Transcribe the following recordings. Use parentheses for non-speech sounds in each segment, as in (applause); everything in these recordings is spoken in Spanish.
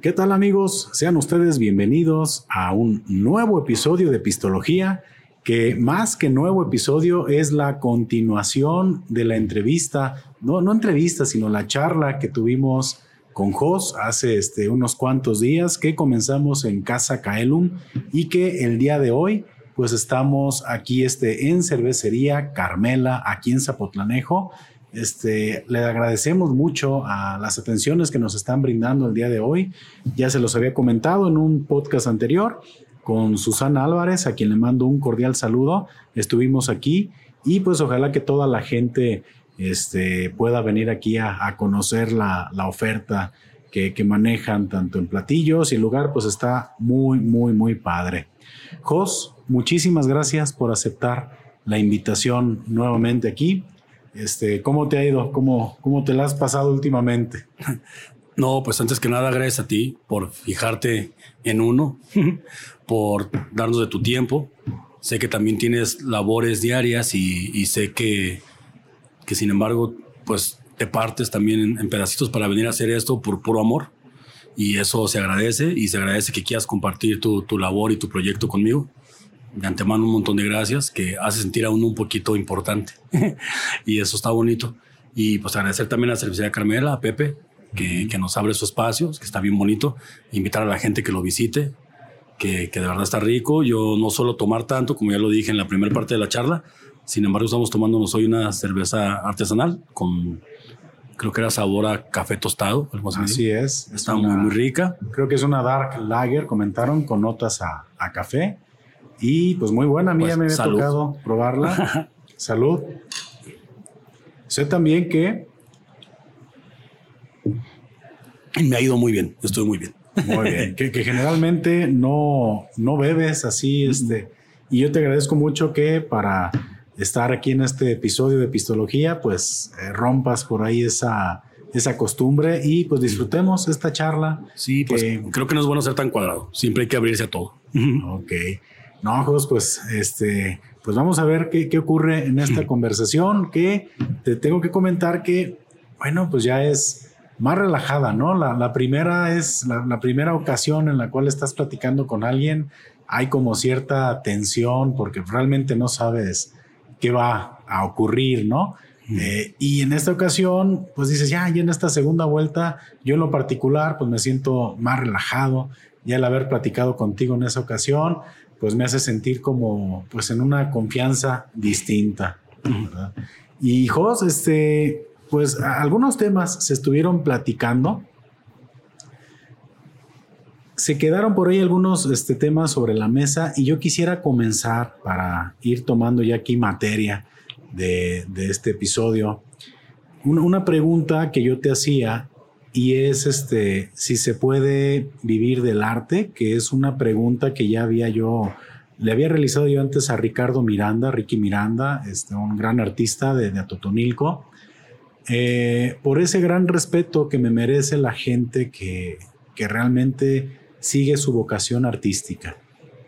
¿Qué tal amigos? Sean ustedes bienvenidos a un nuevo episodio de Pistología, que más que nuevo episodio es la continuación de la entrevista, no, no entrevista, sino la charla que tuvimos con Jos hace este, unos cuantos días, que comenzamos en Casa Caelum y que el día de hoy pues estamos aquí este, en Cervecería Carmela, aquí en Zapotlanejo, este, le agradecemos mucho a las atenciones que nos están brindando el día de hoy. Ya se los había comentado en un podcast anterior con Susana Álvarez, a quien le mando un cordial saludo. Estuvimos aquí y pues ojalá que toda la gente este, pueda venir aquí a, conocer la, oferta que, que, manejan tanto en platillos y el lugar pues está muy, muy, muy padre. Jos, muchísimas gracias por aceptar la invitación nuevamente aquí. Este, ¿Cómo te ha ido? ¿Cómo, ¿Cómo te la has pasado últimamente? (laughs) No, pues antes que nada, gracias a ti por fijarte en uno, (laughs) por darnos de tu tiempo. Sé que también tienes labores diarias y, sé que, que, sin embargo, pues te partes también en, pedacitos para venir a hacer esto por puro amor. Y eso se agradece y se agradece que quieras compartir tu, tu labor y tu proyecto conmigo de antemano un montón de gracias que hace sentir a uno un poquito importante (laughs) y eso está bonito. Y pues agradecer también a la cervecería Carmela, a Pepe, que, que, nos abre su espacio, que está bien bonito. Invitar a la gente que lo visite, que, que, de verdad está rico. Yo no suelo tomar tanto, como ya lo dije en la primera parte de la charla. Sin embargo, estamos tomándonos hoy una cerveza artesanal con, creo que era sabor a café tostado. Algo así. así es. Está muy, muy rica. Creo que es una dark lager, comentaron, con notas a, a café. Y pues muy buena, a mí ya pues, me había tocado probarla. (laughs) salud. Sé también que... Me ha ido muy bien, estoy muy bien. Muy bien, que, generalmente no, no bebes así, este, y yo te agradezco mucho que para estar aquí en este episodio de Pistología, pues eh, rompas por ahí esa, esa costumbre y pues disfrutemos esta charla. Sí, pues creo que no es bueno ser tan cuadrado, siempre hay que abrirse a todo. Ok. No, pues este, pues vamos a ver qué, qué ocurre en esta conversación, que te tengo que comentar que, bueno, pues ya es más relajada, ¿no? La, la primera es la, la, primera ocasión en la cual estás platicando con alguien, hay como cierta tensión porque realmente no sabes qué va a ocurrir, ¿no? Eh, y en esta ocasión, pues dices, ya, ya en esta segunda vuelta, yo en lo particular, pues me siento más relajado, ya el haber platicado contigo en esa ocasión, pues me hace sentir como pues en una confianza distinta. Y Jos, este, pues algunos temas se estuvieron platicando. Se quedaron por ahí algunos este, temas sobre la mesa y yo quisiera comenzar para ir tomando ya aquí materia de, este episodio. una pregunta que yo te hacía y es este si se puede vivir del arte, que es una pregunta que ya había yo le había realizado yo antes a Ricardo Miranda, Ricky Miranda, este, un gran artista de, de Atotonilco, eh, por ese gran respeto que me merece la gente que, que realmente sigue su vocación artística,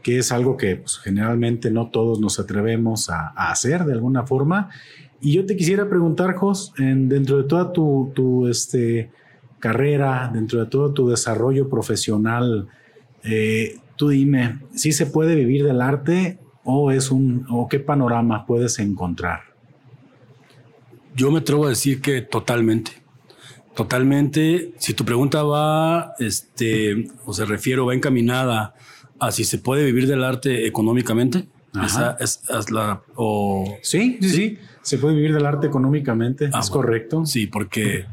que es algo que pues, generalmente no todos nos atrevemos a, hacer de alguna forma. Y yo te quisiera preguntar, Jos, en, dentro de toda tu, tu este, carrera, dentro de todo tu desarrollo profesional, eh, tú dime, ¿sí se puede vivir del arte o es un o qué panorama puedes encontrar? Yo me atrevo a decir que totalmente. Totalmente, si tu pregunta va, este, o se refiere o va encaminada a si se puede vivir del arte económicamente, esa es, la, o... Sí, sí, sí, se puede vivir del arte económicamente, ah, es correcto. Sí, porque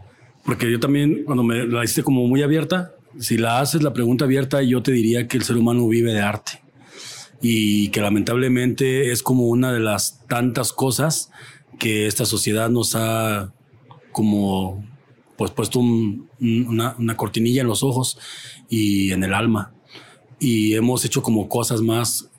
porque yo también, cuando me la hiciste como muy abierta, si la haces la pregunta abierta, yo te diría que el ser humano vive de arte. Y que lamentablemente es como una de las tantas cosas que esta sociedad nos ha como pues puesto una, una, cortinilla en los ojos y en el alma. Y hemos hecho como cosas más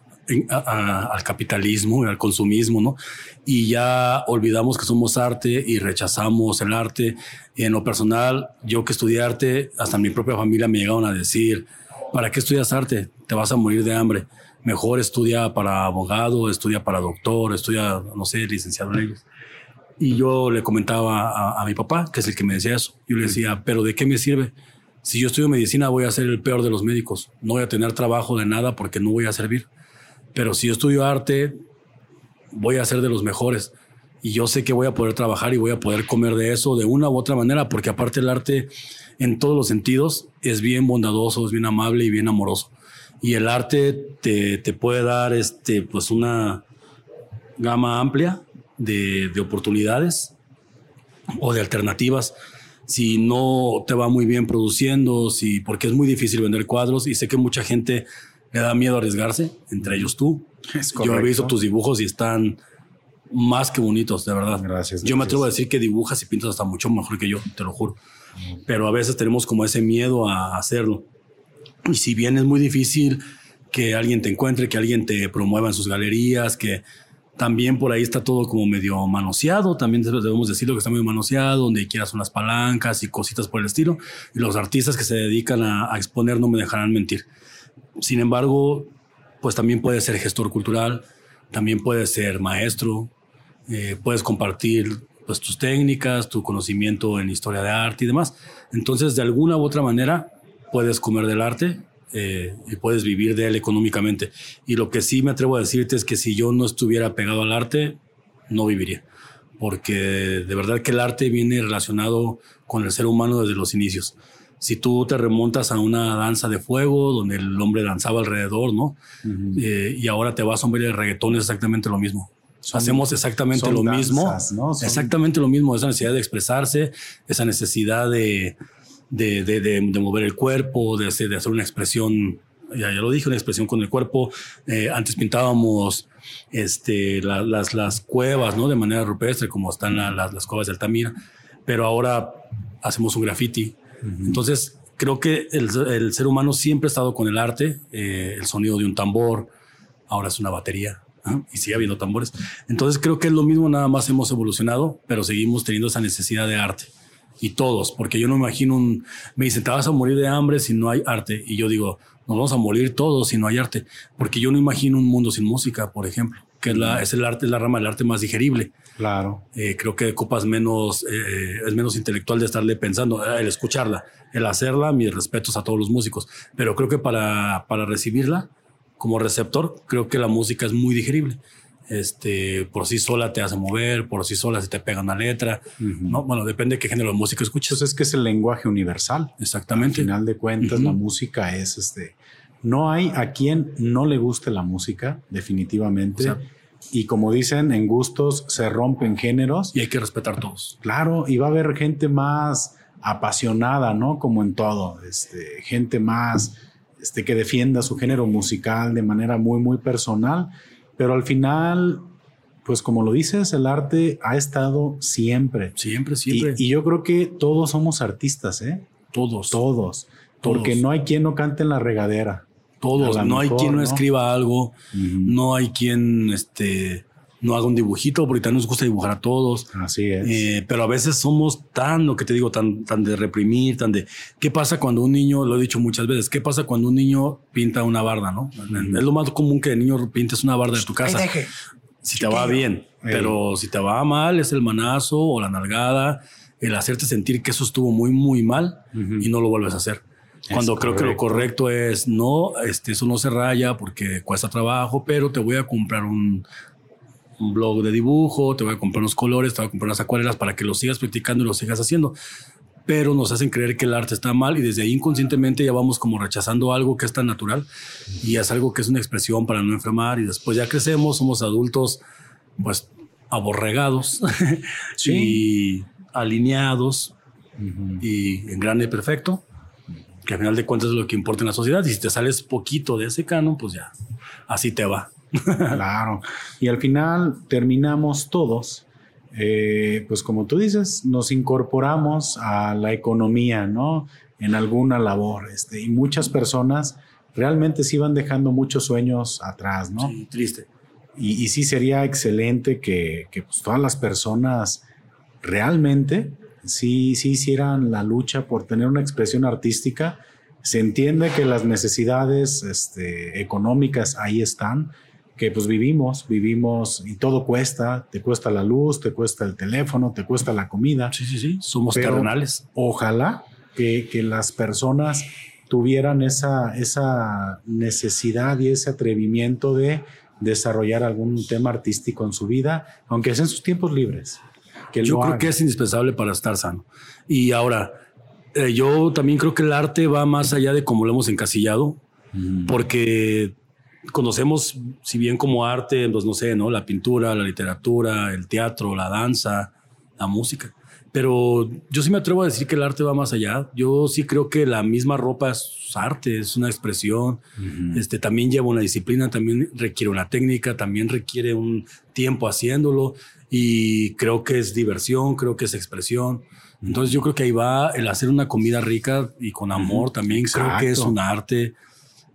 al capitalismo y al consumismo, ¿no? Y ya olvidamos que somos arte y rechazamos el arte. Y en lo personal, yo que estudié arte, hasta mi propia familia me llegaron a decir, ¿para qué estudias arte? Te vas a morir de hambre. Mejor estudia para abogado, estudia para doctor, estudia, no sé, licenciado en leyes. Y yo le comentaba a, a mi papá, que es el que me decía eso. Yo le decía, ¿pero de qué me sirve? Si yo estudio medicina, voy a ser el peor de los médicos. No voy a tener trabajo de nada porque no voy a servir. Pero si yo estudio arte, voy a ser de los mejores. Y yo sé que voy a poder trabajar y voy a poder comer de eso de una u otra manera, porque aparte el arte en todos los sentidos es bien bondadoso, es bien amable y bien amoroso. Y el arte te, te puede dar este, pues una gama amplia de, de oportunidades o de alternativas si no te va muy bien produciendo, si, porque es muy difícil vender cuadros y sé que mucha gente le da miedo arriesgarse, entre ellos tú. Yo he visto tus dibujos y están más que bonitos, de verdad. Gracias. Yo me atrevo a decir que dibujas y pintas hasta mucho mejor que yo, te lo juro. Pero a veces tenemos como ese miedo a hacerlo. Y si bien es muy difícil que alguien te encuentre, que alguien te promueva en sus galerías, que también por ahí está todo como medio manoseado, también debemos decirlo que está muy manoseado, donde quieras unas palancas y cositas por el estilo. Y los artistas que se dedican a, exponer no me dejarán mentir. Sin embargo, pues también puedes ser gestor cultural, también puedes ser maestro, eh, puedes compartir pues, tus técnicas, tu conocimiento en historia de arte y demás. Entonces, de alguna u otra manera, puedes comer del arte eh, y puedes vivir de él económicamente. Y lo que sí me atrevo a decirte es que si yo no estuviera pegado al arte, no viviría. Porque de verdad que el arte viene relacionado con el ser humano desde los inicios. Si tú te remontas a una danza de fuego donde el hombre danzaba alrededor, ¿no? Eh, y ahora te vas a un baile de reggaetón, es exactamente lo mismo. Hacemos exactamente lo mismo. Exactamente lo mismo, esa necesidad de expresarse, esa necesidad de, de, de, de, mover el cuerpo, de hacer, de hacer una expresión, ya, ya, lo dije, una expresión con el cuerpo. Eh, antes pintábamos este, las, las cuevas, ¿no? De manera rupestre, como están las, las cuevas de Altamira, pero ahora hacemos un graffiti. Entonces, creo que el, el, ser humano siempre ha estado con el arte, eh, el sonido de un tambor, ahora es una batería. Y sigue habiendo tambores. Entonces creo que es lo mismo, nada más hemos evolucionado, pero seguimos teniendo esa necesidad de arte y todos, porque yo no me imagino un, me dicen, te vas a morir de hambre si no hay arte. Y yo digo, nos vamos a morir todos si no hay arte, porque yo no imagino un mundo sin música, por ejemplo, que es, la, es el arte, es la rama del arte más digerible. Claro. Eh, creo que Copas menos, eh, es menos intelectual de estarle pensando, el escucharla, el hacerla, mis respetos a todos los músicos, pero creo que para, para recibirla como receptor, creo que la música es muy digerible este, por sí sola te hace mover, por sí sola se te pega una letra, ¿no? Bueno, depende de qué género de música escuches. Pues es que es el lenguaje universal. Exactamente. Al final de cuentas, la música es este. No hay a quien no le guste la música, definitivamente. Y como dicen, en gustos se rompen géneros. Y hay que respetar todos. Claro, y va a haber gente más apasionada, ¿no? Como en todo, este, gente más este, que defienda su género musical de manera muy, muy personal pero al final, pues como lo dices, el arte ha estado siempre. Siempre, siempre. Y, yo creo que todos somos artistas, ¿eh? Todos. Todos. Porque no hay quien no cante en la regadera. Todos. No hay quien no, escriba algo. No hay quien, este, no haga un dibujito, porque también nos gusta dibujar a todos. Así es. Eh, pero a veces somos tan, lo que te digo, tan, tan de reprimir, tan de. ¿Qué pasa cuando un niño, lo he dicho muchas veces, qué pasa cuando un niño pinta una barda, no? Es lo más común que el niño pintes una barda de tu casa. Si te va bien, pero si te va mal, es el manazo o la nalgada, el hacerte sentir que eso estuvo muy, muy mal y no lo vuelves a hacer. Cuando creo que lo correcto. es no, este, eso no se raya porque cuesta trabajo, pero te voy a comprar un, un blog de dibujo, te voy a comprar unos colores, te voy a comprar unas acuarelas para que lo sigas practicando y lo sigas haciendo. Pero nos hacen creer que el arte está mal y desde ahí inconscientemente ya vamos como rechazando algo que es tan natural y es algo que es una expresión para no enfermar y después ya crecemos, somos adultos pues aborregados (laughs) y alineados y en grande perfecto, que al final de cuentas es lo que importa en la sociedad y si te sales poquito de ese canon, pues ya, así te va (laughs) claro. Y al final terminamos todos, eh, pues como tú dices, nos incorporamos a la economía, ¿no? En alguna labor. Este, y muchas personas realmente sí van dejando muchos sueños atrás, ¿no? Sí, triste. Y, sí sería excelente que, pues, todas las personas realmente sí, sí hicieran la lucha por tener una expresión artística. Se entiende que las necesidades este, económicas ahí están, que pues vivimos, vivimos y todo cuesta, te cuesta la luz, te cuesta el teléfono, te cuesta la comida. Sí, sí, sí, somos terrenales. Ojalá, que, que las personas tuvieran esa, esa necesidad y ese atrevimiento de desarrollar algún tema artístico en su vida, aunque sea en sus tiempos libres. Que yo creo que es indispensable para estar sano. Y ahora, eh, yo también creo que el arte va más allá de cómo lo hemos encasillado, mm. porque conocemos, si bien como arte, pues no sé, ¿no? La pintura, la literatura, el teatro, la danza, la música. Pero yo sí me atrevo a decir que el arte va más allá. Yo sí creo que la misma ropa es arte, es una expresión. este, también lleva una disciplina, también requiere una técnica, también requiere un tiempo haciéndolo. Y creo que es diversión, creo que es expresión. Entonces yo creo que ahí va el hacer una comida rica y con amor también. Creo que es un arte.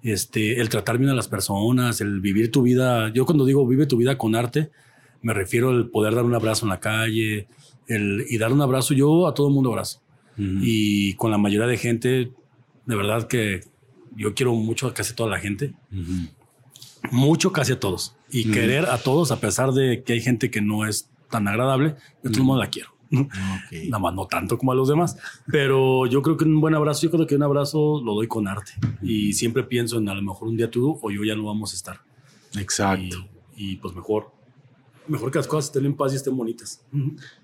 Este, el tratar bien a las personas, el vivir tu vida. Yo cuando digo vive tu vida con arte, me refiero al poder dar un abrazo en la calle, el, y dar un abrazo. Yo a todo el mundo abrazo. Y con la mayoría de gente, de verdad que yo quiero mucho a casi toda la gente. Mucho casi a todos. Y querer a todos, a pesar de que hay gente que no es tan agradable, de todo el mundo la quiero. Nada más no tanto como a los demás. Pero yo creo que un buen abrazo, yo creo que un abrazo lo doy con arte. Y siempre pienso en a lo mejor un día tú o yo ya no vamos a estar. Exacto. Y, pues mejor, mejor que las cosas estén en paz y estén bonitas.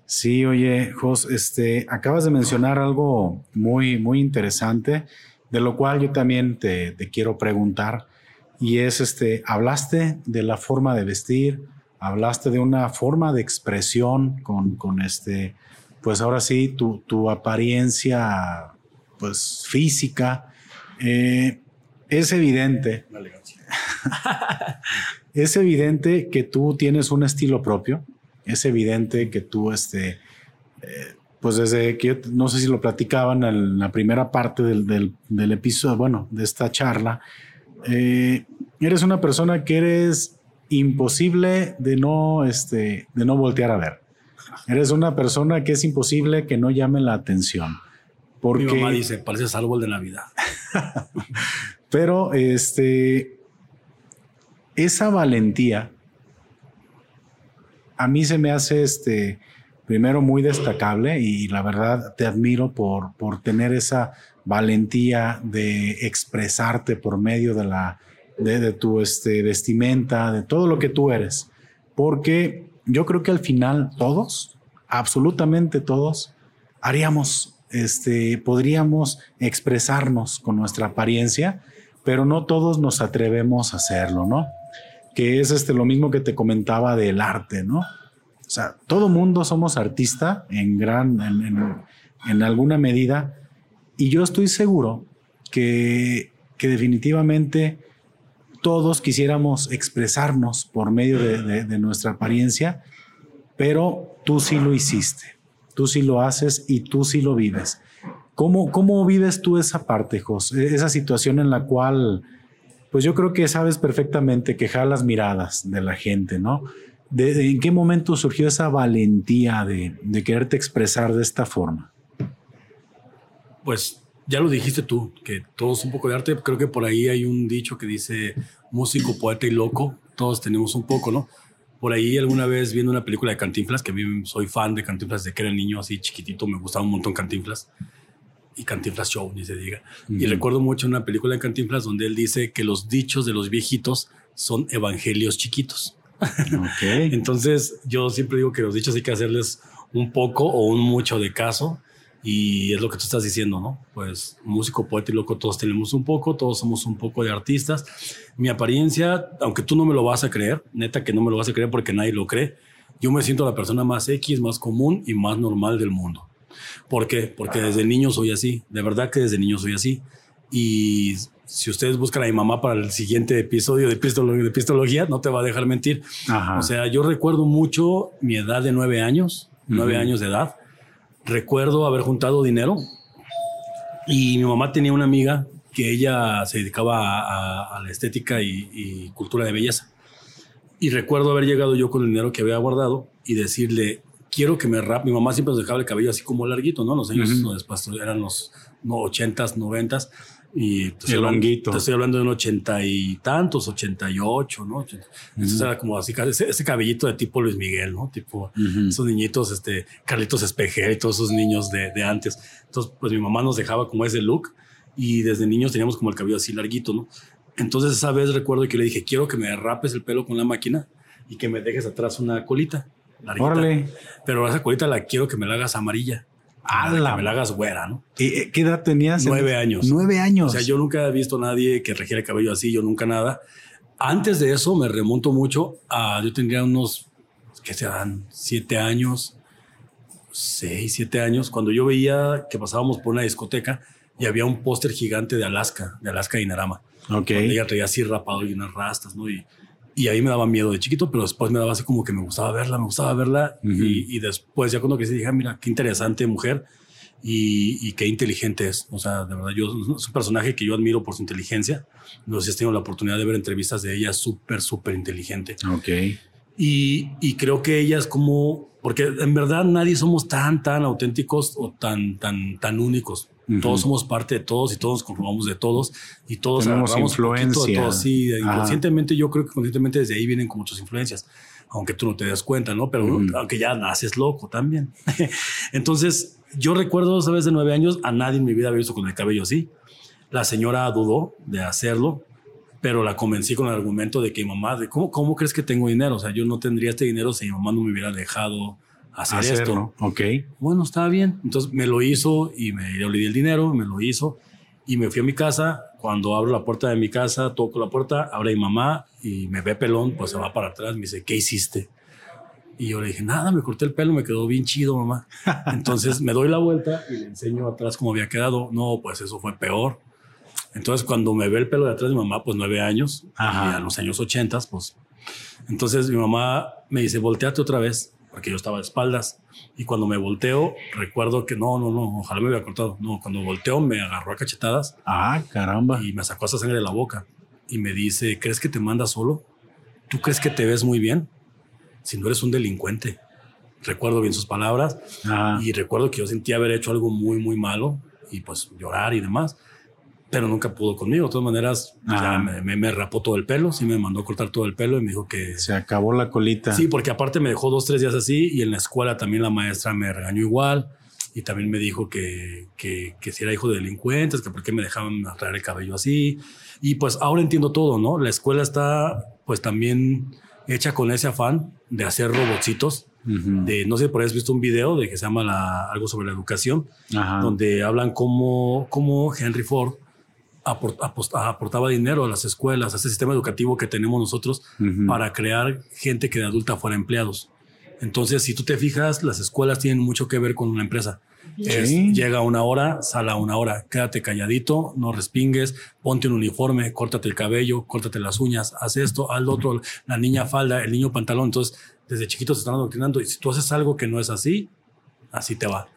Sí, oye, Jos, este, acabas de mencionar algo muy, muy interesante, de lo cual yo también te, te quiero preguntar. Y es, este, hablaste de la forma de vestir, hablaste de una forma de expresión con, con este, pues ahora sí, tu, tu apariencia, pues física. Eh, es evidente. (laughs) es evidente que tú tienes un estilo propio. Es evidente que tú, este, eh, pues desde que no sé si lo platicaban en la primera parte del, del, episodio, bueno, de esta charla, eh, eres una persona que eres imposible de no, este, de no voltear a ver. Eres una persona que es imposible que no llame la atención. Porque... Mi mamá dice, pareces árbol de Navidad. (laughs) Pero este, esa valentía a mí se me hace este, primero muy destacable y la verdad te admiro por, por tener esa valentía de expresarte por medio de la, de, tu este, vestimenta, de todo lo que tú eres. Porque yo creo que al final todos, absolutamente todos, haríamos, este, podríamos expresarnos con nuestra apariencia, pero no todos nos atrevemos a hacerlo, ¿no? Que es este, lo mismo que te comentaba del arte, ¿no? O sea, todo mundo somos artista en gran, en, en alguna medida, y yo estoy seguro que, que definitivamente todos quisiéramos expresarnos por medio de, nuestra apariencia, pero tú sí lo hiciste, tú sí lo haces y tú sí lo vives. ¿Cómo, cómo vives tú esa parte, José? Esa situación en la cual, pues yo creo que sabes perfectamente quejar las miradas de la gente, ¿no? ¿En qué momento surgió esa valentía de, de quererte expresar de esta forma? Pues ya lo dijiste tú, que todos un poco de arte. Creo que por ahí hay un dicho que dice músico, poeta y loco. Todos tenemos un poco, ¿no? Por ahí alguna vez viendo una película de Cantinflas, que a mí soy fan de Cantinflas desde que era niño, así chiquitito, me gustaba un montón Cantinflas. Y Cantinflas Show, ni se diga. Y recuerdo mucho una película de Cantinflas donde él dice que los dichos de los viejitos son evangelios chiquitos. Okay. (laughs) Entonces yo siempre digo que los dichos hay que hacerles un poco o un mucho de caso y es lo que tú estás diciendo, ¿no? Pues músico, poeta y loco, todos tenemos un poco, todos somos un poco de artistas. Mi apariencia, aunque tú no me lo vas a creer, neta que no me lo vas a creer porque nadie lo cree, yo me siento la persona más X, más común y más normal del mundo. ¿Por qué? Porque desde niño soy así, de verdad que desde niño soy así. Y si ustedes buscan a mi mamá para el siguiente episodio de epistología, no te va a dejar mentir. O sea, yo recuerdo mucho mi edad de nueve años, nueve años de edad recuerdo haber juntado dinero y mi mamá tenía una amiga que ella se dedicaba a, la estética y, cultura de belleza. Y recuerdo haber llegado yo con el dinero que había guardado y decirle, quiero que me rap. Mi mamá siempre nos dejaba el cabello así como larguito, ¿no? Los años después eran los no, 80s, 90 Y te El honguito. Te estoy hablando de un ochenta y tantos, ochenta y ocho, ¿no? Entonces era como así, ese, ese cabellito de tipo Luis Miguel, ¿no? Tipo Ujú. esos niñitos, este, Carlitos Espejel y todos esos niños de, de antes. Entonces, pues mi mamá nos dejaba como ese look y desde niños teníamos como el cabello así larguito, ¿no? Entonces esa vez recuerdo que le dije, quiero que me rapes el pelo con la máquina y que me dejes atrás una colita. larguita. Órale. Pero esa colita la quiero que me la hagas amarilla. Que me la hagas güera, ¿no? ¿Y, eh, ¿Qué edad tenías? Nueve años. Nueve años. O sea, yo nunca he visto a nadie que regiere el cabello así, yo nunca nada. Antes de eso me remonto mucho a, yo tendría unos, que serán siete años, seis, siete años, cuando yo veía que pasábamos por una discoteca y había un póster gigante de Alaska, de Alaska Dinarama. Ok. Ella traía así rapado y unas rastas, ¿no? Y, y ahí me daba miedo de chiquito, pero después me daba así como que me gustaba verla, me gustaba verla. Ujú. y, y después, ya cuando crecí, dije, "Ah, mira, qué interesante mujer y, y qué inteligente es. O sea, de verdad, yo es un personaje que yo admiro por su inteligencia. No sé si has tenido la oportunidad de ver entrevistas de ella, súper, súper inteligente. Ok. Y, y creo que ella es como, porque en verdad nadie somos tan, tan auténticos o tan, tan, tan únicos. Todos somos parte de todos y todos nos conformamos de todos y todos Tenemos influencia. De todos. Sí, Ajá. inconscientemente yo creo que conscientemente desde ahí vienen con muchas influencias, aunque tú no te das cuenta, ¿no? Pero aunque ya naces loco también. (laughs) Entonces, yo recuerdo, sabes, de nueve años, a nadie en mi vida había visto con el cabello así. La señora dudó de hacerlo, pero la convencí con el argumento de que mamá, de cómo, ¿cómo crees que tengo dinero? O sea, yo no tendría este dinero si mi mamá no me hubiera dejado hacer esto. Hacerlo. Ok. Bueno, estaba bien. Entonces me lo hizo y me le di el dinero, me lo hizo y me fui a mi casa. Cuando abro la puerta de mi casa, toco la puerta, abre mi mamá y me ve pelón, pues se va para atrás, me dice, ¿qué hiciste? Y yo le dije, nada, me corté el pelo, me quedó bien chido, mamá. (laughs) Entonces me doy la vuelta y le enseño atrás cómo había quedado. No, pues eso fue peor. Entonces cuando me ve el pelo de atrás de mi mamá, pues nueve años, Ajá. y a los años ochentas, pues. Entonces mi mamá me dice, volteate otra vez, porque yo estaba de espaldas. Y cuando me volteo, recuerdo que no, no, no, ojalá me hubiera cortado. No, cuando volteo me agarró a cachetadas Ah, caramba. y me sacó esa sangre de la boca. Y me dice, ¿crees que te manda solo? ¿Tú crees que te ves muy bien? Si no eres un delincuente. Recuerdo bien sus palabras Ah, y recuerdo que yo sentía haber hecho algo muy, muy malo y pues llorar y demás, pero nunca pudo conmigo. De todas maneras, ya me, me- me rapó todo el pelo, sí me mandó a cortar todo el pelo y me dijo que... se acabó la colita. Sí, porque aparte me dejó dos, tres días así y en la escuela también la maestra me regañó igual y también me dijo que, que, que si era hijo de delincuentes, que por qué me dejaban traer el cabello así. Y pues ahora entiendo todo, ¿no? La escuela está pues también hecha con ese afán de hacer robotcitos. Ujú. De, no sé, por ahí has visto un video de que se llama la- algo sobre la educación, Ajá. donde hablan cómo, cómo Henry Ford aportaba dinero a las escuelas, a ese sistema educativo que tenemos nosotros para crear gente que de adulta fuera empleados. Entonces, si tú te fijas, las escuelas tienen mucho que ver con una empresa. Es, Sí. llega a una hora, sala a una hora, quédate calladito, no respingues, ponte un uniforme, córtate el cabello, córtate las uñas, haz esto, haz lo otro, la niña falda, el niño pantalón. Entonces, desde chiquitos se están adoctrinando y si tú haces algo que no es así, así te va.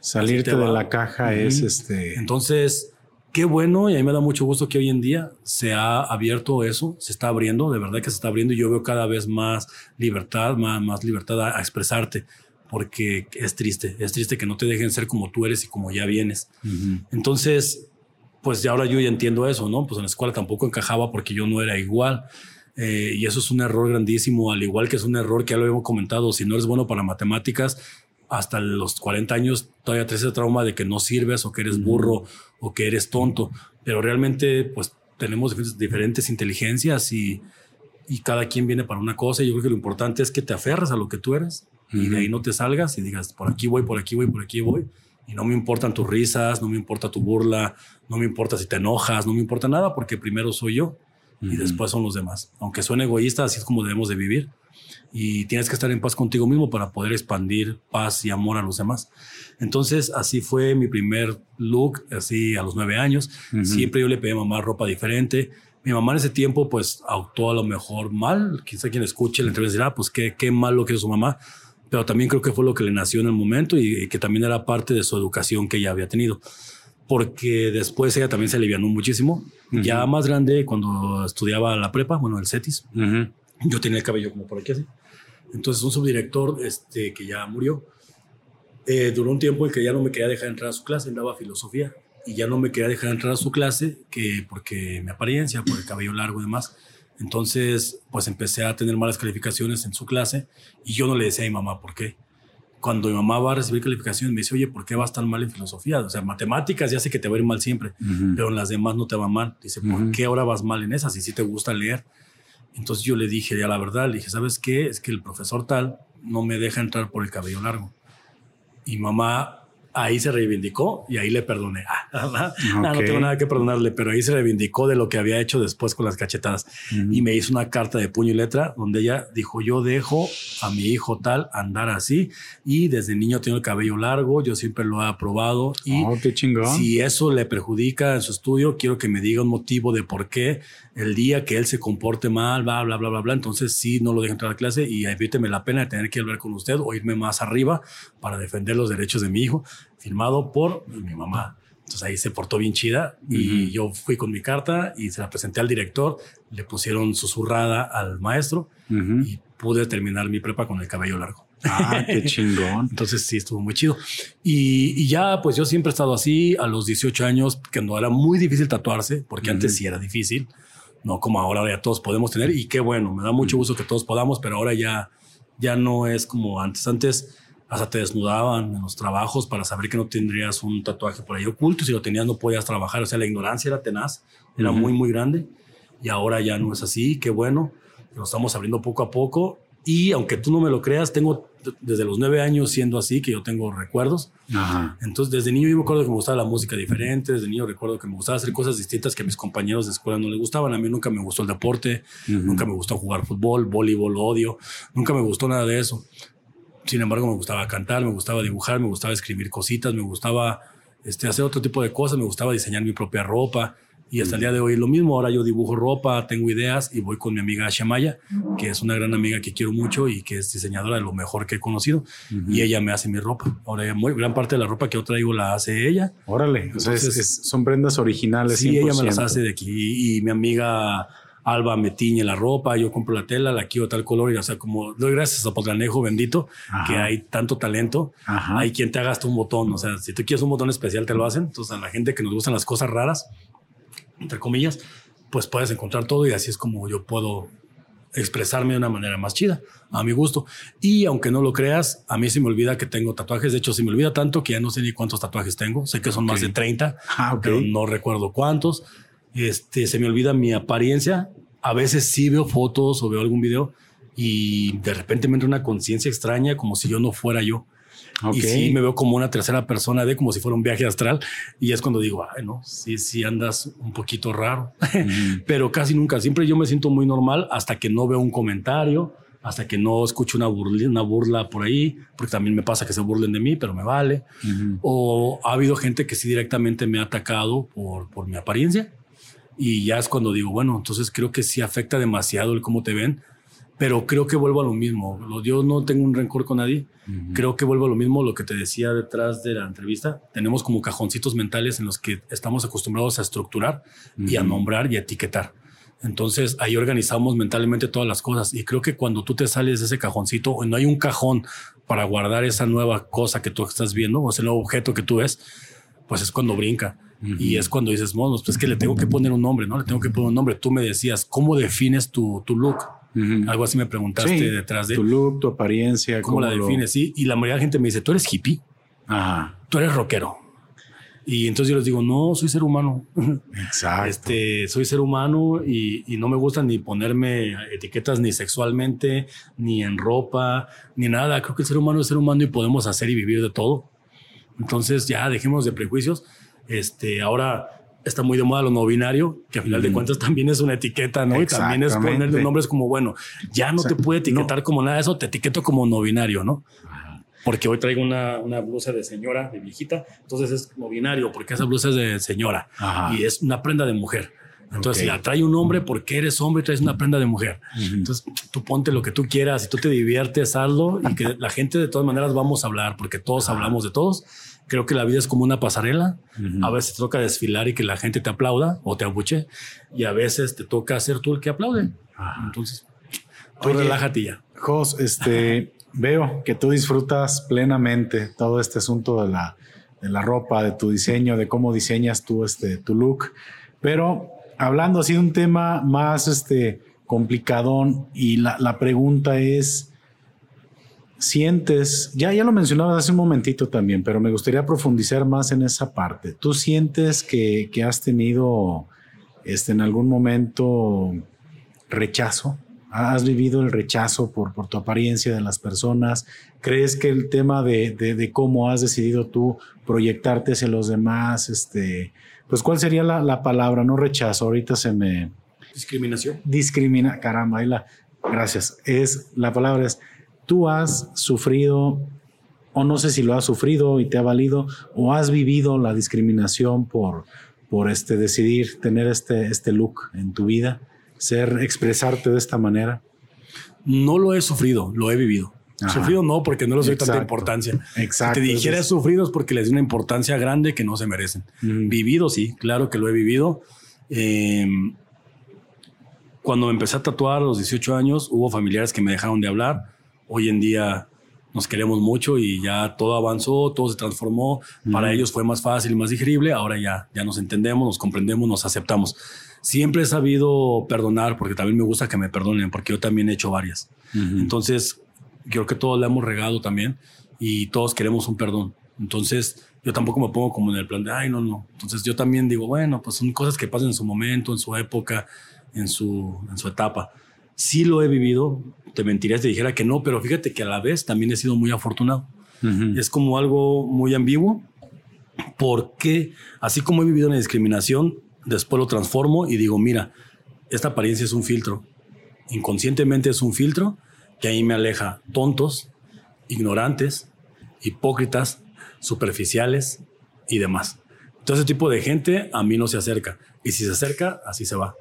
Salirte de va. la caja es este. Entonces, qué bueno y a mí me da mucho gusto que hoy en día se ha abierto eso, se está abriendo, de verdad que se está abriendo y yo veo cada vez más libertad, más, más libertad a, a expresarte, porque es triste, es triste que no te dejen ser como tú eres y como ya vienes. Entonces, pues ya ahora yo ya entiendo eso, ¿no? Pues en la escuela tampoco encajaba porque yo no era igual. Eh, y eso es un error grandísimo, al igual que es un error que ya lo hemos comentado, si no eres bueno para matemáticas, hasta los 40 años todavía traes ese trauma de que no sirves o que eres burro o que eres tonto, pero realmente pues tenemos diferentes, inteligencias y, y cada quien viene para una cosa y yo creo que lo importante es que te aferres a lo que tú eres y de ahí no te salgas y digas, por aquí voy, por aquí voy, por aquí voy. Y no me importan tus risas, no me importa tu burla, no me importa si te enojas, no me importa nada porque primero soy yo y después son los demás. Aunque suene egoísta, así es como debemos de vivir. Y tienes que estar en paz contigo mismo para poder expandir paz y amor a los demás. Entonces, así fue mi primer look, así a los nueve años. Siempre yo le pedí a mamá ropa diferente. Mi mamá en ese tiempo, pues, actuó a lo mejor mal. Quizá quien escuche la entrevista dirá, pues, qué, qué mal lo que es su mamá. Pero también creo que fue lo que le nació en el momento y, y que también era parte de su educación que ella había tenido. Porque después ella también se alivianó muchísimo. Ya más grande, cuando estudiaba la prepa, bueno, el CETIS, Ujú. yo tenía el cabello como por aquí así. Entonces un subdirector este, que ya murió, eh, duró un tiempo en que ya no me quería dejar entrar a su clase, daba filosofía y ya no me quería dejar entrar a su clase que porque mi apariencia, por el cabello largo y demás. Entonces, pues empecé a tener malas calificaciones en su clase y yo no le decía a mi mamá por qué. Cuando mi mamá va a recibir calificaciones, me dice, oye, ¿por qué vas tan mal en filosofía? O sea, matemáticas ya sé que te va a ir mal siempre, pero en las demás no te va mal. Dice, ¿por qué ahora vas mal en esas? Y si te gusta leer. Entonces yo le dije ya la verdad, le dije, ¿sabes qué? Es que el profesor tal no me deja entrar por el cabello largo. Y mamá ahí se reivindicó y ahí le perdoné. (laughs) Ah, no, tengo nada que perdonarle, pero ahí se reivindicó de lo que había hecho después con las cachetadas. Y me hizo una carta de puño y letra donde ella dijo, yo dejo a mi hijo tal andar así y desde niño tengo el cabello largo, yo siempre lo he aprobado y oh, qué si eso le perjudica en su estudio, quiero que me diga un motivo de por qué el día que él se comporte mal, bla, bla, bla, bla, bla. Entonces sí, no lo dejo entrar a clase y evíteme la pena de tener que hablar con usted o irme más arriba para defender los derechos de mi hijo firmado por mi mamá. Entonces ahí se portó bien chida y yo fui con mi carta y se la presenté al director, le pusieron susurrada al maestro y pude terminar mi prepa con el cabello largo. Ah, qué (laughs) chingón. Entonces sí, estuvo muy chido. Y, ya, pues yo siempre he estado así a los 18 años, que no era muy difícil tatuarse, porque antes sí era difícil, no como ahora, ya todos podemos tener. Y qué bueno, me da mucho gusto que todos podamos, pero ahora ya, ya no es como antes. Antes hasta te desnudaban en los trabajos para saber que no tendrías un tatuaje por ahí oculto. Si lo tenías, no podías trabajar. O sea, la ignorancia era tenaz, era muy, muy grande. Y ahora ya no es así. Qué bueno. Lo estamos abriendo poco a poco. Y aunque tú no me lo creas, tengo desde los nueve años siendo así, que yo tengo recuerdos. Entonces, desde niño yo me acuerdo que me gustaba la música diferente. Desde niño recuerdo que me gustaba hacer cosas distintas que a mis compañeros de escuela no les gustaban. A mí nunca me gustó el deporte, nunca me gustó jugar fútbol, voleibol, odio. Nunca me gustó nada de eso. Sin embargo, me gustaba cantar, me gustaba dibujar, me gustaba escribir cositas, me gustaba este, hacer otro tipo de cosas, me gustaba diseñar mi propia ropa. Y hasta el día de hoy lo mismo. Ahora yo dibujo ropa, tengo ideas y voy con mi amiga Shamaya, que es una gran amiga que quiero mucho y que es diseñadora de lo mejor que he conocido. Y ella me hace mi ropa. Ahora, muy gran parte de la ropa que yo traigo la hace ella. Órale, son prendas originales. Sí, ella me las hace de aquí. Y mi amiga Alba me tiñe la ropa, yo compro la tela, la quiero tal color y o sea, como doy gracias a Potlanejo bendito que hay tanto talento, hay quien te haga hasta un botón, o sea, si tú quieres un botón especial te lo hacen, entonces a la gente que nos gustan las cosas raras, entre comillas, pues puedes encontrar todo y así es como yo puedo expresarme de una manera más chida, a mi gusto. Y aunque no lo creas, a mí se me olvida que tengo tatuajes. De hecho, se me olvida tanto que ya no sé ni cuántos tatuajes tengo. Sé que son más de 30, ah, pero no recuerdo cuántos este, se me olvida mi apariencia. A veces sí veo fotos o veo algún video y de repente me entra una conciencia extraña como si yo no fuera yo. Y sí me veo como una tercera persona de como si fuera un viaje astral. Y es cuando digo, ay, no, sí, sí andas un poquito raro, (laughs) pero casi nunca. Siempre yo me siento muy normal hasta que no veo un comentario, hasta que no escucho una burla, una burla por ahí, porque también me pasa que se burlen de mí, pero me vale. O ha habido gente que sí directamente me ha atacado por, por mi apariencia y ya es cuando digo, bueno, entonces creo que sí afecta demasiado el cómo te ven, pero creo que vuelvo a lo mismo. Yo no tengo un rencor con nadie. Creo que vuelvo a lo mismo, lo que te decía detrás de la entrevista. Tenemos como cajoncitos mentales en los que estamos acostumbrados a estructurar y a nombrar y a etiquetar. Entonces ahí organizamos mentalmente todas las cosas y creo que cuando tú te sales de ese cajoncito no hay un cajón para guardar esa nueva cosa que tú estás viendo o ese nuevo objeto que tú ves, pues es cuando brinca. Y es cuando dices, monos, pues es que le tengo que poner un nombre, ¿no? Le tengo que poner un nombre. Tú me decías, ¿cómo defines tu, tu look? Algo así me preguntaste detrás de... Tu look, tu apariencia. ¿Cómo, la defines? Sí. Y la mayoría de la gente me dice, tú eres hippie. Ajá. Tú eres rockero. Y entonces yo les digo, no, soy ser humano. Exacto. (laughs) Este, soy ser humano y, y, no me gusta ni ponerme etiquetas ni sexualmente, ni en ropa, ni nada. Creo que el ser humano es ser humano y podemos hacer y vivir de todo. Entonces ya dejemos de prejuicios este, ahora está muy de moda lo no binario, que a final de cuentas también es una etiqueta, ¿no? Y también es ponerle nombres como, bueno, ya no te puede etiquetar como nada de eso, te etiqueto como no binario, ¿no? Porque hoy traigo una, una, blusa de señora, de viejita, entonces es no binario, porque esa blusa es de señora y es una prenda de mujer. Entonces, si la trae un hombre, porque eres hombre y traes una prenda de mujer. Entonces, tú ponte lo que tú quieras, y tú te diviertes, hazlo y que la gente de todas maneras vamos a hablar, porque todos hablamos de todos Creo que la vida es como una pasarela. A veces te toca desfilar y que la gente te aplauda o te abuche. Y a veces te toca ser tú el que aplaude. Entonces, tú relájate ya. Jos, este, veo que tú disfrutas plenamente todo este asunto de la la ropa, de tu diseño, de cómo diseñas tú este, tu look. Pero hablando así de un tema más este, complicadón y la, la pregunta es, sientes, ya, ya lo mencionabas hace un momentito también, pero me gustaría profundizar más en esa parte. ¿Tú sientes que, que has tenido este, en algún momento rechazo? ¿Has vivido el rechazo por, por tu apariencia de las personas? ¿Crees que el tema de, de, de cómo has decidido tú proyectarte hacia los demás, este, pues cuál sería la, la palabra? No rechazo, ahorita se me... Discriminación. Discrimina, caramba, ahí la... Gracias. Es, la palabra es tú has sufrido, o no sé si lo has sufrido y te ha valido, o has vivido la discriminación por, por este, decidir tener este, este look en tu vida, ser, expresarte de esta manera? No lo he sufrido, lo he vivido. Ajá. Sufrido no, porque no les doy tanta importancia. Exacto. Si te dijera Entonces- sufrido es porque les di una importancia grande que no se merecen. Vivido, sí, claro que lo he vivido. Eh, cuando me empecé a tatuar a los 18 años, hubo familiares que me dejaron de hablar. Hoy en día nos queremos mucho y ya todo avanzó, todo se transformó. Para ellos fue más fácil más digerible. Ahora ya, ya nos entendemos, nos comprendemos, nos aceptamos. Siempre he sabido perdonar porque también me gusta que me perdonen porque yo también he hecho varias. Entonces, creo que todos le hemos regado también y todos queremos un perdón. Entonces, yo tampoco me pongo como en el plan de, ay, no, no. Entonces, yo también digo, bueno, pues son cosas que pasan en su momento, en su época, en su, en su etapa. Sí lo he vivido, te mentiría si te dijera que no, pero fíjate que a la vez también he sido muy afortunado. Es como algo muy ambiguo, porque así como he vivido la discriminación, después lo transformo y digo, mira, esta apariencia es un filtro. Inconscientemente es un filtro que ahí me aleja tontos, ignorantes, hipócritas, superficiales y demás. Entonces, ese tipo de gente a mí no se acerca. Y si se acerca, así se va.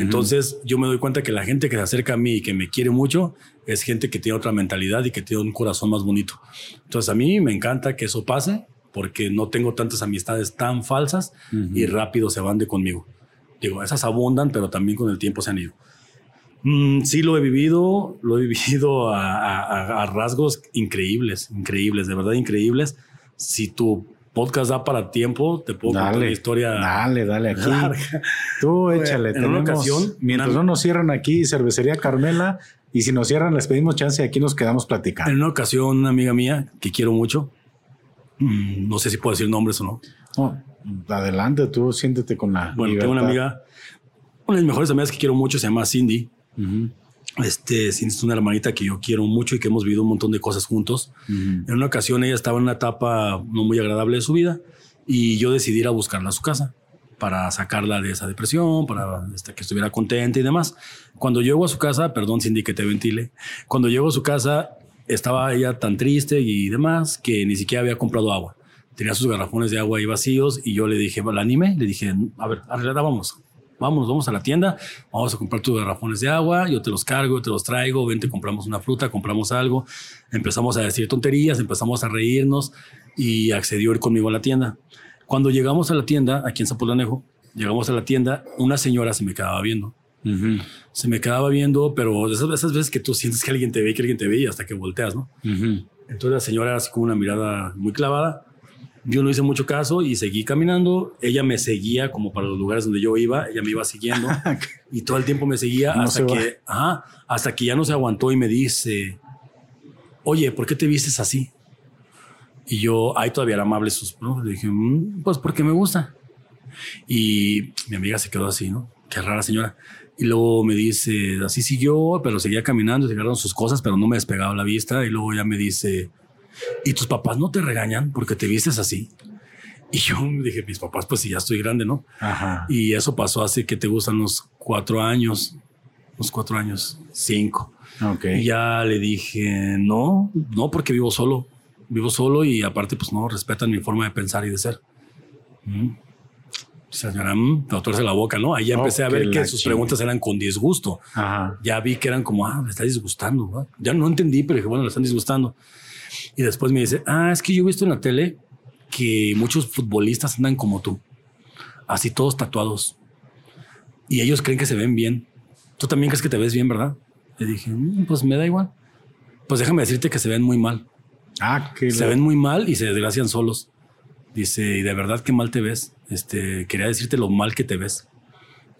Entonces, yo me doy cuenta que la gente que se acerca a mí y que me quiere mucho es gente que tiene otra mentalidad y que tiene un corazón más bonito. Entonces, a mí me encanta que eso pase porque no tengo tantas amistades tan falsas y rápido se van de conmigo. Digo, esas abundan, pero también con el tiempo se han ido. Mm, sí, lo he vivido, lo he (laughs) vivido a, a- a rasgos increíbles, increíbles, de verdad increíbles. Si tu podcast da para tiempo, te puedo contar Dale, una historia. dale, dale aquí. (laughs) larga. Tú échale. en una ocasión, mientras una- no nos cierran aquí, cervecería Carmela, y si nos cierran, les pedimos chance y aquí nos quedamos platicando. En una ocasión, una amiga mía que quiero mucho, mm, no sé si puedo decir nombres o no. No, adelante, tú siéntete con la. Bueno, tengo una amiga, una de mis mejores amigas que quiero mucho, se llama Cindy. Ujú, Este, es una hermanita que yo quiero mucho y que hemos vivido un montón de cosas juntos. En una ocasión ella estaba en una etapa no muy agradable de su vida y yo decidí ir a buscarla a su casa para sacarla de esa depresión, para este, que estuviera contenta y demás. Cuando llego a su casa, perdón Cindy que te ventile, cuando llego a su casa estaba ella tan triste y demás que ni siquiera había comprado agua. Tenía sus garrafones de agua ahí vacíos y yo le dije, la animé, le dije, a ver, arreglada, vamos, vamos, a la tienda, vamos a comprar tus garrafones de agua, yo te los cargo, yo te los traigo, vente, compramos una fruta, compramos algo. Empezamos a decir tonterías, empezamos a reírnos y accedió a ir conmigo a la tienda. Cuando llegamos a la tienda, aquí en Zapolanejo, llegamos a la tienda, una señora se me quedaba viendo. Ujú, Se me quedaba viendo, pero esas, esas veces que tú sientes que alguien te ve, que alguien te ve y hasta que volteas, ¿no? ujú. Entonces la señora así con una mirada muy clavada. Yo no hice mucho caso y seguí caminando. Ella me seguía como para los lugares donde yo iba. Ella me iba siguiendo (laughs) y todo el tiempo me seguía No hasta se que, ajá, hasta que ya no se aguantó y me dice, oye, ¿por qué te vistes así? Y yo, ahí todavía era amable sus, ¿no? Le dije, "Mm, pues porque me gusta. Y mi amiga se quedó así, ¿no? Qué rara señora. Y luego me dice, así siguió, pero seguía caminando, se agarraron sus cosas, pero no me despegaba la vista. Y luego ya me dice, ¿y tus papás no te regañan porque te vistes así? Y yo dije, mis papás, pues si ya estoy grande, ¿no? Ajá. Y eso pasó hace que te gustan unos cuatro años, unos cuatro años, cinco. Ok. Y ya le dije, no, no, porque vivo solo. Vivo solo y aparte, pues no, respetan mi forma de pensar y de ser. Mm. Señora, mm, me tuerce la boca, ¿no? Ahí ya Oh, empecé a que ver que sus preguntas eran con disgusto. Ajá. Ya vi que eran como, ah, me está disgustando. ¿va? Ya no entendí, pero dije, bueno, le están disgustando. Y después me dice, ah, es que yo he visto en la tele que muchos futbolistas andan como tú, así todos tatuados. Y ellos creen que se ven bien. Tú también crees que te ves bien, ¿verdad? Le dije, "Mm, pues me da igual. Pues déjame decirte que se ven muy mal. Ah, que Se ven muy mal y se desgracian solos. Dice, y de verdad que mal te ves. Este, quería decirte lo mal que te ves.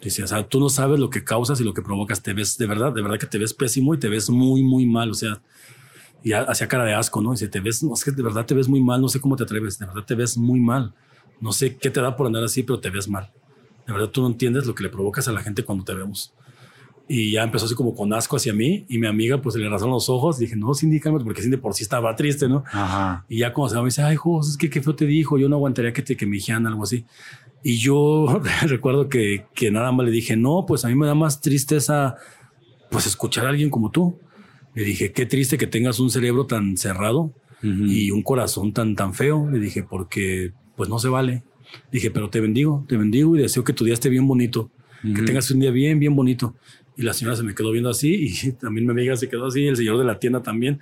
Dice, o sea, tú no sabes lo que causas y lo que provocas. Te ves, de verdad, de verdad que te ves pésimo y te ves muy, muy mal. O sea, y hacía cara de asco, ¿no? Dice, te ves, no, es que de verdad te ves muy mal. No sé cómo te atreves. De verdad te ves muy mal. No sé qué te da por andar así, pero te ves mal. De verdad tú no entiendes lo que le provocas a la gente cuando te vemos. Y ya empezó así como con asco hacia mí y mi amiga pues le rasaron los ojos. Dije, no, Cindy, cálmate, porque Cindy por sí estaba triste, ¿no? Ajá. Y ya como se va, me dice, ay, Jos, es que qué feo te dijo, yo no aguantaría que te que me dijeran algo así. Y yo (laughs) recuerdo que, que nada más le dije, no, pues a mí me da más tristeza pues escuchar a alguien como tú. Le dije, qué triste que tengas un cerebro tan cerrado y un corazón tan, tan feo. Le dije, porque pues no se vale. Dije, pero te bendigo, te bendigo y deseo que tu día esté bien bonito, que tengas un día bien, bien bonito. Y la señora se me quedó viendo así y (laughs) también mi amiga se quedó así, el señor de la tienda también.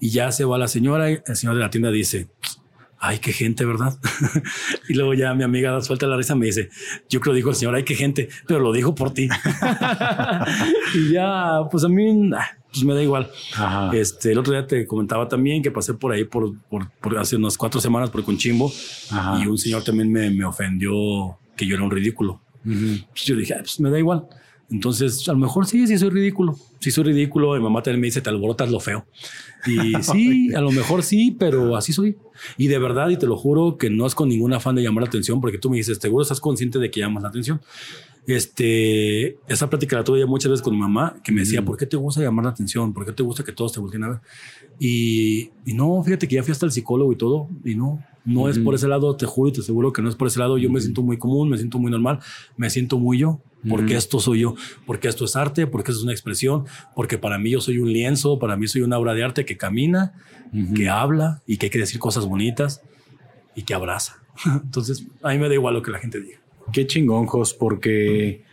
Y ya se va la señora y el señor de la tienda dice, ay, qué gente, ¿verdad? (laughs) y luego ya mi amiga suelta la risa, me dice, yo creo dijo el señor, ay, qué gente, pero lo dijo por ti. (laughs) y ya, pues a mí, pues me da igual. Este, el otro día te comentaba también que pasé por ahí por, por, hace unas cuatro semanas por Conchimbo y un señor también me, me, ofendió que yo era un ridículo. Pues yo dije, pues me da igual. Entonces, a lo mejor sí, sí soy ridículo. Sí soy ridículo. Mi mamá también me dice, te alborotas lo feo. Y (laughs) sí, a lo mejor sí, pero así soy. Y de verdad, y te lo juro, que no es con ningún afán de llamar la atención, porque tú me dices, seguro estás consciente de que llamas la atención. Este, esa plática la tuve ya muchas veces con mi mamá, que me decía, ¿por qué te gusta llamar la atención? ¿Por qué te gusta que todos te volteen a ver? Y, y no, fíjate que ya fui hasta el psicólogo y todo, y no, no es por ese lado, te juro y te aseguro que no es por ese lado. Yo me siento muy común, me siento muy normal, me siento muy yo, porque esto soy yo, porque esto es arte, porque esto es una expresión, porque para mí yo soy un lienzo, para mí soy una obra de arte que camina, que habla y que hay que decir cosas bonitas y que abraza. (laughs) Entonces, a mí me da igual lo que la gente diga. Qué chingonjos, porque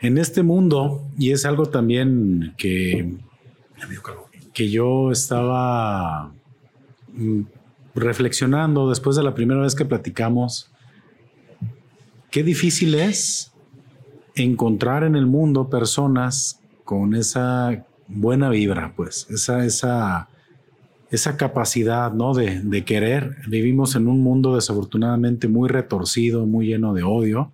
en este mundo, y es algo también que, que yo estaba mm, reflexionando después de la primera vez que platicamos, qué difícil es encontrar en el mundo personas con esa buena vibra, pues, esa, esa, esa capacidad, ¿no? De, de, querer. Vivimos en un mundo desafortunadamente muy retorcido, muy lleno de odio.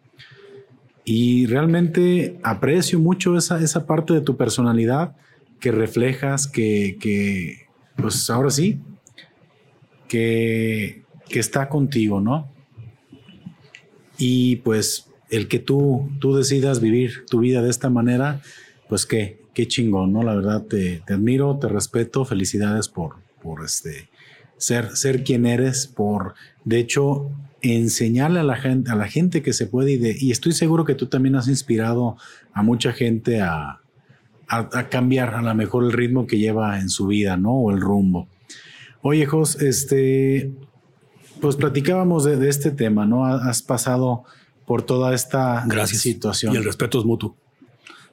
Y realmente aprecio mucho esa, esa parte de tu personalidad que reflejas, que, que, pues ahora sí, que, que está contigo, ¿no? Y pues el que tú, tú decidas vivir tu vida de esta manera, pues qué, qué chingón, ¿no? La verdad te, te admiro, te respeto, felicidades por, por este, ser, ser quien eres, por, de hecho, enseñarle a la gente, a la gente que se puede, y, y estoy seguro que tú también has inspirado a mucha gente a, a, cambiar a lo mejor el ritmo que lleva en su vida, ¿no? O el rumbo. Oye, Jos, este, pues platicábamos de, de este tema, ¿no? Has pasado por toda esta Gracias. situación. Y el respeto es mutuo.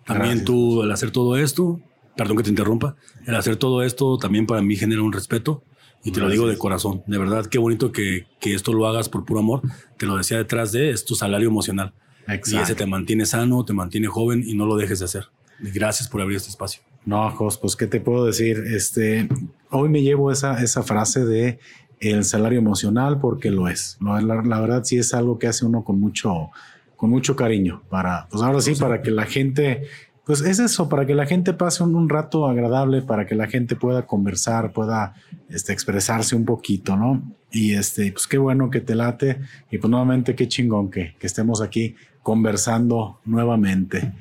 También Gracias. tú, al hacer todo esto, perdón que te interrumpa, el hacer todo esto también para mí genera un respeto y te Gracias. lo digo de corazón. De verdad, qué bonito que, que, esto lo hagas por puro amor. Te lo decía detrás de, es tu salario emocional. Exacto. Y ese te mantiene sano, te mantiene joven y no lo dejes de hacer. Gracias por abrir este espacio. No, Jos, pues qué te puedo decir. Este, hoy me llevo esa, esa frase de el salario emocional porque lo es. La, la, la, verdad sí es algo que hace uno con mucho, con mucho cariño para, pues ahora sí, para que la gente, pues es eso, para que la gente pase un, rato agradable, para que la gente pueda conversar, pueda este, expresarse un poquito, ¿no? Y este, pues qué bueno que te late y pues nuevamente qué chingón que, estemos aquí conversando nuevamente.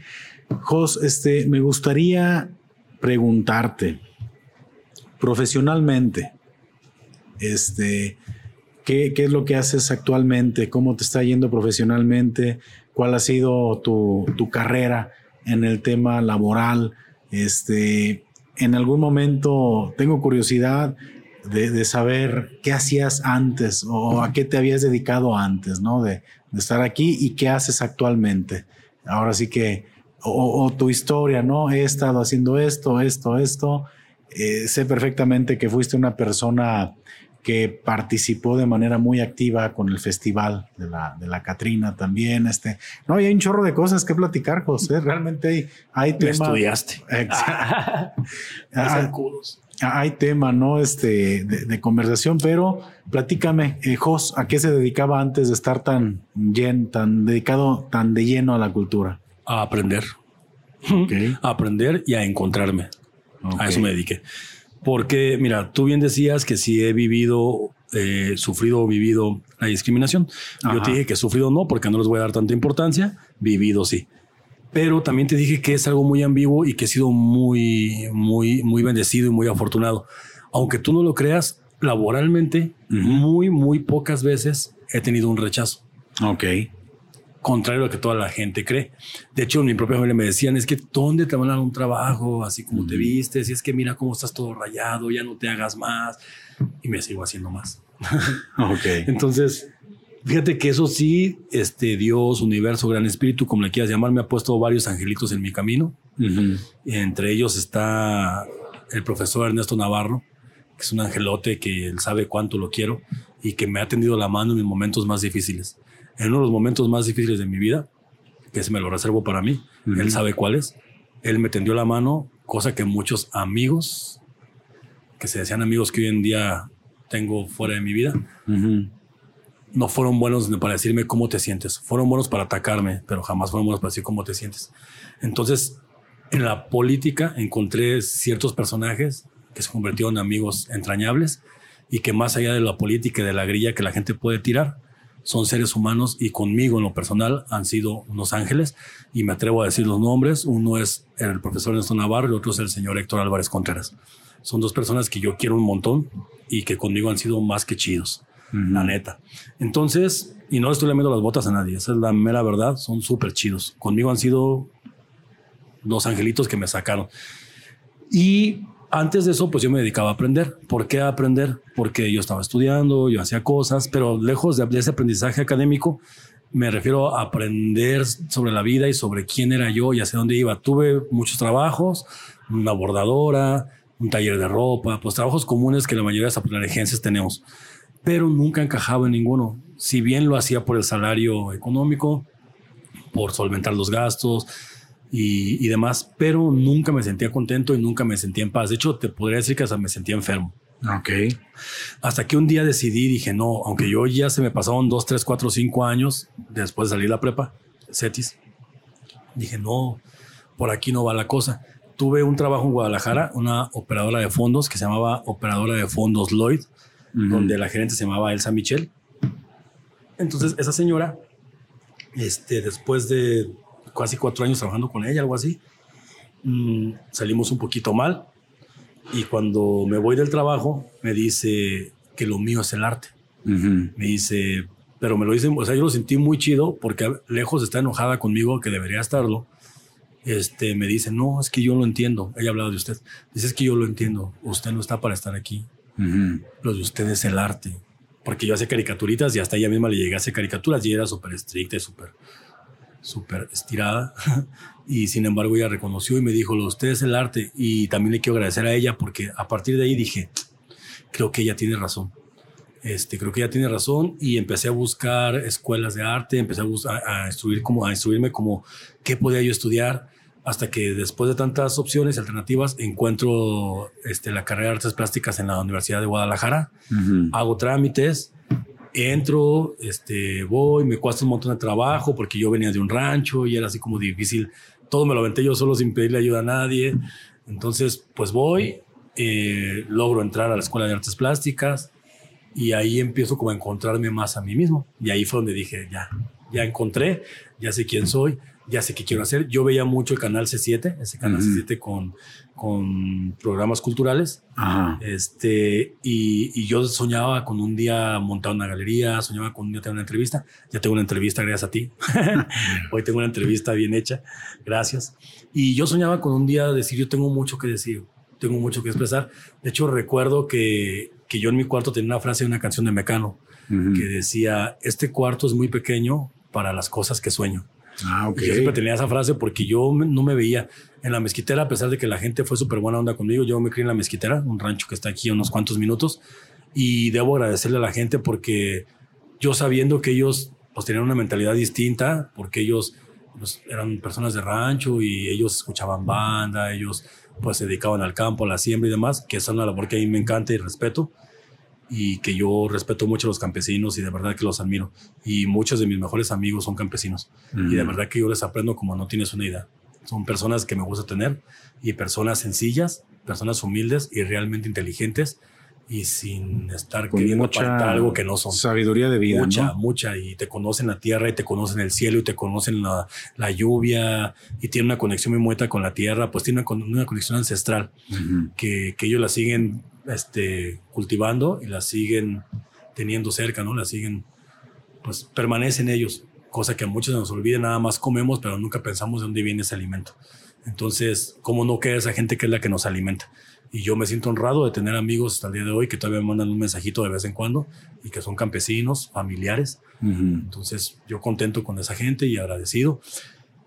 Jos, este, me gustaría preguntarte profesionalmente, este, ¿qué, ¿qué, es lo que haces actualmente? ¿Cómo te está yendo profesionalmente? ¿Cuál ha sido tu carrera en el tema laboral? Este, en algún momento tengo curiosidad de, saber qué hacías antes o a qué te habías dedicado antes, ¿no? De, estar aquí y qué haces actualmente. Ahora sí que, o, o, tu historia, ¿no? He estado haciendo esto, esto, esto. Eh, sé perfectamente que fuiste una persona que participó de manera muy activa con el festival de la, de la Catrina también. Este, no, y hay un chorro de cosas que platicar, José. Realmente hay, hay tema. estudiaste. Exacto. (laughs) ah, hay tema, ¿no? Este, de, conversación, pero platícame, eh, Jos, ¿a qué se dedicaba antes de estar tan, tan dedicado, tan de lleno a la cultura? A aprender. A aprender y a encontrarme. A eso me dediqué. Porque, mira, tú bien decías que si he vivido, eh, sufrido o vivido la discriminación. Yo te dije que sufrido no, porque no les voy a dar tanta importancia. Vivido sí. Pero también te dije que es algo muy ambiguo y que he sido muy, muy, muy bendecido y muy afortunado. Aunque tú no lo creas, laboralmente, muy, muy pocas veces he tenido un rechazo. Ok. Contrario a lo que toda la gente cree. De hecho, en mi propia familia me decían, es que ¿dónde te van a dar un trabajo? Así como te vistes, y es que mira cómo estás todo rayado, ya no te hagas más. Y me sigo haciendo más. (laughs) ok. Entonces, Fíjate que eso sí, este Dios, universo, gran espíritu, como le quieras llamar, me ha puesto varios angelitos en mi camino. Entre ellos está el profesor Ernesto Navarro, que es un angelote que él sabe cuánto lo quiero y que me ha tendido la mano en mis momentos más difíciles. En uno de los momentos más difíciles de mi vida, que se me lo reservo para mí, él sabe cuáles. Él me tendió la mano, cosa que muchos amigos, que se decían amigos que hoy en día tengo fuera de mi vida, no fueron buenos para decirme cómo te sientes. Fueron buenos para atacarme, pero jamás fueron buenos para decir cómo te sientes. Entonces, en la política encontré ciertos personajes que se convirtieron en amigos entrañables y que más allá de la política y de la grilla que la gente puede tirar, son seres humanos y conmigo en lo personal han sido unos ángeles y me atrevo a decir los nombres. Uno es el profesor Néstor Navarro y otro es el señor Héctor Álvarez Contreras. Son dos personas que yo quiero un montón y que conmigo han sido más que chidos la neta. Entonces, y no le estoy lamiendo las botas a nadie, esa es la mera verdad, son súper chidos. Conmigo han sido los angelitos que me sacaron. Y antes de eso, pues yo me dedicaba a aprender. ¿Por qué a aprender? Porque yo estaba estudiando, yo hacía cosas, pero lejos de, ese aprendizaje académico, me refiero a aprender sobre la vida y sobre quién era yo y hacia dónde iba. Tuve muchos trabajos, una bordadora, un taller de ropa, pues trabajos comunes que la mayoría de las agencias tenemos pero nunca encajaba en ninguno. Si bien lo hacía por el salario económico, por solventar los gastos y, demás, pero nunca me sentía contento y nunca me sentía en paz. De hecho, te podría decir que hasta me sentía enfermo. Ok. Hasta que un día decidí, dije, no, aunque yo ya se me pasaron dos, tres, cuatro, cinco años después de salir la prepa, CETIS, dije, no, por aquí no va la cosa. Tuve un trabajo en Guadalajara, una operadora de fondos que se llamaba Operadora de Fondos Lloyd donde la gerente se llamaba Elsa Michel. Entonces, esa señora, este, después de casi cuatro años trabajando con ella, algo así, mm, salimos un poquito mal. Y cuando me voy del trabajo, me dice que lo mío es el arte. Me dice, pero me lo dicen, o sea, yo lo sentí muy chido porque lejos está enojada conmigo, que debería estarlo. Este, me dice, no, es que yo lo entiendo. Ella hablaba de usted. Dice, es que yo lo entiendo. Usted no está para estar aquí. Lo de ustedes es el arte. Porque yo hacía caricaturitas y hasta ella misma le llegué a hacer caricaturas y era súper estricta y súper súper estirada. (laughs) y sin embargo ella reconoció y me dijo, lo de ustedes es el arte. Y también le quiero agradecer a ella porque a partir de ahí dije, creo que ella tiene razón. Este, creo que ella tiene razón y empecé a buscar escuelas de arte, empecé a, a, instruir como, a instruirme como qué podía yo estudiar hasta que después de tantas opciones alternativas encuentro este, la carrera de artes plásticas en la Universidad de Guadalajara, hago trámites, entro, este, voy, me cuesta un montón de trabajo porque yo venía de un rancho y era así como difícil, todo me lo aventé yo solo sin pedirle ayuda a nadie, entonces pues voy, eh, logro entrar a la Escuela de Artes Plásticas y ahí empiezo como a encontrarme más a mí mismo. Y ahí fue donde dije, ya, ya encontré, ya sé quién soy ya sé qué quiero hacer. Yo veía mucho el canal C7, ese canal C7 con, con programas culturales. Este, y, y, yo soñaba con un día montar una galería, soñaba con un día tener una entrevista. Ya tengo una entrevista gracias a ti. (laughs) Hoy tengo una entrevista bien hecha. Gracias. Y yo soñaba con un día decir, yo tengo mucho que decir, tengo mucho que expresar. De hecho, recuerdo que, que yo en mi cuarto tenía una frase de una canción de Mecano que decía, este cuarto es muy pequeño para las cosas que sueño. Ah, okay. Yo siempre tenía esa frase porque yo no me veía en la mezquitera, a pesar de que la gente fue súper buena onda conmigo. Yo me crié en la mezquitera, un rancho que está aquí a unos cuantos minutos, y debo agradecerle a la gente porque yo sabiendo que ellos pues, tenían una mentalidad distinta, porque ellos pues, eran personas de rancho y ellos escuchaban banda, ellos pues se dedicaban al campo, a la siembra y demás, que es una labor que a mí me encanta y respeto y que yo respeto mucho a los campesinos y de verdad que los admiro. Y muchos de mis mejores amigos son campesinos y de verdad que yo les aprendo como no tienes una idea. Son personas que me gusta tener y personas sencillas, personas humildes y realmente inteligentes y sin estar queriendo mucha algo que no son. Sabiduría de vida. Mucha, mucha. Y te conocen la tierra y te conocen el cielo y te conocen la, la lluvia y tienen una conexión muy muerta con la tierra, pues tienen una, una conexión ancestral que, que ellos la siguen este, cultivando y la siguen teniendo cerca, ¿no? La siguen, pues permanecen ellos, cosa que a muchos nos olvida, nada más comemos, pero nunca pensamos de dónde viene ese alimento. Entonces, ¿cómo no queda esa gente que es la que nos alimenta? Y yo me siento honrado de tener amigos hasta el día de hoy que todavía me mandan un mensajito de vez en cuando y que son campesinos, familiares. Entonces yo contento con esa gente y agradecido.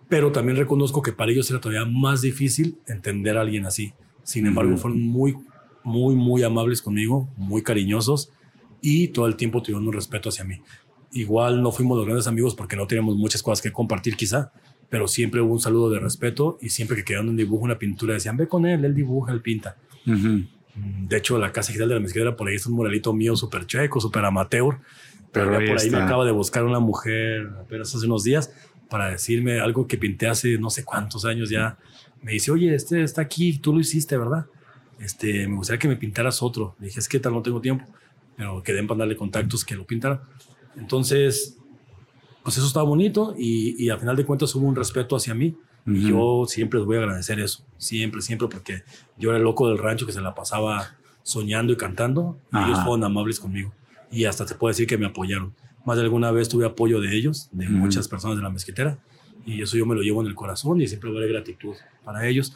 Pero también reconozco que para ellos era todavía más difícil entender a alguien así. Sin embargo, fueron muy, muy, muy amables conmigo, muy cariñosos y todo el tiempo tuvieron un respeto hacia mí. Igual no fuimos los grandes amigos porque no teníamos muchas cosas que compartir quizá, pero siempre hubo un saludo de respeto y siempre que quedaban un dibujo, una pintura, decían, ve con él, él dibuja, él pinta. De hecho, la Casa General de la Mezquitera, por ahí es un muralito mío súper checo, súper amateur. Pero, por ahí me acaba de buscar una mujer apenas hace unos días para decirme algo que pinté hace no sé cuántos años ya. Me dice, oye, este está aquí, tú lo hiciste, ¿verdad? Este, me gustaría que me pintaras otro. Le dije, es que tal no tengo tiempo, pero quedé en darle contactos que lo pintara. Entonces, pues eso estaba bonito y, y al final de cuentas hubo un respeto hacia mí y yo siempre les voy a agradecer eso, siempre, siempre, porque yo era el loco del rancho que se la pasaba soñando y cantando. Y ellos fueron amables conmigo. Y hasta te puedo decir que me apoyaron. Más de alguna vez tuve apoyo de ellos, de muchas personas de la mezquitera. Y eso yo me lo llevo en el corazón y siempre voy a gratitud para ellos.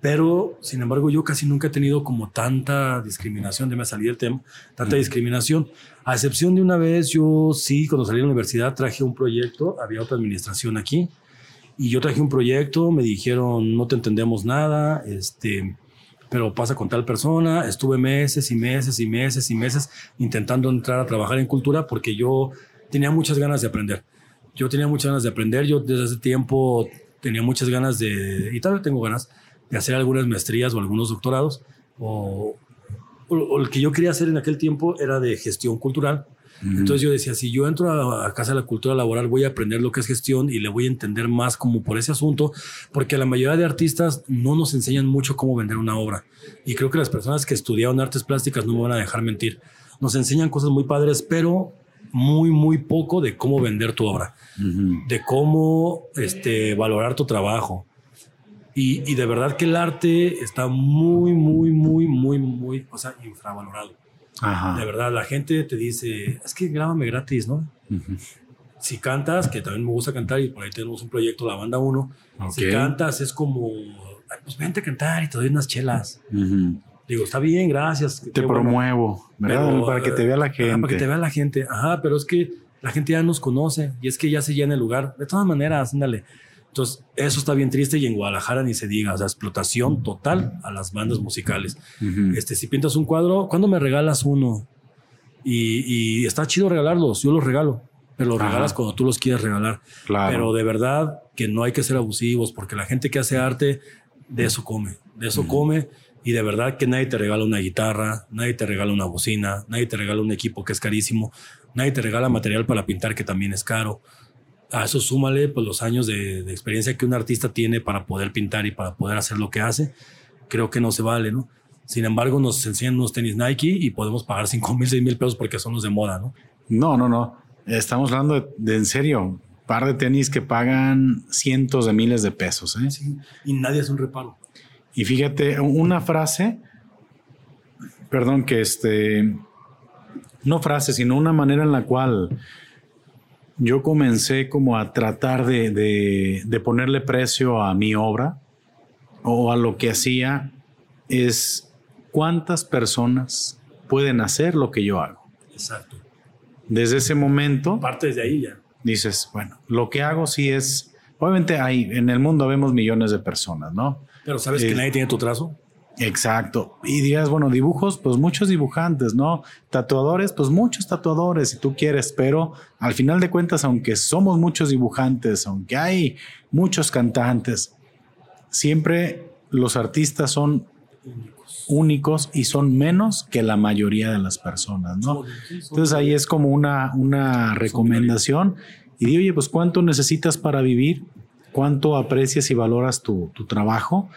Pero, sin embargo, yo casi nunca he tenido como tanta discriminación, de me salir el tema, tanta discriminación. A excepción de una vez, yo sí, cuando salí de la universidad, traje un proyecto, había otra administración aquí, y yo traje un proyecto, me dijeron, no te entendemos nada, este, pero pasa con tal persona. Estuve meses y meses y meses y meses intentando entrar a trabajar en cultura porque yo tenía muchas ganas de aprender. Yo tenía muchas ganas de aprender. Yo desde ese tiempo tenía muchas ganas de, y todavía tengo ganas, de hacer algunas maestrías o algunos doctorados. O, o, el que yo quería hacer en aquel tiempo era de gestión cultural entonces yo decía, si yo entro a, Casa de la Cultura Laboral, voy a aprender lo que es gestión y le voy a entender más como por ese asunto, porque la mayoría de artistas no nos enseñan mucho cómo vender una obra. Y creo que las personas que estudiaron artes plásticas no me van a dejar mentir. Nos enseñan cosas muy padres, pero muy, muy poco de cómo vender tu obra, de cómo este, valorar tu trabajo. Y, y, de verdad que el arte está muy, muy, muy, muy, muy, o sea, infravalorado. De verdad, la gente te dice, es que grábame gratis, ¿no? Si cantas, que también me gusta cantar y por ahí tenemos un proyecto, la banda 1, si cantas es como, pues vente a cantar y te doy unas chelas. Digo, está bien, gracias. Te promuevo, ¿verdad? para que te vea la gente. para que te vea la gente. Ajá, pero es que la gente ya nos conoce y es que ya se llena el lugar. De todas maneras, ándale. Entonces, eso está bien triste y en Guadalajara ni se diga, o sea, explotación total a las bandas musicales. Este, si pintas un cuadro, ¿cuándo me regalas uno? Y, está chido regalarlos, yo los regalo, pero los regalas cuando tú los quieres regalar. Pero de verdad que no hay que ser abusivos, porque la gente que hace arte, de eso come, de eso come. Y de verdad que nadie te regala una guitarra, nadie te regala una bocina, nadie te regala un equipo que es carísimo, nadie te regala material para pintar que también es caro a eso súmale pues, los años de, experiencia que un artista tiene para poder pintar y para poder hacer lo que hace, creo que no se vale, ¿no? Sin embargo, nos enseñan unos tenis Nike y podemos pagar (laughs) 5 mil, 6 mil pesos porque son los de moda, ¿no? No, no, no. Estamos hablando de, en serio, par de tenis que pagan cientos de miles de pesos. ¿eh? y nadie es un reparo. Y fíjate, una frase, perdón, que este, no frase, sino una manera en la cual yo comencé como a tratar de, ponerle precio a mi obra o a lo que hacía es cuántas personas pueden hacer lo que yo hago. Exacto. Desde ese momento. Parte de ahí ya. Dices, bueno, lo que hago sí es. Obviamente hay, en el mundo vemos millones de personas, ¿no? Pero sabes que nadie tiene tu trazo. Exacto. Y digas, bueno, dibujos, pues muchos dibujantes, ¿no? Tatuadores, pues muchos tatuadores, si tú quieres, pero al final de cuentas, aunque somos muchos dibujantes, aunque hay muchos cantantes, siempre los artistas son únicos y son menos que la mayoría de las personas, ¿no? Entonces ahí es como una, una recomendación y di, oye, pues cuánto necesitas para vivir, cuánto aprecias y valoras tu, tu trabajo.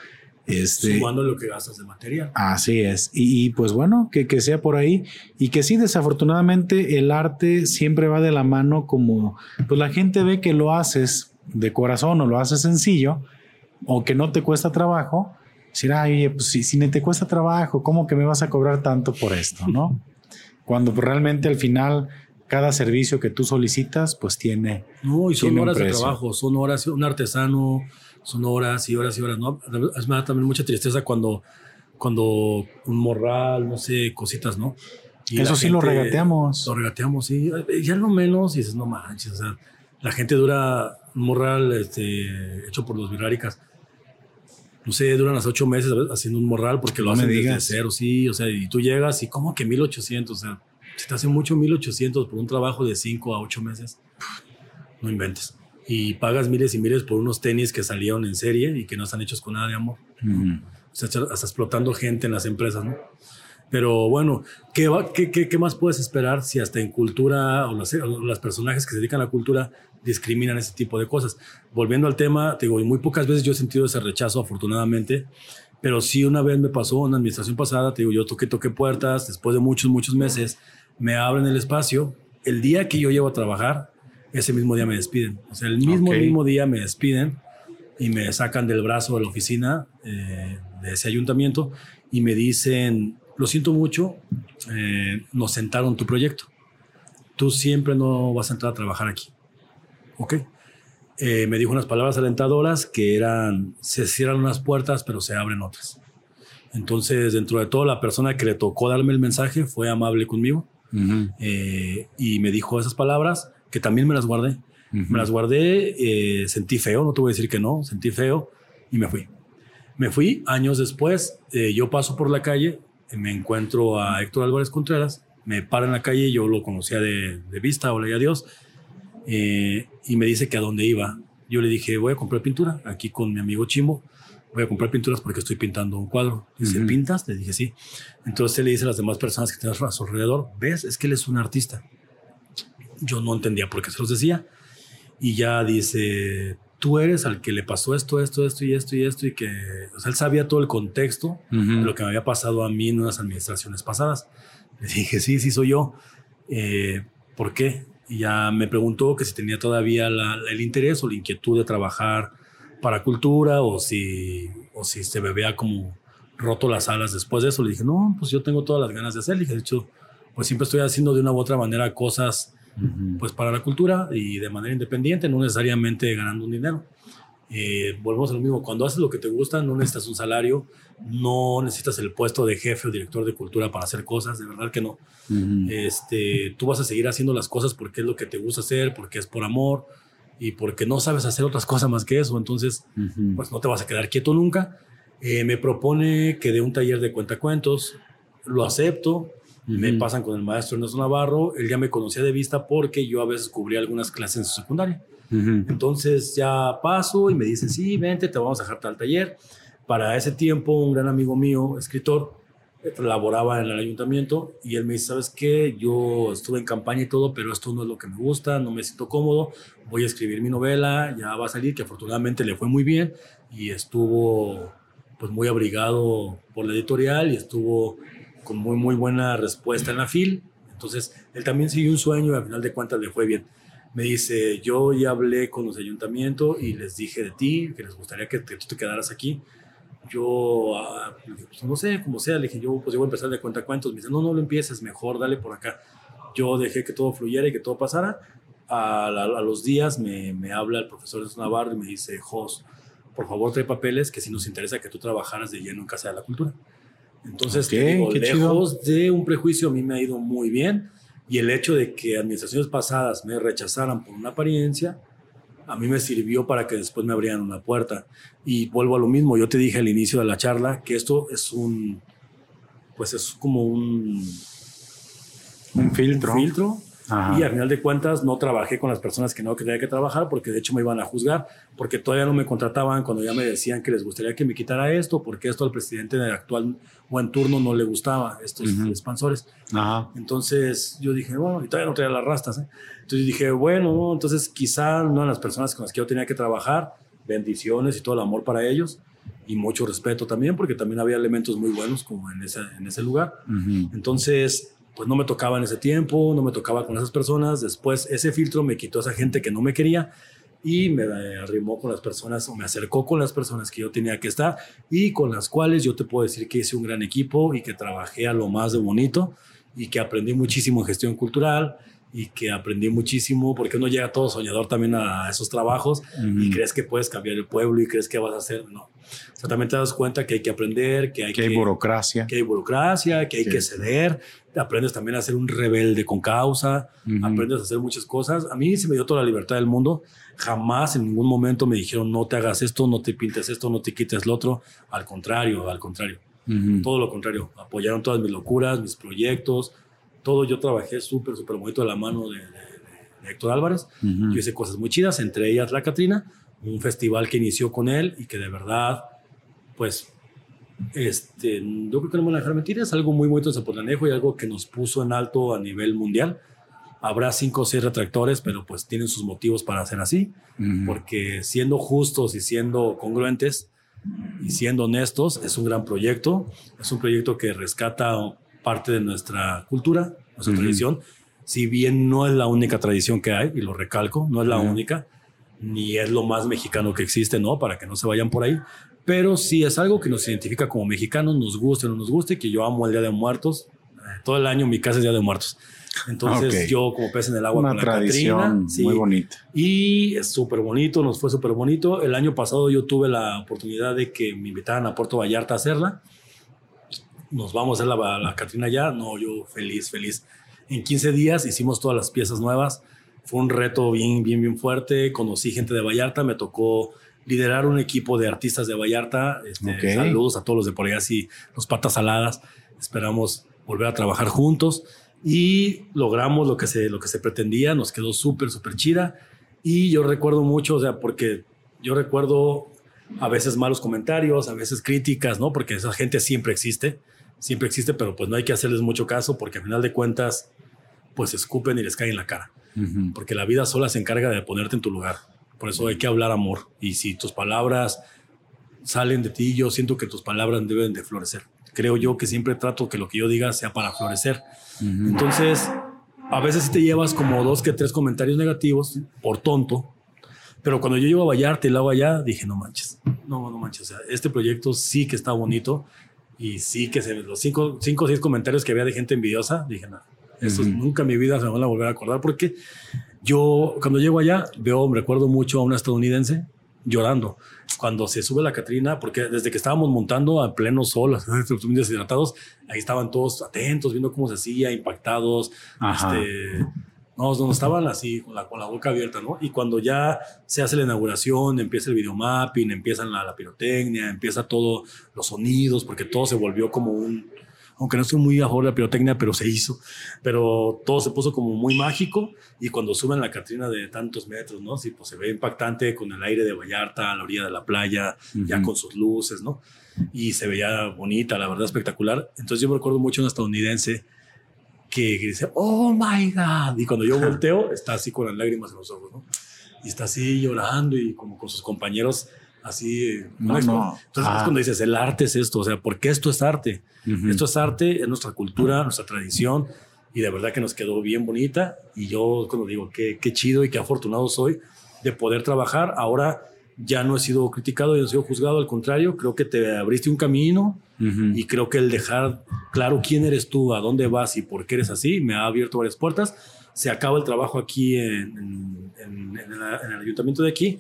Este, Sumando lo que gastas de material. Así es. Y, pues bueno, que, que, sea por ahí. Y que sí, desafortunadamente el arte siempre va de la mano como, pues la gente ve que lo haces de corazón o lo haces sencillo o que no te cuesta trabajo. Decir, ay, pues si, si te cuesta trabajo, ¿cómo que me vas a cobrar tanto por esto? ¿No? Cuando realmente al final cada servicio que tú solicitas, pues tiene. No, y son horas de trabajo, son horas, un artesano son horas y horas y horas, ¿no? Es me da también mucha tristeza cuando, cuando un morral, no sé, cositas, ¿no? Y Eso sí lo regateamos. Lo regateamos, sí. Ya no menos y dices, no manches, o sea, la gente dura un morral este, hecho por los viráricas. No sé, duran hasta ocho meses haciendo un morral porque lo hacen desde cero, sí. O sea, y tú llegas y como que 1800, o sea, si te hace mucho 1800 por un trabajo de cinco a ocho meses, no inventes y pagas miles y miles por unos tenis que salieron en serie y que no están hechos con nada de amor. O sea, hasta explotando gente en las empresas, ¿no? Pero bueno, ¿qué, qué, qué, más puedes esperar si hasta en cultura o los, los, personajes que se dedican a la cultura discriminan ese tipo de cosas? Volviendo al tema, te digo, muy pocas veces yo he sentido ese rechazo, afortunadamente, pero sí una vez me pasó en la administración pasada, te digo, yo toqué, toqué puertas, después de muchos, muchos meses, me abren el espacio. El día que yo llevo a trabajar, ese mismo día me despiden. O sea, el mismo, mismo día me despiden y me sacan del brazo de la oficina eh, de ese ayuntamiento y me dicen, lo siento mucho, eh, nos sentaron tu proyecto. Tú siempre no vas a entrar a trabajar aquí. ¿Ok? Eh, me dijo unas palabras alentadoras que eran, se cierran unas puertas, pero se abren otras. Entonces, dentro de todo, la persona que le tocó darme el mensaje fue amable conmigo y me dijo esas palabras que también me las guardé. Me las guardé, eh, sentí feo, no te voy a decir que no, sentí feo y me fui. Me fui años después, eh, yo paso por la calle, me encuentro a Héctor Álvarez Contreras, me para en la calle, yo lo conocía de, vista, hola y adiós, eh, y me dice que a dónde iba. Yo le dije, voy a comprar pintura aquí con mi amigo Chimbo, voy a comprar pinturas porque estoy pintando un cuadro. Dice, ¿pintas? Le dije, sí. Entonces él le dice a las demás personas que tienes a su alrededor, ves, es que él es un artista. Yo no entendía por qué se los decía. Y ya dice, tú eres al que le pasó esto, esto, esto y esto y esto, y que, o sea, él sabía todo el contexto de lo que me había pasado a mí en unas administraciones pasadas. Le dije, sí, sí, soy yo. Eh, ¿Por qué? Y ya me preguntó que si tenía todavía el interés o la inquietud de trabajar para cultura o si, o si se me veía como roto las alas después de eso. Le dije, no, pues yo tengo todas las ganas de hacer. Le dije, de hecho, pues siempre estoy haciendo de una u otra manera cosas pues para la cultura y de manera independiente, no necesariamente ganando un dinero. Eh, volvemos a lo mismo, cuando haces lo que te gusta, no necesitas un salario, no necesitas el puesto de jefe o director de cultura para hacer cosas, de verdad que no. este, tú vas a seguir haciendo las cosas porque es lo que te gusta hacer, porque es por amor y porque no sabes hacer otras cosas más que eso, entonces pues no te vas a quedar quieto nunca. Eh, me propone que dé un taller de cuentacuentos, lo acepto, me pasan con el maestro Ernesto Navarro. Él ya me conocía de vista porque yo a veces cubría algunas clases en su secundaria. Entonces ya paso y me dicen, sí, vente, te vamos a dejar tal taller. Para ese tiempo, un gran amigo mío, escritor, laboraba en el ayuntamiento y él me dice, ¿sabes qué? Yo estuve en campaña y todo, pero esto no es lo que me gusta, no me siento cómodo, voy a escribir mi novela, ya va a salir, que afortunadamente le fue muy bien y estuvo pues muy abrigado por la editorial y estuvo con muy, muy buena respuesta en la FIL. Entonces, él también siguió un sueño y al final de cuentas le fue bien. Me dice, yo ya hablé con los ayuntamientos y les dije de ti, que les gustaría que, tú te quedaras aquí. Yo, ah, pues, no sé, como sea, le dije, yo pues yo voy a empezar de cuenta cuentos. Me dice, no, no lo empieces, mejor dale por acá. Yo dejé que todo fluyera y que todo pasara. A, a, los días me, me, habla el profesor de Navarro y me dice, Jos, por favor trae papeles que si nos interesa que tú trabajaras de lleno en Casa de la Cultura. Entonces, lejos de un prejuicio, a mí me ha ido muy bien. Y el hecho de que administraciones pasadas me rechazaran por una apariencia, a mí me sirvió para que después me abrieran una puerta. Y vuelvo a lo mismo, yo te dije al inicio de la charla que esto es un, pues es como un... Un filtro. filtro Y al final de cuentas no trabajé con las personas que no quería que trabajar porque de hecho me iban a juzgar, porque todavía no me contrataban cuando ya me decían que les gustaría que me quitara esto, porque esto al presidente del actual o en turno no le gustaba, estos expansores. Entonces yo dije, bueno, y todavía no traía las rastas. ¿eh? Entonces dije, bueno, entonces quizá no las personas con las que yo tenía que trabajar, bendiciones y todo el amor para ellos y mucho respeto también, porque también había elementos muy buenos como en ese, en ese lugar. Entonces, pues no me tocaba en ese tiempo, no me tocaba con esas personas. Después ese filtro me quitó a esa gente que no me quería y me arrimó con las personas o me acercó con las personas que yo tenía que estar y con las cuales yo te puedo decir que hice un gran equipo y que trabajé a lo más de bonito y que aprendí muchísimo en gestión cultural y que aprendí muchísimo porque uno llega todo soñador también a esos trabajos y crees que puedes cambiar el pueblo y crees que vas a hacer, no. O sea, también te das cuenta que hay que aprender, que hay que, hay burocracia, que hay burocracia, que hay que ceder, aprendes también a ser un rebelde con causa, aprendes a hacer muchas cosas. A mí se me dio toda la libertad del mundo. Jamás en ningún momento me dijeron no te hagas esto, no te pintes esto, no te quites lo otro. Al contrario, al contrario. Todo lo contrario. Apoyaron todas mis locuras, mis proyectos, todo yo trabajé súper, súper bonito de la mano de, Héctor Álvarez. Yo hice cosas muy chidas, entre ellas La Catrina, un festival que inició con él y que de verdad, pues, este, yo creo que no me van a dejar mentir, es algo muy bonito de Zapotlanejo y algo que nos puso en alto a nivel mundial. Habrá cinco o seis retractores, pero pues tienen sus motivos para hacer así, porque siendo justos y siendo congruentes y siendo honestos, es un gran proyecto, es un proyecto que rescata parte de nuestra cultura, nuestra tradición. Si bien no es la única tradición que hay, y lo recalco, no es la única, ni es lo más mexicano que existe, ¿no? Para que no se vayan por ahí. Pero sí es algo que nos identifica como mexicanos, nos guste o no nos guste, que yo amo el Día de Muertos. Eh, todo el año mi casa es Día de Muertos. Entonces yo como pez en el agua Una con la tradición muy bonita. Y es súper bonito, nos fue súper bonito. El año pasado yo tuve la oportunidad de que me invitaran a Puerto Vallarta a hacerla nos vamos a hacer la, la Catrina ya. No, yo feliz, feliz. En 15 días hicimos todas las piezas nuevas. Fue un reto bien, bien, bien fuerte. Conocí gente de Vallarta, me tocó liderar un equipo de artistas de Vallarta. Este, saludos a todos los de por allá, y los patas saladas. Esperamos volver a trabajar juntos y logramos lo que se, lo que se pretendía. Nos quedó súper, súper chida. Y yo recuerdo mucho, o sea, porque yo recuerdo a veces malos comentarios, a veces críticas, ¿no? Porque esa gente siempre existe siempre existe, pero pues no hay que hacerles mucho caso porque al final de cuentas, pues escupen y les caen en la cara. Porque la vida sola se encarga de ponerte en tu lugar. Por eso hay que hablar amor. Y si tus palabras salen de ti, yo siento que tus palabras deben de florecer. Creo yo que siempre trato que lo que yo diga sea para florecer. Entonces, a veces te llevas como dos que tres comentarios negativos por tonto, pero cuando yo llego a Vallarta y lo hago allá, dije, no manches, no, no manches, o sea, este proyecto sí que está bonito y sí que se, los cinco, cinco o seis comentarios que había de gente envidiosa, dije, no, eso nunca en mi vida se me van a volver a acordar porque yo cuando llego allá veo, me recuerdo mucho a una estadounidense llorando. Cuando se sube la Catrina, porque desde que estábamos montando a pleno sol, (laughs) deshidratados, ahí estaban todos atentos, viendo cómo se hacía, impactados, este, no, no estaban así, con la, con la boca abierta, ¿no? Y cuando ya se hace la inauguración, empieza el videomapping, empiezan la, la pirotecnia, empieza todo los sonidos, porque todo se volvió como un, aunque no estoy muy a favor de la pirotecnia, pero se hizo, pero todo se puso como muy mágico y cuando suben la Catrina de tantos metros, ¿no? Sí, pues se ve impactante con el aire de Vallarta a la orilla de la playa, ya con sus luces, ¿no? Y se veía bonita, la verdad espectacular. Entonces yo me recuerdo mucho a un estadounidense que, dice, oh my God. Y cuando yo volteo, está así con las lágrimas en los ojos, ¿no? Y está así llorando y como con sus compañeros así. No, Entonces es ah. cuando dices, el arte es esto, o sea, porque esto es arte. Esto es arte, es nuestra cultura, nuestra tradición. Y de verdad que nos quedó bien bonita. Y yo cuando digo, qué, qué chido y qué afortunado soy de poder trabajar. Ahora ya no he sido criticado y no he sido juzgado, al contrario, creo que te abriste un camino y creo que el dejar claro quién eres tú, a dónde vas y por qué eres así, me ha abierto varias puertas. Se acaba el trabajo aquí en, en el ayuntamiento de aquí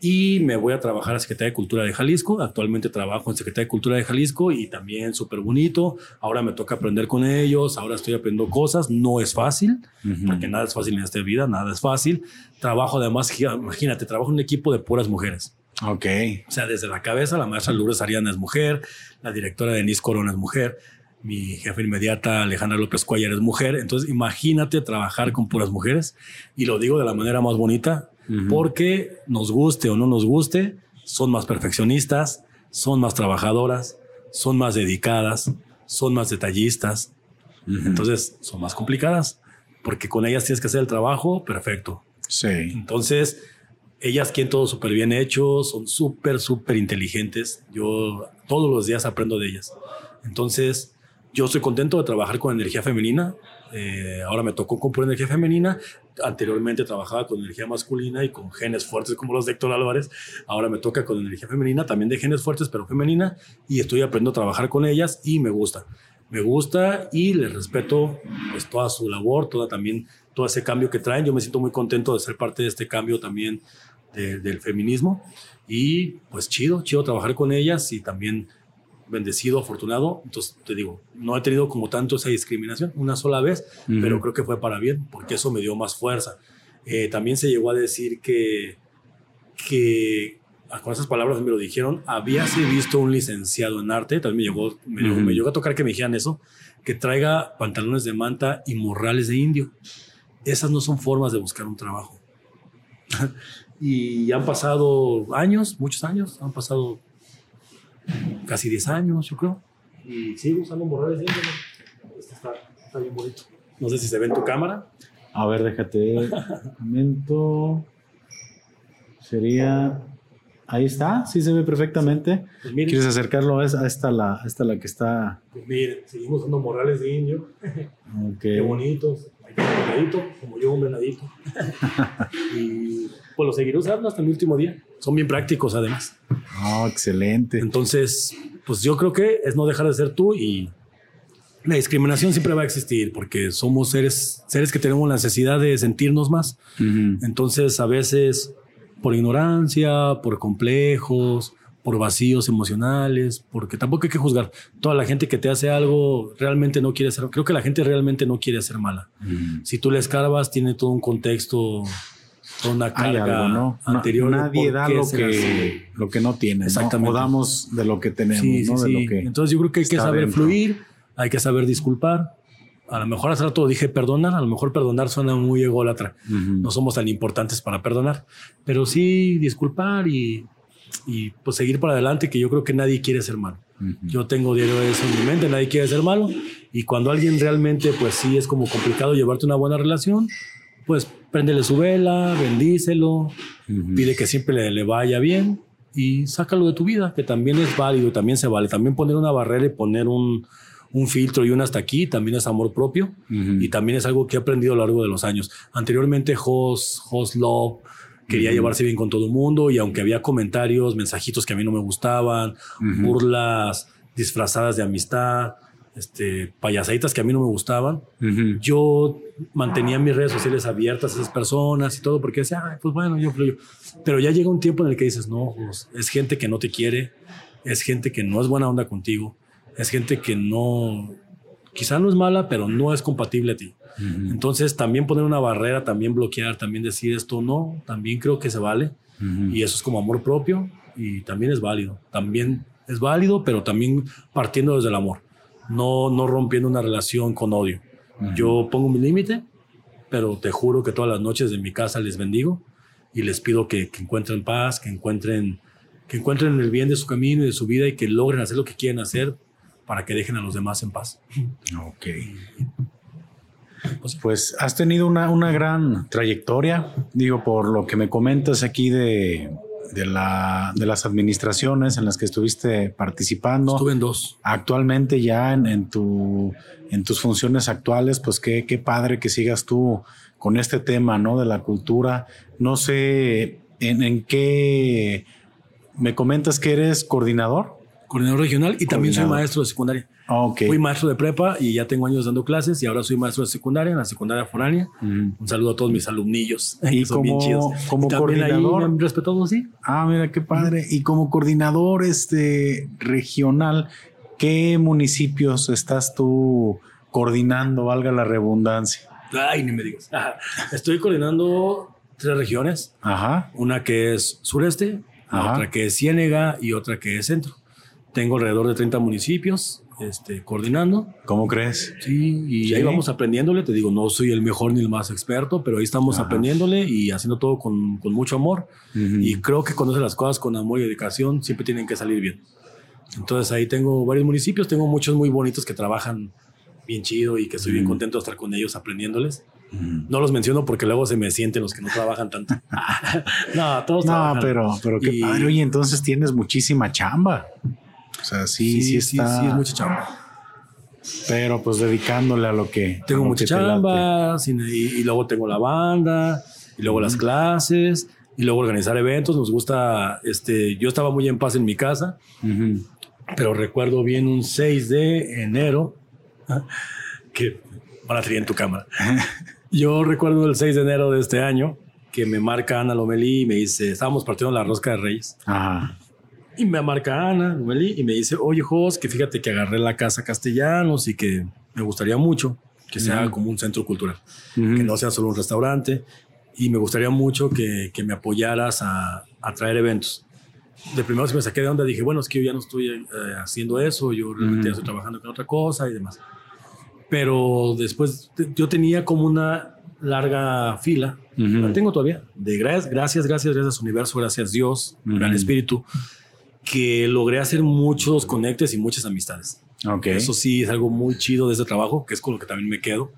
y me voy a trabajar a Secretaría de Cultura de Jalisco. Actualmente trabajo en Secretaría de Cultura de Jalisco y también súper bonito. Ahora me toca aprender con ellos, ahora estoy aprendiendo cosas. No es fácil, porque nada es fácil en esta vida, nada es fácil. Trabajo además, imagínate, trabajo en un equipo de puras mujeres. Ok. O sea, desde la cabeza, la maestra Lourdes Ariana es mujer, la directora Denise Corona es mujer. mi jefe inmediata, Alejandra López Cuellar, es mujer. Entonces, imagínate trabajar con puras mujeres. Y lo digo de la manera más bonita, porque nos guste o no nos guste, son más perfeccionistas, son más trabajadoras, son más dedicadas, son más detallistas. Entonces, son más complicadas, porque con ellas tienes que hacer el trabajo perfecto. Sí. Entonces, ellas quieren todo súper bien hecho, son súper, súper inteligentes. Yo todos los días aprendo de ellas. Entonces, yo estoy contento de trabajar con energía femenina. Eh, ahora me tocó con pura energía femenina. Anteriormente trabajaba con energía masculina y con genes fuertes como los de Héctor Álvarez. Ahora me toca con energía femenina, también de genes fuertes, pero femenina. Y estoy aprendiendo a trabajar con ellas y me gusta. Me gusta y les respeto pues, toda su labor, toda también todo ese cambio que traen. Yo me siento muy contento de ser parte de este cambio también del feminismo. Y pues chido, chido trabajar con ellas y también bendecido, afortunado. Entonces, te digo, no he tenido como tanto esa discriminación una sola vez, pero creo que fue para bien, porque eso me dio más fuerza. Eh, también se llegó a decir que, que, ah, con esas palabras me lo dijeron, habíase visto un licenciado en arte, también me llegó, me, llegó, me llegó a tocar que me dijeran eso, que traiga pantalones de manta y morrales de indio. Esas no son formas de buscar un trabajo. (laughs) y han pasado años, muchos años, han pasado casi 10 años, yo creo. Y sigo usando morrales de Este está, está, bien bonito. No sé si se ve en tu cámara. A ver, déjate. (laughs) momento. Sería. Ahí está, sí se ve perfectamente. Pues ¿Quieres acercarlo a esta, la, esta la que está? Pues miren, seguimos usando morrales de indio. Qué bonitos. venadito, como yo, un venadito. (laughs) y pues lo seguiré usando hasta mi último día. Son bien prácticos además. Oh, excelente. Entonces, pues yo creo que es no dejar de ser tú y la discriminación siempre va a existir porque somos seres, seres que tenemos la necesidad de sentirnos más. Entonces, a veces por ignorancia, por complejos, por vacíos emocionales, porque tampoco hay que juzgar. Toda la gente que te hace algo realmente no quiere ser, creo que la gente realmente no quiere ser mala. Si tú le escarbas, tiene todo un contexto una carga ¿no? anterior. nadie da lo que, lo que no tiene. Exactamente. ¿no? damos de lo que tenemos. ¿no? De lo que Entonces yo creo que hay que saber fluir, hay que saber disculpar. A lo mejor hace rato dije perdonar, a lo mejor perdonar suena muy ególatra. No somos tan importantes para perdonar, pero sí disculpar y, y pues seguir para adelante, que yo creo que nadie quiere ser malo. Yo tengo diario eso en mi mente, nadie quiere ser malo. Y cuando alguien realmente, pues sí es como complicado llevarte una buena relación, pues préndele su vela, bendícelo, pide que siempre le, vaya bien y sácalo de tu vida, que también es válido, también se vale. También poner una barrera y poner un, filtro y un hasta aquí también es amor propio y también es algo que he aprendido a lo largo de los años. Anteriormente, Host, Host Love quería llevarse bien con todo el mundo y aunque había comentarios, mensajitos que a mí no me gustaban, burlas disfrazadas de amistad, este, payasaditas que a mí no me gustaban. Yo mantenía mis redes sociales abiertas a esas personas y todo porque decía, pues bueno, yo fluyo. Pero ya llega un tiempo en el que dices, no, pues, es gente que no te quiere, es gente que no es buena onda contigo, es gente que no, quizá no es mala, pero no es compatible a ti. Entonces también poner una barrera, también bloquear, también decir esto no, también creo que se vale. Y eso es como amor propio y también es válido. También es válido, pero también partiendo desde el amor no, no rompiendo una relación con odio. Yo pongo mi límite, pero te juro que todas las noches de mi casa les bendigo y les pido que, encuentren paz, que encuentren, que encuentren el bien de su camino y de su vida y que logren hacer lo que quieren hacer para que dejen a los demás en paz. Ok. Pues, pues has tenido una, una gran trayectoria, digo, por lo que me comentas aquí de, de, la, de las administraciones en las que estuviste participando. Estuve en dos. Actualmente ya en, en, tu, en tus funciones actuales, pues qué, qué padre que sigas tú con este tema, ¿no? De la cultura. No sé en, en qué me comentas que eres coordinador. Coordinador regional y también soy maestro de secundaria. Fui maestro de prepa y ya tengo años dando clases y ahora soy maestro de secundaria, en la secundaria foránea. Mm. Un saludo a todos mis alumnillos. (laughs) Y como, como coordinador. Ahí me sí. Ah, mira qué padre. Y como coordinador este, regional, ¿qué municipios estás tú coordinando, valga la redundancia? Ay, ni me digas. (laughs) Estoy coordinando tres regiones. Ajá. Una que es sureste, otra que es Ciénega y otra que es centro. Tengo alrededor de 30 municipios este, coordinando. ¿Cómo crees? Sí, y Sí. ahí vamos aprendiéndole. Te digo, no soy el mejor ni el más experto, pero ahí estamos Ajá. aprendiéndole y haciendo todo con, con mucho amor. Ujú. Y creo que cuando las cosas con amor y dedicación, siempre tienen que salir bien. Entonces ahí tengo varios municipios, tengo muchos muy bonitos que trabajan bien chido y que estoy bien Ujú. contento de estar con ellos aprendiéndoles. No los menciono porque luego se me sienten los que no trabajan tanto. (laughs) (laughs) no, todos No, trabajan. pero, pero qué Y- padre. Oye, entonces tienes muchísima chamba. O sea, sí, sí, está. sí, es mucha chamba. Pero pues dedicándole a lo que. Tengo lo mucha que te chamba sin- y, y luego tengo la banda y luego las clases y luego organizar eventos. Nos gusta, este, yo estaba muy en paz en mi casa, pero recuerdo bien un 6 de enero (laughs) que van a en tu cámara. (laughs) Yo recuerdo el 6 de enero de este año que me marca Ana Lomelí y me dice, estábamos partiendo la rosca de Reyes. Ajá. Y me marca Ana y me dice, oye, Jos, que fíjate que agarré la casa Castellanos y que me gustaría mucho que sea Ujú. como un centro cultural, Ujú. que no sea solo un restaurante. Y me gustaría mucho que, que me apoyaras a, a traer eventos. De primero sí me saqué de onda, dije, bueno, es que yo ya no estoy eh, haciendo eso, yo realmente ya Ujú. estoy trabajando con otra cosa y demás. Pero después yo tenía como una larga fila, la tengo todavía, de gracias, gracias, gracias, gracias universo, gracias Dios, gran espíritu, que logré hacer muchos conectes y muchas amistades. Ok. Eso sí es algo muy chido de este trabajo, que es con lo que también me quedo.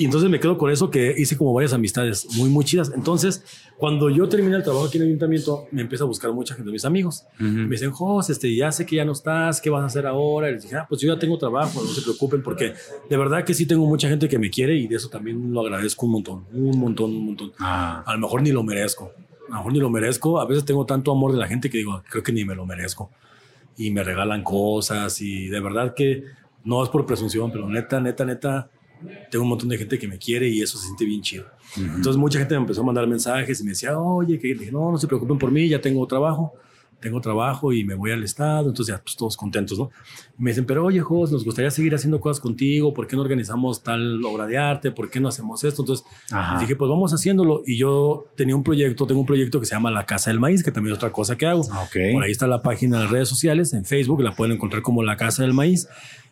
Y entonces me quedo con eso que hice como varias amistades muy, muy chidas. Entonces, cuando yo terminé el trabajo aquí en el ayuntamiento, me empieza a buscar mucha gente, mis amigos. Ujú. Me dicen, Jos, este, ya sé que ya no estás, ¿qué vas a hacer ahora? Y les dije, ah, pues yo ya tengo trabajo, no se preocupen, porque de verdad que sí tengo mucha gente que me quiere y de eso también lo agradezco un montón, un montón, un montón. Ah, A lo mejor ni lo merezco, a lo mejor ni lo merezco. A veces tengo tanto amor de la gente que digo, creo que ni me lo merezco. Y me regalan cosas y de verdad que no es por presunción, pero neta, neta, neta, tengo un montón de gente que me quiere y eso se siente bien chido. ujú. Entonces mucha gente me empezó a mandar mensajes y me decía, oye, que no, no se preocupen por mí, ya tengo trabajo, tengo trabajo y me voy al estado, entonces ya pues, todos contentos, ¿no? Y me dicen, pero oye, Jos, nos gustaría seguir haciendo cosas contigo, ¿por qué no organizamos tal obra de arte? ¿Por qué no hacemos esto? Entonces dije, pues vamos haciéndolo. Y yo tenía un proyecto, tengo un proyecto que se llama La Casa del Maíz, que también es otra cosa que hago. Ok. Por ahí está la página de las redes sociales, en Facebook, la pueden encontrar como La Casa del Maíz.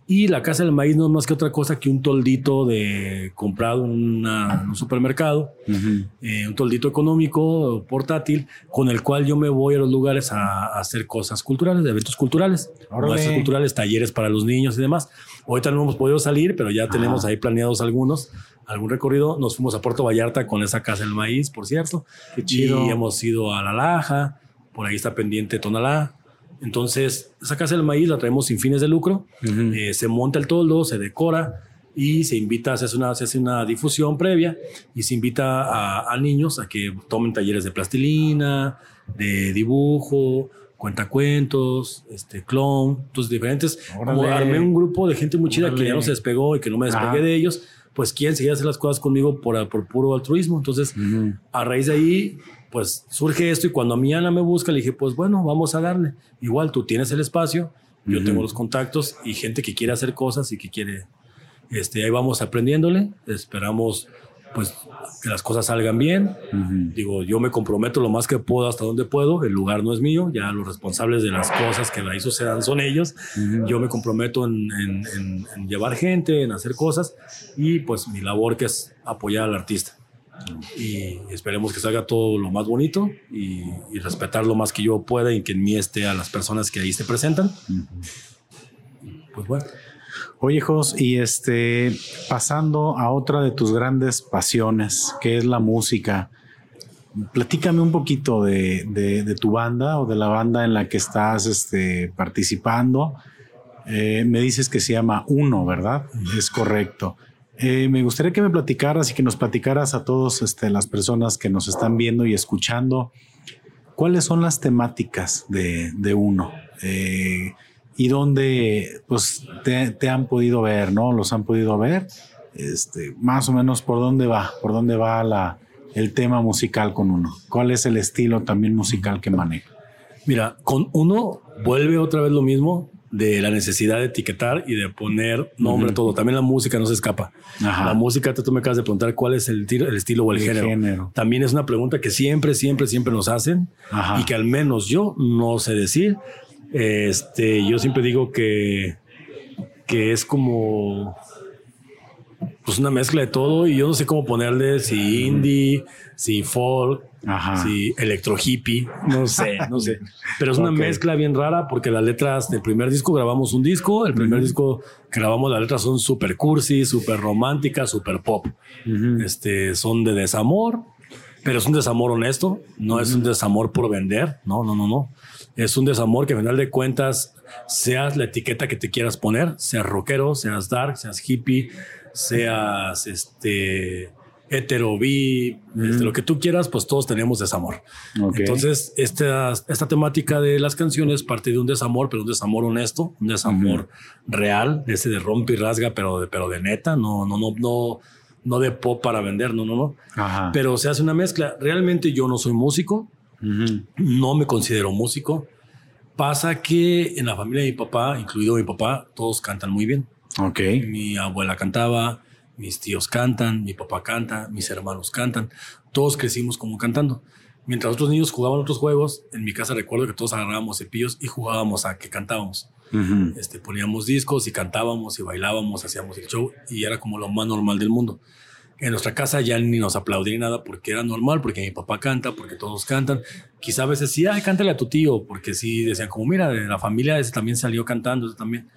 Y la Casa del Maíz no es más que otra cosa que un toldito de comprado en, un supermercado, Ujú. eh, un toldito económico, portátil, con el cual yo me voy a los lugares a, a hacer cosas culturales, de eventos culturales, muestras culturales, talleres para los niños y demás. Ahorita no hemos podido salir, pero ya tenemos ahí planeados algunos, algún recorrido. Nos fuimos a Puerto Vallarta con esa Casa del Maíz, por cierto. Qué chido. Y hemos ido a La Laja, por ahí está pendiente Tonalá. Entonces, esa Casa del Maíz la traemos sin fines de lucro. Eh, se monta el toldo, se decora y se invita, se hace una, se hace una difusión previa y se invita a, a niños a que tomen talleres de plastilina, de dibujo, cuentacuentos, este clown, entonces diferentes. Como armé un grupo de gente muy chida que ya no se despegó y que no me despegué Ajá. de ellos, pues quieren seguir hacer las cosas conmigo por, por puro altruismo. Entonces, Ujú. a raíz de ahí, pues surge esto y cuando a mí Ana me busca, le dije, pues bueno, vamos a darle. Igual tú tienes el espacio, yo tengo los contactos y gente que quiere hacer cosas y que quiere, este, ahí vamos aprendiéndole, esperamos pues que las cosas salgan bien. Digo, yo me comprometo lo más que puedo hasta donde puedo, el lugar no es mío, ya los responsables de las cosas que ahí sucedan son ellos. Yo me comprometo en, en- en- en llevar gente, en hacer cosas y pues mi labor que es apoyar al artista. Y esperemos que salga todo lo más bonito y, y respetar lo más que yo pueda y que en mí esté a las personas que ahí se presentan. Pues bueno, Oye, Jos, y este, pasando a otra de tus grandes pasiones, que es la música, platícame un poquito de, de- de tu banda o de la banda en la que estás este, participando. Eh, me dices que se llama Uno, ¿verdad? Es correcto. Eh, me gustaría que me platicaras y que nos platicaras a todos este, las personas que nos están viendo y escuchando, ¿cuáles son las temáticas de, Uno? Eh, y dónde pues te, te han podido ver, ¿no? Los han podido ver. Este, más o menos por dónde va, por dónde va la, el tema musical con uno. ¿Cuál es el estilo también musical que maneja? mira, con uno vuelve otra vez lo mismo de la necesidad de etiquetar y de poner nombre a todo. También la música no se escapa. Ajá. La música, tú me acabas de preguntar cuál es el, tiro- el estilo o el, El género. género. También es una pregunta que siempre, siempre, siempre nos hacen Ajá. y que al menos yo no sé decir. Este, yo siempre digo que que es como pues una mezcla de todo y yo no sé cómo ponerle si indie, si folk, si electro hippie, no sé, no sé. Pero es una mezcla bien rara porque las letras del primer disco grabamos un disco, el primer disco que grabamos las letras son super cursi, super románticas, super pop. Este son de desamor, pero es un desamor honesto, no es un desamor por vender, no, no, no, no. Es un desamor que al final de cuentas seas la etiqueta que te quieras poner, seas rockero, seas dark, seas hippie, seas este hetero, bi, este, lo que tú quieras, pues todos tenemos desamor. Entonces, esta, esta temática de las canciones parte de un desamor, pero un desamor honesto, un desamor real, de ese de rompe y rasga, pero de, pero de neta, no, no, no, no, no de pop para vender, no, no, no. Pero se hace una mezcla. Realmente yo no soy músico, no me considero músico. Pasa que en la familia de mi papá, incluido mi papá, todos cantan muy bien. Ok. Mi abuela cantaba, mis tíos cantan, mi papá canta, mis hermanos cantan. Todos crecimos como cantando. Mientras otros niños jugaban otros juegos, en mi casa recuerdo que todos agarrábamos cepillos y jugábamos a que cantábamos. este, poníamos discos y cantábamos y bailábamos, hacíamos el show y era como lo más normal del mundo. En nuestra casa ya ni nos aplaudían nada porque era normal, porque mi papá canta, porque todos cantan. Quizá a veces sí, ay, cántale a tu tío, porque sí decían como, mira, de la familia ese también salió cantando, ese también.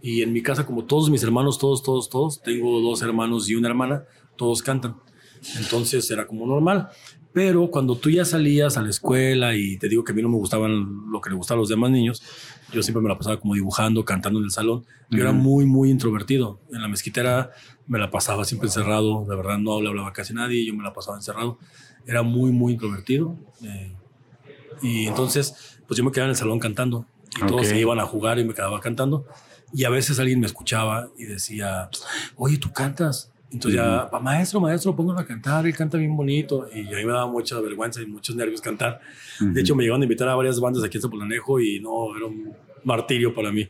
Y en mi casa, como todos mis hermanos, todos, todos, todos, tengo dos hermanos y una hermana, todos cantan. Entonces era como normal. Pero cuando tú ya salías a la escuela y te digo que a mí no me gustaban lo que le gustaba a los demás niños, yo siempre me la pasaba como dibujando, cantando en el salón. Yo era muy, muy introvertido. En la mezquitera me la pasaba siempre encerrado. De verdad no le hablaba casi nadie, yo me la pasaba encerrado. Era muy, muy introvertido. Eh, y entonces, pues yo me quedaba en el salón cantando. Y todos se iban a jugar y me quedaba cantando. Y a veces alguien me escuchaba y decía, oye, tú cantas. Entonces ya, maestro, maestro, póngalo a cantar, él canta bien bonito. Y a mí me daba mucha vergüenza y muchos nervios cantar. De hecho, me llegaban a invitar a varias bandas aquí en Zapolanejo y no, era un martirio para mí.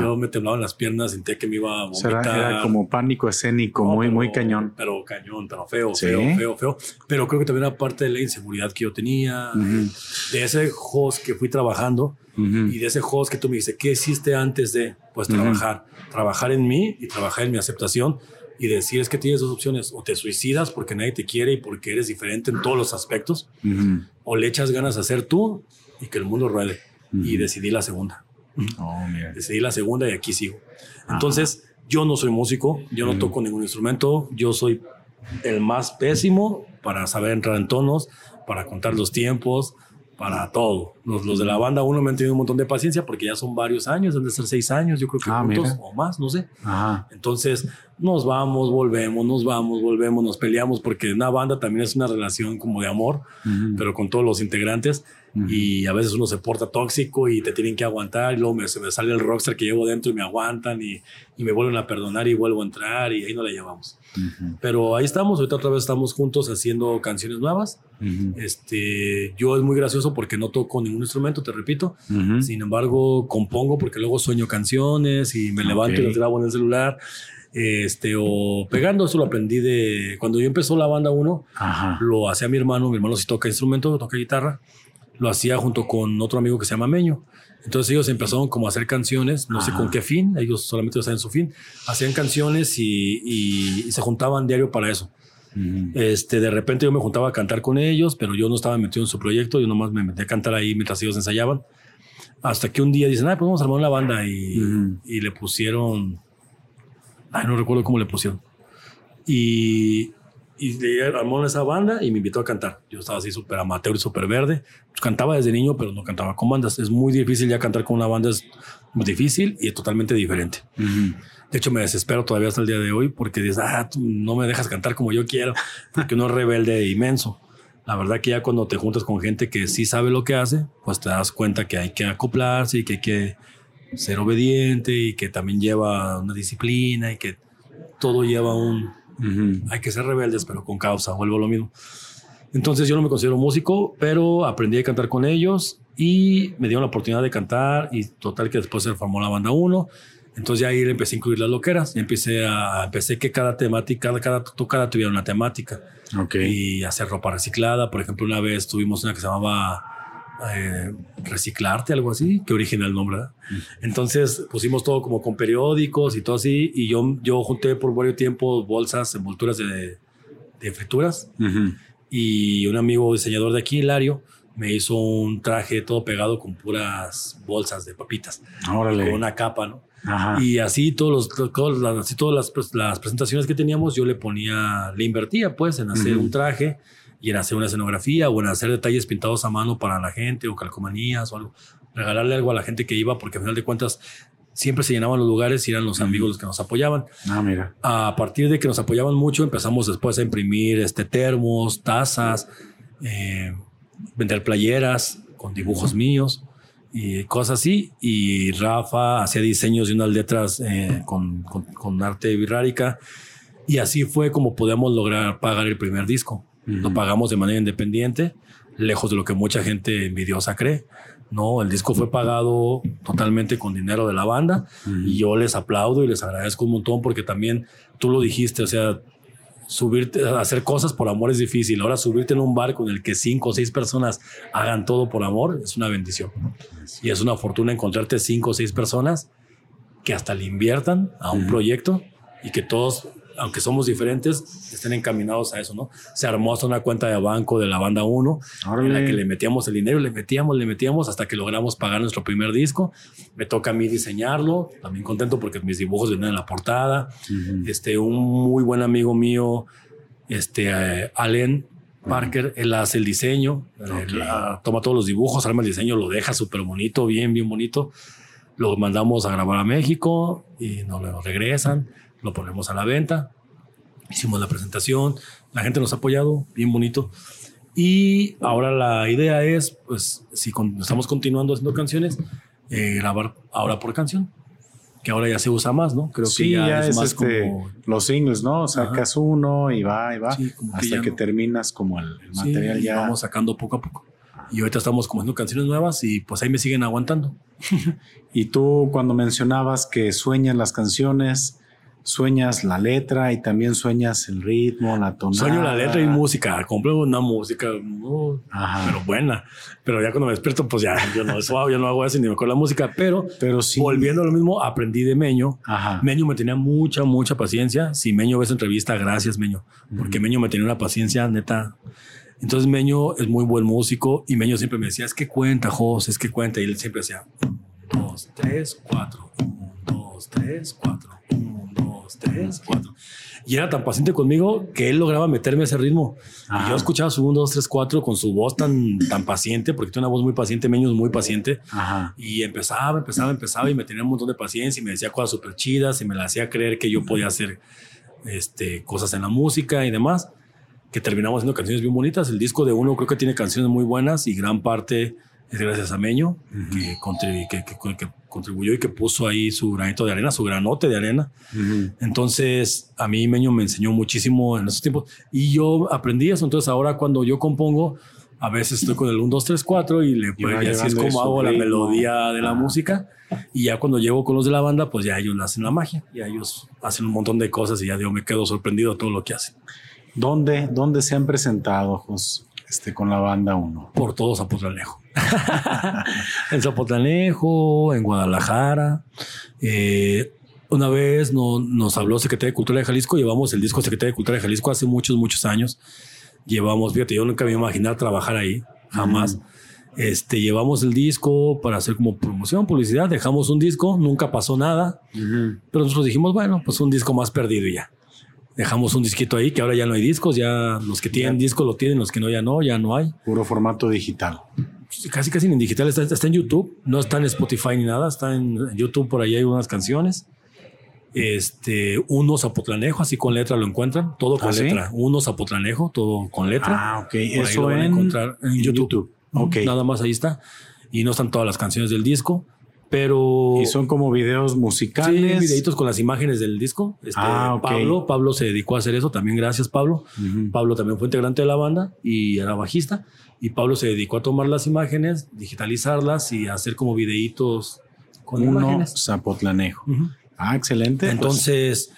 Yo me temblaban las piernas, sentía que me iba a vomitar. Era, como pánico escénico, muy, muy cañón. Pero cañón, pero feo, feo, feo, feo. Pero creo que también era parte de la inseguridad que yo tenía, de ese host que fui trabajando y de ese host que tú me dices, ¿qué hiciste antes de? Pues trabajar, trabajar en mí y trabajar en mi aceptación y decir es que tienes dos opciones, o te suicidas porque nadie te quiere y porque eres diferente en todos los aspectos, o le echas ganas a ser tú y que el mundo ruede. Y decidí la segunda. Oh, decidí la segunda y aquí sigo. Entonces, yo no soy músico, yo no toco ningún instrumento, yo soy el más pésimo para saber entrar en tonos, para contar los tiempos, para todo. Los, los, de la banda uno me han tenido un montón de paciencia porque ya son varios años, deben de ser seis años, yo creo que ah, o más, no sé. Entonces nos vamos, volvemos, nos vamos, volvemos, nos peleamos porque una banda también es una relación como de amor, pero con todos los integrantes y a veces uno se porta tóxico y te tienen que aguantar y luego me, se me sale el rockstar que llevo dentro y me aguantan y, y, me vuelven a perdonar y vuelvo a entrar y ahí no la llevamos. Pero ahí estamos, ahorita otra vez estamos juntos haciendo canciones nuevas. este, yo es muy gracioso porque no toco ningún instrumento, te repito. Sin embargo, compongo porque luego sueño canciones y me levanto y las grabo en el celular. Este, o pegando, eso lo aprendí de cuando yo empezó la banda 1, lo hacía mi hermano, mi hermano sí toca instrumento, toca guitarra, lo hacía junto con otro amigo que se llama Meño. Entonces ellos empezaron como a hacer canciones, no sé con qué fin, ellos solamente saben su fin, hacían canciones y, se juntaban diario para eso. Este, de repente yo me juntaba a cantar con ellos, pero yo no estaba metido en su proyecto, yo nomás me metí a cantar ahí mientras ellos ensayaban. Hasta que un día dicen, ah, pues vamos a armar una banda y, y le pusieron, ay, no recuerdo cómo le pusieron. Y y le armó esa banda y me invitó a cantar. Yo estaba así súper amateur y súper verde. Pues cantaba desde niño, pero no cantaba con bandas. Es muy difícil ya cantar con una banda, es muy difícil y es totalmente diferente. De hecho, me desespero todavía hasta el día de hoy porque dices, ah, tú no me dejas cantar como yo quiero, porque uno es rebelde e inmenso. La verdad que ya cuando te juntas con gente que sí sabe lo que hace, pues te das cuenta que hay que acoplarse y que hay que ser obediente y que también lleva una disciplina y que todo lleva un, hay que ser rebeldes, pero con causa, vuelvo a lo mismo. Entonces yo no me considero músico, pero aprendí a cantar con ellos y me dieron la oportunidad de cantar y total que después se formó la banda 1. Entonces ya ahí empecé a incluir las loqueras y empecé a empecé que cada temática, cada, cada tocada tuviera una temática. Okay. Y hacer ropa reciclada. Por ejemplo, una vez tuvimos una que se llamaba eh, reciclarte, algo así, que original el nombre. Entonces pusimos todo como con periódicos y todo así, y yo, yo junté por varios tiempo bolsas, envolturas de, de frituras, y un amigo diseñador de aquí, Hilario, me hizo un traje todo pegado con puras bolsas de papitas, Órale. con una capa, ¿no? Ajá. Y así todos los, las, así todas las, las presentaciones que teníamos, yo le ponía, le invertía pues en hacer un traje y en hacer una escenografía o en hacer detalles pintados a mano para la gente o calcomanías o algo. Regalarle algo a la gente que iba porque al final de cuentas siempre se llenaban los lugares y eran los amigos los que nos apoyaban. Ah, mira. A partir de que nos apoyaban mucho, empezamos después a imprimir este, termos, tazas, eh, vender playeras con dibujos míos y cosas así. Y Rafa hacía diseños de unas letras eh, con, con- con arte birrárica. Y así fue como podíamos lograr pagar el primer disco. Lo pagamos de manera independiente, lejos de lo que mucha gente envidiosa cree. No, el disco fue pagado totalmente con dinero de la banda y yo les aplaudo y les agradezco un montón porque también tú lo dijiste, o sea, subirte, hacer cosas por amor es difícil. Ahora subirte en un barco en el que cinco o seis personas hagan todo por amor es una bendición. Y es una fortuna encontrarte cinco o seis personas que hasta le inviertan a un proyecto y que todos, aunque somos diferentes, estén encaminados a eso, ¿no? Se armó hasta una cuenta de banco de la banda 1 en la que le metíamos el dinero, le metíamos, le metíamos hasta que logramos pagar nuestro primer disco. Me toca a mí diseñarlo, también contento porque mis dibujos vienen en la portada. Ujú. Este, un muy buen amigo mío, este, eh, Allen Parker, él hace el diseño, él, ah, toma todos los dibujos, arma el diseño, lo deja súper bonito, bien, bien bonito. Lo mandamos a grabar a México y nos lo regresan, lo ponemos a la venta. Hicimos la presentación, la gente nos ha apoyado, bien bonito. Y ahora la idea es, pues, si con- estamos continuando haciendo canciones, eh, grabar ahora por canción, que ahora ya se usa más, ¿no? Creo sí, que ya, ya, es, es, más este, como los singles, ¿no? Sacas uno y va y va Sí, como que hasta ya que no- terminas como el, el Sí, material y ya. vamos sacando poco a poco. Y ahorita estamos como haciendo canciones nuevas y pues ahí me siguen aguantando. (laughs) Y tú cuando mencionabas que sueñas las canciones, sueñas la letra y también sueñas el ritmo, la tonada. Sueño la letra y música. Compré una música, pero buena. Pero ya cuando me despierto, pues ya, yo no, eso, yo no hago eso ni me acuerdo la música. Pero Pero sí. volviendo a lo mismo, aprendí de Meño. Ajá. Meño me tenía mucha, mucha paciencia. Si Meño ves entrevista, gracias Meño. Porque Meño me tenía una paciencia neta. Entonces Meño es muy buen músico y Meño siempre me decía, es que cuenta, Jos, es que cuenta. Y él siempre decía, un, dos, tres, cuatro, un, dos, tres, cuatro, un, dos, tres, cuatro. Y era tan paciente conmigo que él lograba meterme a ese ritmo. Ajá. Y yo escuchaba su 1, 2, 3, 4 con su voz tan, tan paciente, porque tiene una voz muy paciente, Meño es muy paciente. Ajá. Y empezaba, empezaba, empezaba y me tenía un montón de paciencia y me decía cosas súper chidas y me la hacía creer que yo podía hacer este, cosas en la música y demás, que terminamos haciendo canciones bien bonitas. El disco de uno creo que tiene canciones muy buenas y gran parte es gracias a Meño, que, contribu- que, que- que contribuyó y que puso ahí su granito de arena, su granote de arena. Entonces, a mí Meño me enseñó muchísimo en esos tiempos y yo aprendí eso. Entonces, ahora cuando yo compongo, a veces estoy con el 1, 2, 3, 4 y, le, va y así es como hago la melodía de la música. Y ya cuando llego con los de la banda, pues ya ellos hacen la magia. Ya ellos hacen un montón de cosas y ya yo me quedo sorprendido de todo lo que hacen. ¿Dónde, ¿Dónde se han presentado, Jos, este, con la banda 1? Por todo Zapotlanejo. (laughs) en Zapotlanejo, en Guadalajara. Eh, una vez no- nos habló Secretaría de Cultura de Jalisco, llevamos el disco Secretaría de Cultura de Jalisco hace muchos, muchos años. Llevamos, fíjate, yo nunca me imaginar trabajar ahí, jamás. Este, llevamos el disco para hacer como promoción, publicidad, dejamos un disco, nunca pasó nada, pero nosotros dijimos, bueno, pues un disco más perdido y ya. Dejamos un disquito ahí, que ahora ya no hay discos, ya los que tienen disco lo tienen, los que no ya no, ya no hay Puro formato digital. Casi casi en digital está, está en YouTube, no está en Spotify ni nada, está en YouTube por ahí hay unas canciones. Este, uno Zapotlanejo, así con letra lo encuentran, todo con ¿Ah, sí? letra. Uno Zapotlanejo, todo con letra. Ah, ok. Por Eso lo van a en, encontrar en en YouTube. Ok. Nada más ahí está. Y no están todas las canciones del disco, pero Y son como videos sí, musicales. videitos con las imágenes del disco. Este, Ah, ok. Pablo, Pablo se dedicó a hacer eso, también gracias Pablo. Ujú. Pablo también fue integrante de la banda y era bajista. Y Pablo se dedicó a tomar las imágenes, digitalizarlas y hacer como videitos con Uno imágenes. Zapotlanejo. Ah, excelente. Pues, Entonces,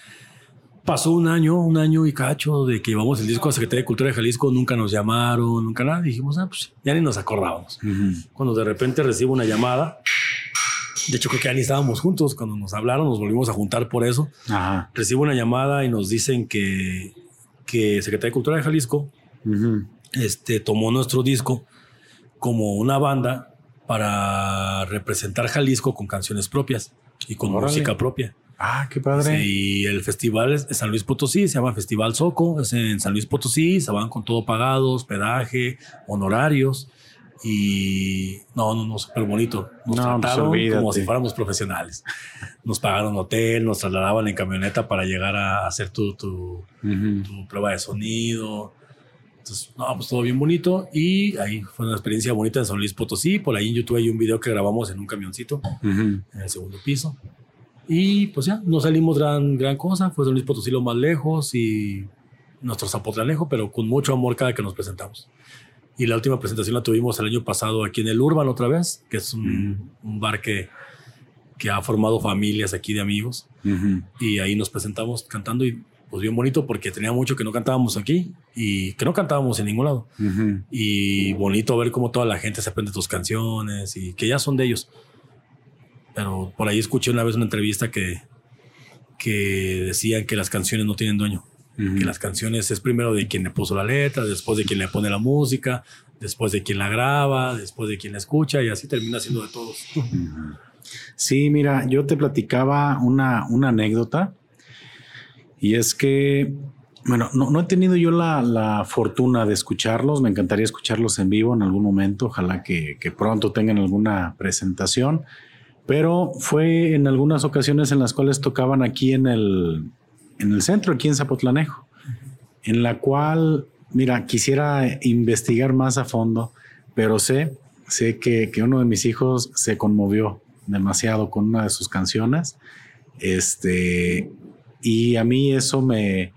Pasó un año, un año y cacho de que llevamos el disco a Secretaría de Cultura de Jalisco, nunca nos llamaron, nunca nada. Dijimos, ah, pues ya ni nos acordábamos. Cuando de repente recibo una llamada, de hecho creo que ya ni estábamos juntos, cuando nos hablaron nos volvimos a juntar por eso. Ajá. Recibo una llamada y nos dicen que, que Secretaría de Cultura de Jalisco. Este, tomó nuestro disco como una banda para representar Jalisco con canciones propias y con Órale. música propia. Ah, qué padre. Sí, y el festival es San Luis Potosí, se llama Festival Soco, es en San Luis Potosí, se van con todo pagado, hospedaje, honorarios y no, no, no, súper bonito. Nos No, pues, trataron como si fuéramos profesionales. Nos pagaron hotel, nos trasladaban en camioneta para llegar a hacer tu, tu prueba de sonido. Entonces, no, pues todo bien bonito. Y ahí fue una experiencia bonita en San Luis Potosí. Por ahí en YouTube hay un video que grabamos en un camioncito Ujú. en el segundo piso. Y pues ya, no salimos gran, gran cosa. Fue San Luis Potosí lo más lejos y nuestro Zapotlanejo, pero con mucho amor cada que nos presentamos. Y la última presentación la tuvimos el año pasado aquí en el Urban otra vez, que es un, un bar que, que ha formado familias aquí de amigos. Ujú. Y ahí nos presentamos cantando y pues bien bonito porque tenía mucho que no cantábamos aquí y que no cantábamos en ningún lado. Ujú. Y bonito ver cómo toda la gente se aprende tus canciones y que ya son de ellos. Pero por ahí escuché una vez una entrevista que, que decían que las canciones no tienen dueño. Ujú. Que las canciones es primero de quien le puso la letra, después de quien le pone la música, después de quien la graba, después de quien la escucha y así termina siendo de todos. Sí, mira, yo te platicaba una, una anécdota y es que, bueno, no, no he tenido yo la, la fortuna de escucharlos, me encantaría escucharlos en vivo en algún momento, ojalá que, que pronto tengan alguna presentación, pero fue en algunas ocasiones en las cuales tocaban aquí en el, en el centro, aquí en Zapotlanejo, en la cual, mira, quisiera investigar más a fondo, pero sé, sé que, que uno de mis hijos se conmovió demasiado con una de sus canciones. Este, y a mí eso me,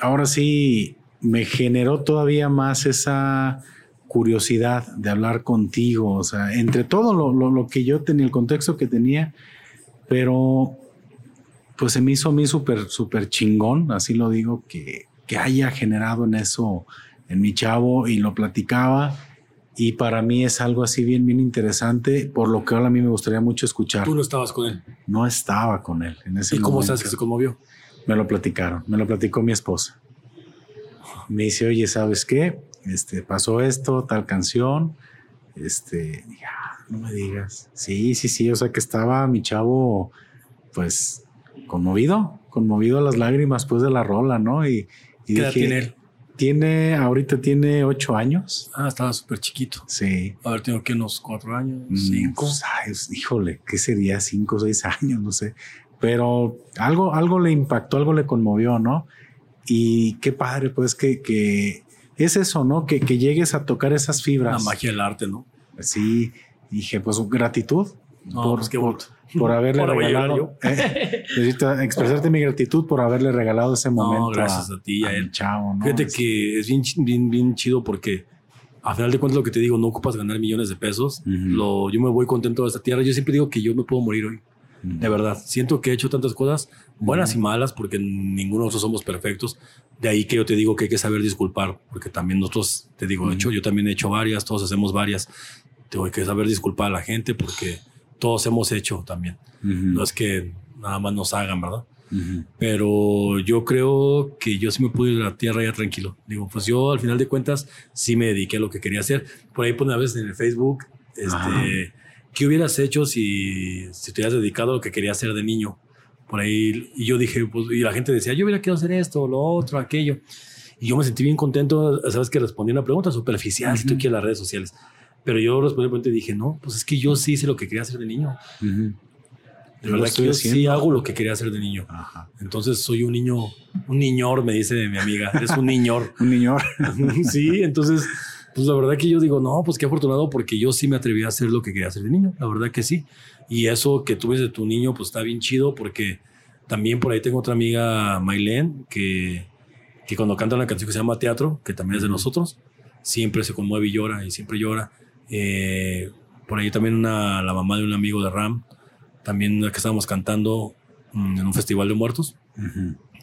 ahora sí, me generó todavía más esa curiosidad de hablar contigo, o sea, entre todo lo, lo- que yo tenía, el contexto que tenía, pero pues se me hizo a mí súper chingón, así lo digo, que, que haya generado en eso, en mi chavo, y lo platicaba, y para mí es algo así bien, bien interesante, por lo que ahora a mí me gustaría mucho escuchar. Tú no estabas con él. No estaba con él en ese ¿Y cómo momento. sabes que se conmovió? Me lo platicaron, me lo platicó mi esposa. Me dice, oye, ¿sabes qué? Este, pasó esto, tal canción. Este, dije, "Ah, no me digas. Sí, sí, sí, o sea que estaba mi chavo, pues, conmovido, conmovido a las lágrimas, pues, de la rola, ¿no? Y, y ¿Qué edad dije, tiene él? Tiene, ahorita tiene ocho años. Ah, estaba súper chiquito. Sí. A ver, tengo que unos cuatro años, Mm, cinco. pues, ay, híjole, ¿qué sería? Cinco seis (laughs) años, no sé. Pero algo, algo le impactó, algo le conmovió, ¿no? Y qué padre, pues, que, que es eso, ¿no? Que, que llegues a tocar esas La fibras. magia del arte, ¿no? Sí, dije, pues, gratitud. No, pues qué por. Por (laughs) haberle a regalado. eh, necesito expresarte mi gratitud por haberle regalado ese momento. gracias a ti y a él. chavo, ¿no? Fíjate que es bien, bien, bien chido porque a final de cuentas lo que te digo, no ocupas ganar millones de pesos. Ujú. lo, yo me voy contento de esta tierra. Yo siempre digo que yo me puedo morir hoy. De verdad, siento que he hecho tantas cosas buenas y malas porque ninguno de nosotros somos perfectos. De ahí que yo te digo que hay que saber disculpar, porque también nosotros, te digo, de hecho, yo también he hecho varias, todos hacemos varias. Tengo que saber disculpar a la gente porque todos hemos hecho también. Ujú, No es que nada más nos hagan, ¿verdad? ujú. pero yo creo que yo sí me pude ir a la tierra ya tranquilo. Digo, pues yo al final de cuentas sí me dediqué a lo que quería hacer. Por ahí pone a veces en el Facebook, Ajá. este, ¿qué hubieras hecho si, si te hubieras dedicado a lo que quería hacer de niño? Por ahí, y yo dije, pues, y la gente decía, yo hubiera querido hacer esto, lo otro, aquello. Y yo me sentí bien contento, sabes que respondí una pregunta superficial, si tú quieres, las redes sociales. Pero yo respondí y dije, no, pues es que yo sí hice lo que quería hacer de niño. De Yo verdad que yo sí haciendo. hago lo que quería hacer de niño. Ajá. Entonces soy un niño, un niñor, me dice mi amiga, eres un niñor. (laughs) Un niño. (laughs) sí, entonces, pues la verdad que yo digo, no, pues qué afortunado porque yo sí me atreví a hacer lo que quería hacer de niño, la verdad que sí. Y eso que tú ves de tu niño, pues está bien chido porque también por ahí tengo otra amiga, Mailén, que, que cuando canta una canción que se llama Teatro, que también es de nosotros, siempre se conmueve y llora y siempre llora. Eh, por ahí también una, la mamá de un amigo de Ram, también que estábamos cantando, mm, en un festival de muertos.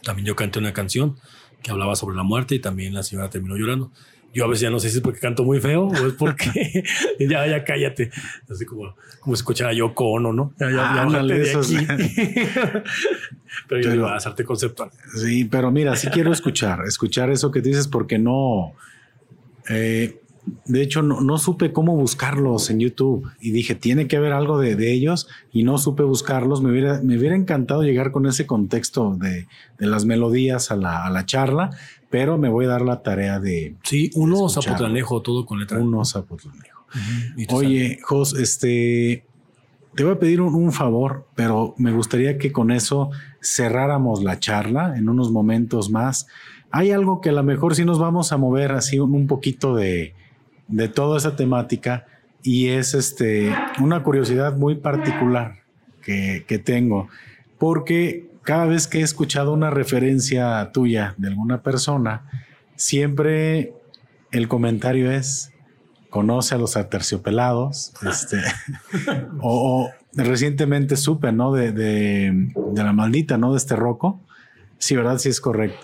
También yo canté una canción que hablaba sobre la muerte y también la señora terminó llorando. Yo a veces ya no sé si es porque canto muy feo o es porque (laughs) ya, ya cállate. Así como, como escuchar a Yoko Ono, ¿no? Ya, ya, ya Ándale, de esos- aquí. (laughs) pero yo digo, hacerte conceptual. Sí, pero mira, sí quiero escuchar, escuchar eso que dices porque no, eh, de hecho no, no supe cómo buscarlos en YouTube y dije, tiene que haber algo de, de ellos y no supe buscarlos. Me hubiera, me hubiera encantado llegar con ese contexto de, de las melodías a la, a la charla, pero me voy a dar la tarea de Sí, uno zapotlanejo, todo con letra. unos zapotlanejo. Oye, Jos, este, te voy a pedir un, un favor, pero me gustaría que con eso cerráramos la charla en unos momentos más. Hay algo que a lo mejor sí nos vamos a mover así un, un poquito de, de toda esa temática y es este, una curiosidad muy particular que, que tengo, porque cada vez que he escuchado una referencia tuya de alguna persona, siempre el comentario es, conoce a los aterciopelados, este, (laughs) o, o recientemente supe, ¿no? De, de, de la maldita, ¿no? De este roco. Sí, ¿verdad? Sí es correcto.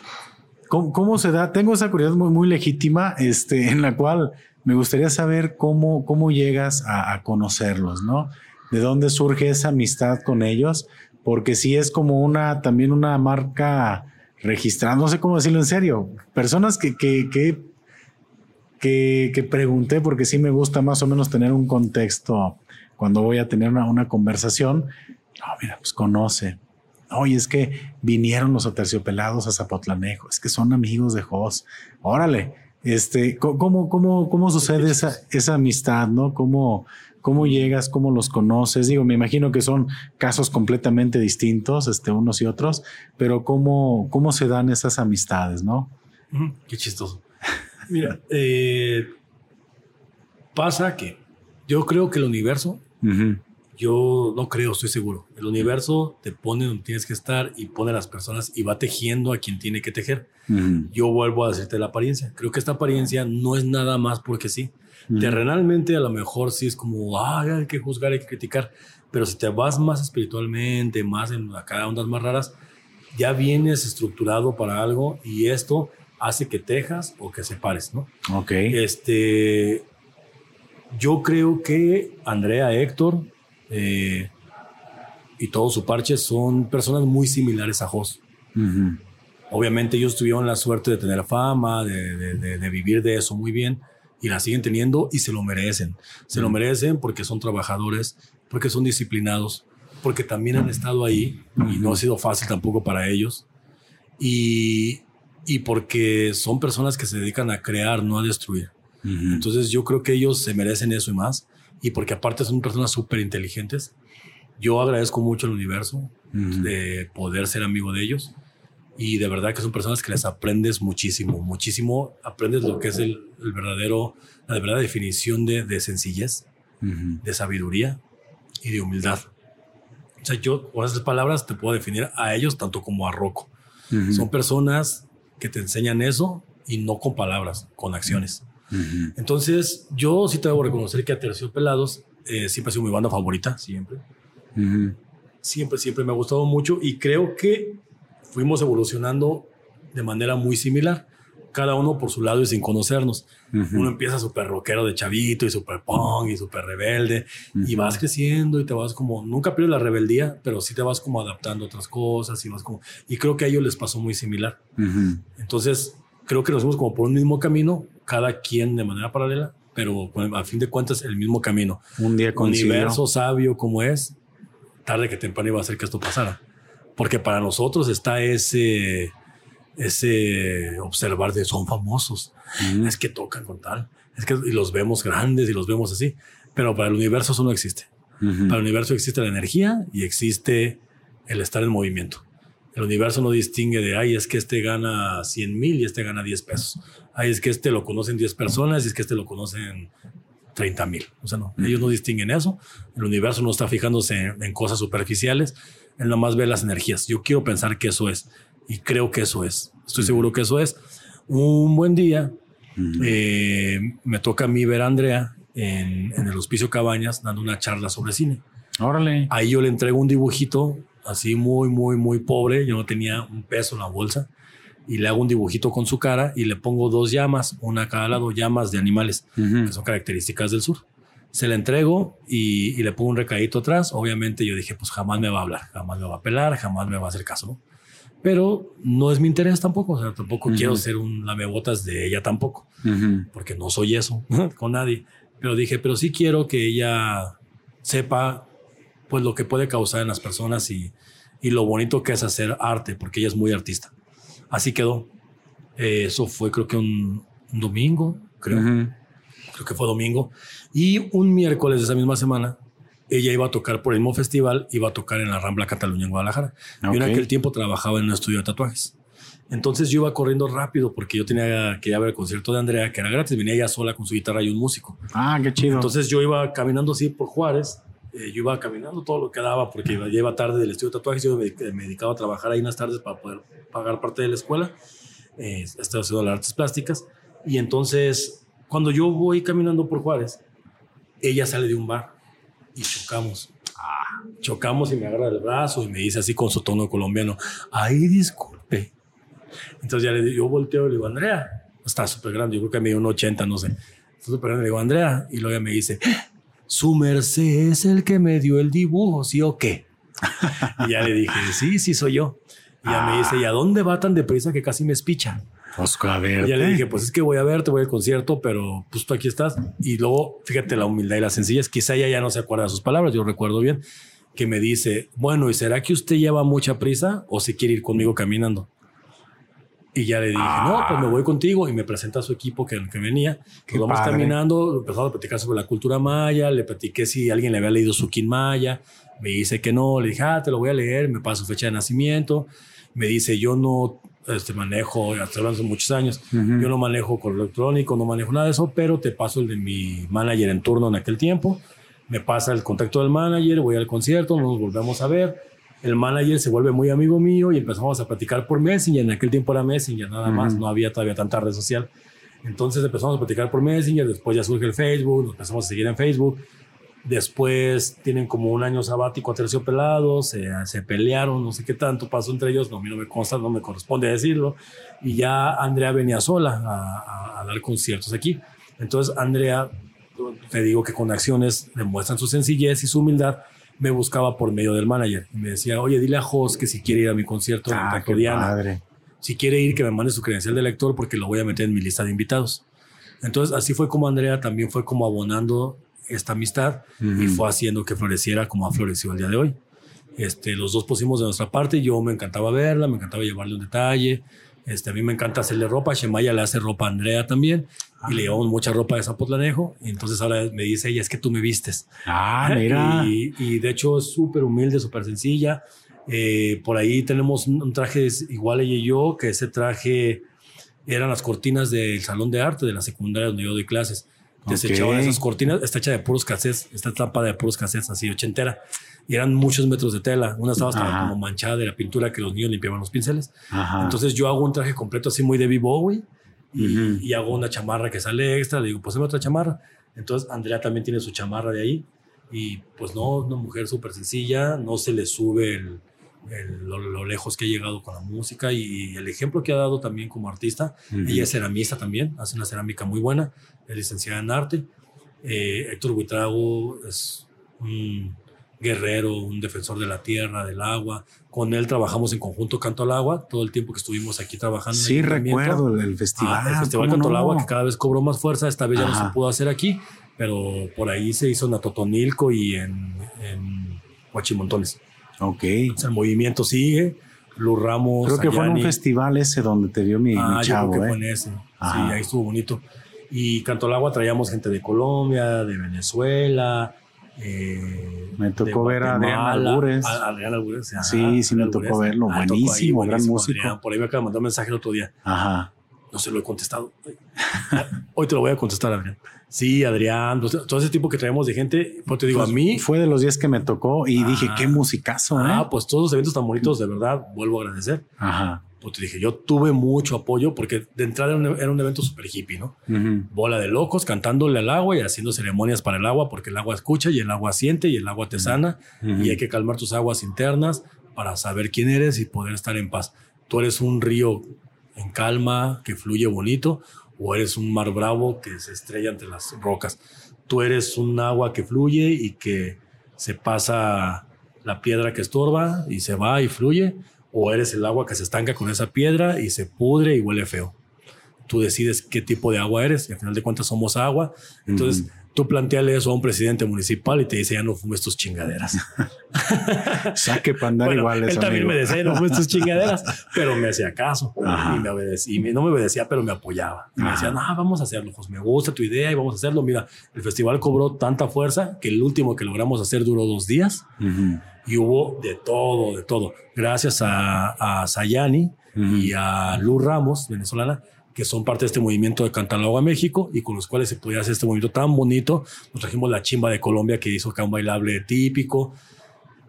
¿Cómo, cómo se da? Tengo esa curiosidad muy, muy legítima, este, en la cual me gustaría saber cómo, cómo llegas a, conocerlos, ¿no? De dónde surge esa amistad con ellos, porque sí es como una, también una marca registrada, no sé cómo decirlo en serio, personas que, que, que que, que pregunté porque sí me gusta más o menos tener un contexto cuando voy a tener una, una conversación. No, mira, pues conoce. Oye, es que vinieron los aterciopelados a Zapotlanejo, es que son amigos de Jos. Órale, este, ¿cómo, cómo, cómo sucede esa, esa amistad, no? ¿Cómo, ¿Cómo llegas? ¿Cómo los conoces? Digo, me imagino que son casos completamente distintos, este, unos y otros, pero ¿cómo, cómo se dan esas amistades, no? Qué chistoso. (laughs) Mira, eh, pasa que yo creo que el universo. Yo no creo, estoy seguro. El universo te pone donde tienes que estar y pone a las personas y va tejiendo a quien tiene que tejer. Ujú. Yo vuelvo a decirte la apariencia. Creo que esta apariencia no es nada más porque sí. Ujú. Terrenalmente a lo mejor sí es como, "Ay, hay que juzgar, hay que criticar, pero si te vas más espiritualmente, más en acá ondas más raras, ya vienes estructurado para algo y esto hace que tejas o que separes, ¿no? Ok. Este, yo creo que Andrea, Héctor eh, y todo su parche son personas muy similares a Jos. Ujú. Obviamente ellos tuvieron la suerte de tener fama, de, de- de- de vivir de eso muy bien y la siguen teniendo y se lo merecen. Se lo merecen porque son trabajadores, porque son disciplinados, porque también han estado ahí y no ha sido fácil tampoco para ellos. Y, y porque son personas que se dedican a crear, no a destruir. Ujú. Entonces yo creo que ellos se merecen eso y más. Y porque aparte son personas súper inteligentes. Yo agradezco mucho al universo de poder ser amigo de ellos. Y de verdad que son personas que les aprendes muchísimo, muchísimo. Aprendes lo que es el, el verdadero, la verdadera definición de, de sencillez, de sabiduría y de humildad. O sea, yo con esas palabras te puedo definir a ellos tanto como a Rocco. Son personas que te enseñan eso y no con palabras, con acciones. Entonces, yo sí te debo reconocer que Aterciopelados eh, siempre ha sido mi banda favorita, siempre. Ujú. Siempre, siempre me ha gustado mucho y creo que fuimos evolucionando de manera muy similar, cada uno por su lado y sin conocernos. Ujú. Uno empieza súper rockero de chavito y súper punk y súper rebelde y vas creciendo y te vas como, nunca pierdes la rebeldía, pero sí te vas como adaptando a otras cosas y vas como, y creo que a ellos les pasó muy similar. Ujú. Entonces, creo que nos fuimos como por un mismo camino, cada quien de manera paralela, pero a fin de cuentas el mismo camino. Un día coincidió. Universo sabio como es, tarde que temprano iba a hacer que esto pasara. Porque para nosotros está ese, ese observar de son famosos, Ujú. es que tocan con tal, es que y los vemos grandes y los vemos así, pero para el universo eso no existe. Para el universo existe la energía y existe el estar en movimiento. El universo no distingue de, ay, es que este gana 100 mil y este gana 10 pesos. Ay, es que este lo conocen 10 personas y es que este lo conocen 30 mil. O sea, no, ellos no distinguen eso. El universo no está fijándose en, en cosas superficiales. Él nomás ve las energías. Yo quiero pensar que eso es y creo que eso es. Estoy seguro que eso es. Un buen día eh, me toca a mí ver a Andrea en, en el Hospicio Cabañas dando una charla sobre cine. Órale. Ahí yo le entrego un dibujito así muy, muy, muy pobre. Yo no tenía un peso en la bolsa. Y le hago un dibujito con su cara y le pongo dos llamas, una a cada lado, llamas de animales, que son características del sur. Se la entrego y, y le pongo un recadito atrás. Obviamente yo dije, pues jamás me va a hablar, jamás me va a pelar, jamás me va a hacer caso. ¿no? Pero no es mi interés tampoco. O sea, tampoco quiero ser un lamebotas de ella tampoco, porque no soy eso (laughs) con nadie. Pero dije, pero sí quiero que ella sepa pues lo que puede causar en las personas y, y lo bonito que es hacer arte, porque ella es muy artista. Así quedó. Eh, eso fue creo que un, un domingo, creo. Creo que fue domingo. Y un miércoles de esa misma semana, ella iba a tocar por el mismo festival, iba a tocar en la Rambla Cataluña en Guadalajara. Yo en aquel tiempo trabajaba en un estudio de tatuajes. Entonces yo iba corriendo rápido porque yo tenía que ir a ver el concierto de Andrea, que era gratis. Venía ella sola con su guitarra y un músico. Ah, qué chido. Entonces yo iba caminando así por Juárez. Eh, yo iba caminando todo lo que daba porque iba, iba tarde del estudio de tatuajes. Yo me, me dedicaba a trabajar ahí unas tardes para poder pagar parte de la escuela. Eh, estaba haciendo las artes plásticas. Y entonces, cuando yo voy caminando por Juárez, ella sale de un bar y chocamos. Ah, chocamos y me agarra el brazo y me dice así con su tono colombiano, ay, disculpe. Entonces ya le digo, yo volteo y le digo, Andrea, está súper grande, yo creo que me dio un 80, no sé. Está súper grande, le digo, Andrea, y luego ella me dice, su merced es el que me dio el dibujo, ¿sí o qué? y ya le dije, sí, sí soy yo. Y ella me dice, ¿y a dónde va tan deprisa que casi me espicha? Pues a ver. Ya le dije, pues es que voy a verte, voy al concierto, pero pues tú aquí estás. Y luego, fíjate la humildad y la sencillez. Quizá ella ya no se acuerda de sus palabras, yo recuerdo bien, que me dice, bueno, ¿y será que usted lleva mucha prisa o se quiere ir conmigo caminando? Y ya le dije, no, pues me voy contigo y me presenta a su equipo que, que venía. Qué Nos vamos padre. caminando, empezamos a platicar sobre la cultura maya, le platiqué si alguien le había leído su Kin Maya, me dice que no, le dije, ah, te lo voy a leer, me pasa su fecha de nacimiento, me dice, yo no este, manejo, hasta hablando hace muchos años, yo no manejo correo electrónico, no manejo nada de eso, pero te paso el de mi manager en turno en aquel tiempo, me pasa el contacto del manager, voy al concierto, nos volvemos a ver, el manager se vuelve muy amigo mío y empezamos a platicar por Messenger. En aquel tiempo era Messenger, nada más, no había todavía tanta red social. Entonces empezamos a platicar por Messenger, después ya surge el Facebook, nos empezamos a seguir en Facebook. Después tienen como un año sabático a terciopelados, se, se pelearon, no sé qué tanto pasó entre ellos, no, a mí no me consta, no me corresponde decirlo. Y ya Andrea venía sola a, a- a dar conciertos aquí. Entonces Andrea, te digo que con acciones demuestran su sencillez y su humildad, me buscaba por medio del manager y me decía, oye, dile a Jos que si quiere ir a mi concierto Ah, qué Diana, padre. si quiere ir, que me mande su credencial de lector porque lo voy a meter en mi lista de invitados. Entonces, así fue como Andrea también fue como abonando esta amistad y fue haciendo que floreciera como ha florecido el día de hoy. Este, los dos pusimos de nuestra parte, yo me encantaba verla, me encantaba llevarle un detalle. Este, a mí me encanta hacerle ropa, Shemaya le hace ropa a Andrea también y le llevamos mucha ropa de Zapotlanejo. Y entonces ahora me dice ella, es que tú me vistes. Ah, mira. Y, y de hecho es súper humilde, súper sencilla. Eh, por ahí tenemos un, traje igual ella y yo, que ese traje eran las cortinas del salón de arte de la secundaria donde yo doy clases. Desechaban Ok. esas cortinas, está hecha de puros cassettes, está tapada de puros cassettes, así ochentera. Y eran muchos metros de tela. Una estaba hasta como manchada de la pintura que los niños limpiaban los pinceles. Ajá. Entonces yo hago un traje completo así muy de Bowie y, Ujú. y hago una chamarra que sale extra. Le digo, pues otra chamarra. Entonces Andrea también tiene su chamarra de ahí y pues no, una mujer súper sencilla, no se le sube el, el- lo, lo lejos que ha llegado con la música y el ejemplo que ha dado también como artista. Ujú. Ella es ceramista también, hace una cerámica muy buena, es licenciada en arte. Eh, Héctor Buitrago es un guerrero, un defensor de la tierra, del agua. Con él trabajamos en conjunto Canto al Agua, todo el tiempo que estuvimos aquí trabajando. Sí, el recuerdo el, festival. Ah, el Festival ¿cómo Canto al no? Agua, que cada vez cobró más fuerza. Esta vez ya no Ajá. se pudo hacer aquí, pero por ahí se hizo en Atotonilco y en, en Huachimontones. Ok. O sea, el movimiento sigue. Luz Ramos. Creo que fue en un Ayani. festival ese donde te vio mi, mi Ah, yo chavo, creo que ¿eh? fue en ese. Ajá. Sí, ahí estuvo bonito. Y Canto al Agua traíamos gente de Colombia, de Venezuela. Eh, Me de tocó ver a Adrián. Albures. A- Adrián Albures. ajá, Sí, sí me tocó verlo. Ah, tocó ahí, Buenísimo, gran buenísimo, músico. Adrián. Por ahí me acaba de mandar un mensaje el otro día. Ajá. No se lo he contestado. (laughs) Hoy te lo voy a contestar, Adrián. Sí, Adrián, pues, todo ese tipo que traemos de gente, pues te digo, Pues, a mí, Fue de los días que me tocó y Ah. dije, qué musicazo, ¿eh? ah, pues todos los eventos tan bonitos, de verdad, vuelvo a agradecer. Ajá. Pues te dije, yo tuve mucho apoyo porque de entrada era un, evento súper hippie, ¿no? Bola de locos cantándole al agua y haciendo ceremonias para el agua porque el agua escucha y el agua siente y el agua te sana y hay que calmar tus aguas internas para saber quién eres y poder estar en paz. Tú eres un río en calma, que fluye bonito, o eres un mar bravo que se estrella entre las rocas. Tú eres un agua que fluye y que se pasa la piedra que estorba y se va y fluye, o eres el agua que se estanca con esa piedra y se pudre y huele feo. Tú decides qué tipo de agua eres y al final de cuentas somos agua. Entonces, tú planteale eso a un presidente municipal y te dice, ya no fumes tus chingaderas. (laughs) Saque para andar igual. Él también me decía, no fumes tus chingaderas, pero me hacía caso y me obedecía. Y no me obedecía, pero me apoyaba. Y me decía, no, vamos a hacerlo, pues me gusta tu idea y vamos a hacerlo. Mira, el festival cobró tanta fuerza que el último que logramos hacer duró dos días y hubo de todo, de todo. Gracias a, a Sayani y a Luz Ramos, venezolana, que son parte de este movimiento de Cantalagua México y con los cuales se podía hacer este movimiento tan bonito. Nos trajimos la chimba de Colombia que hizo acá un bailable típico.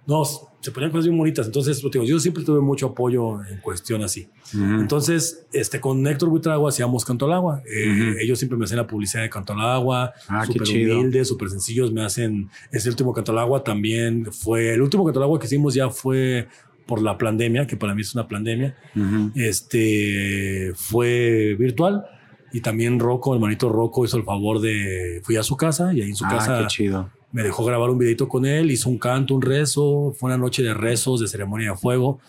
No, se ponían cosas bien bonitas. Entonces, digo, yo siempre tuve mucho apoyo en cuestión así. Entonces, este, con Héctor Buitrago hacíamos Canto al Agua. Eh, ellos siempre me hacen la publicidad de Canto al Agua. Ah, súper humildes, súper sencillos. Me hacen, ese último Canto al Agua también fue, el último Canto al Agua que hicimos ya fue por la pandemia, que para mí es una pandemia, este, fue virtual. Y también Rocco, el manito Rocco, hizo el favor de. Fui a su casa y ahí en su Ah, casa qué chido. Me dejó grabar un videito con él. Hizo un canto, un rezo. Fue una noche de rezos, de ceremonia de fuego.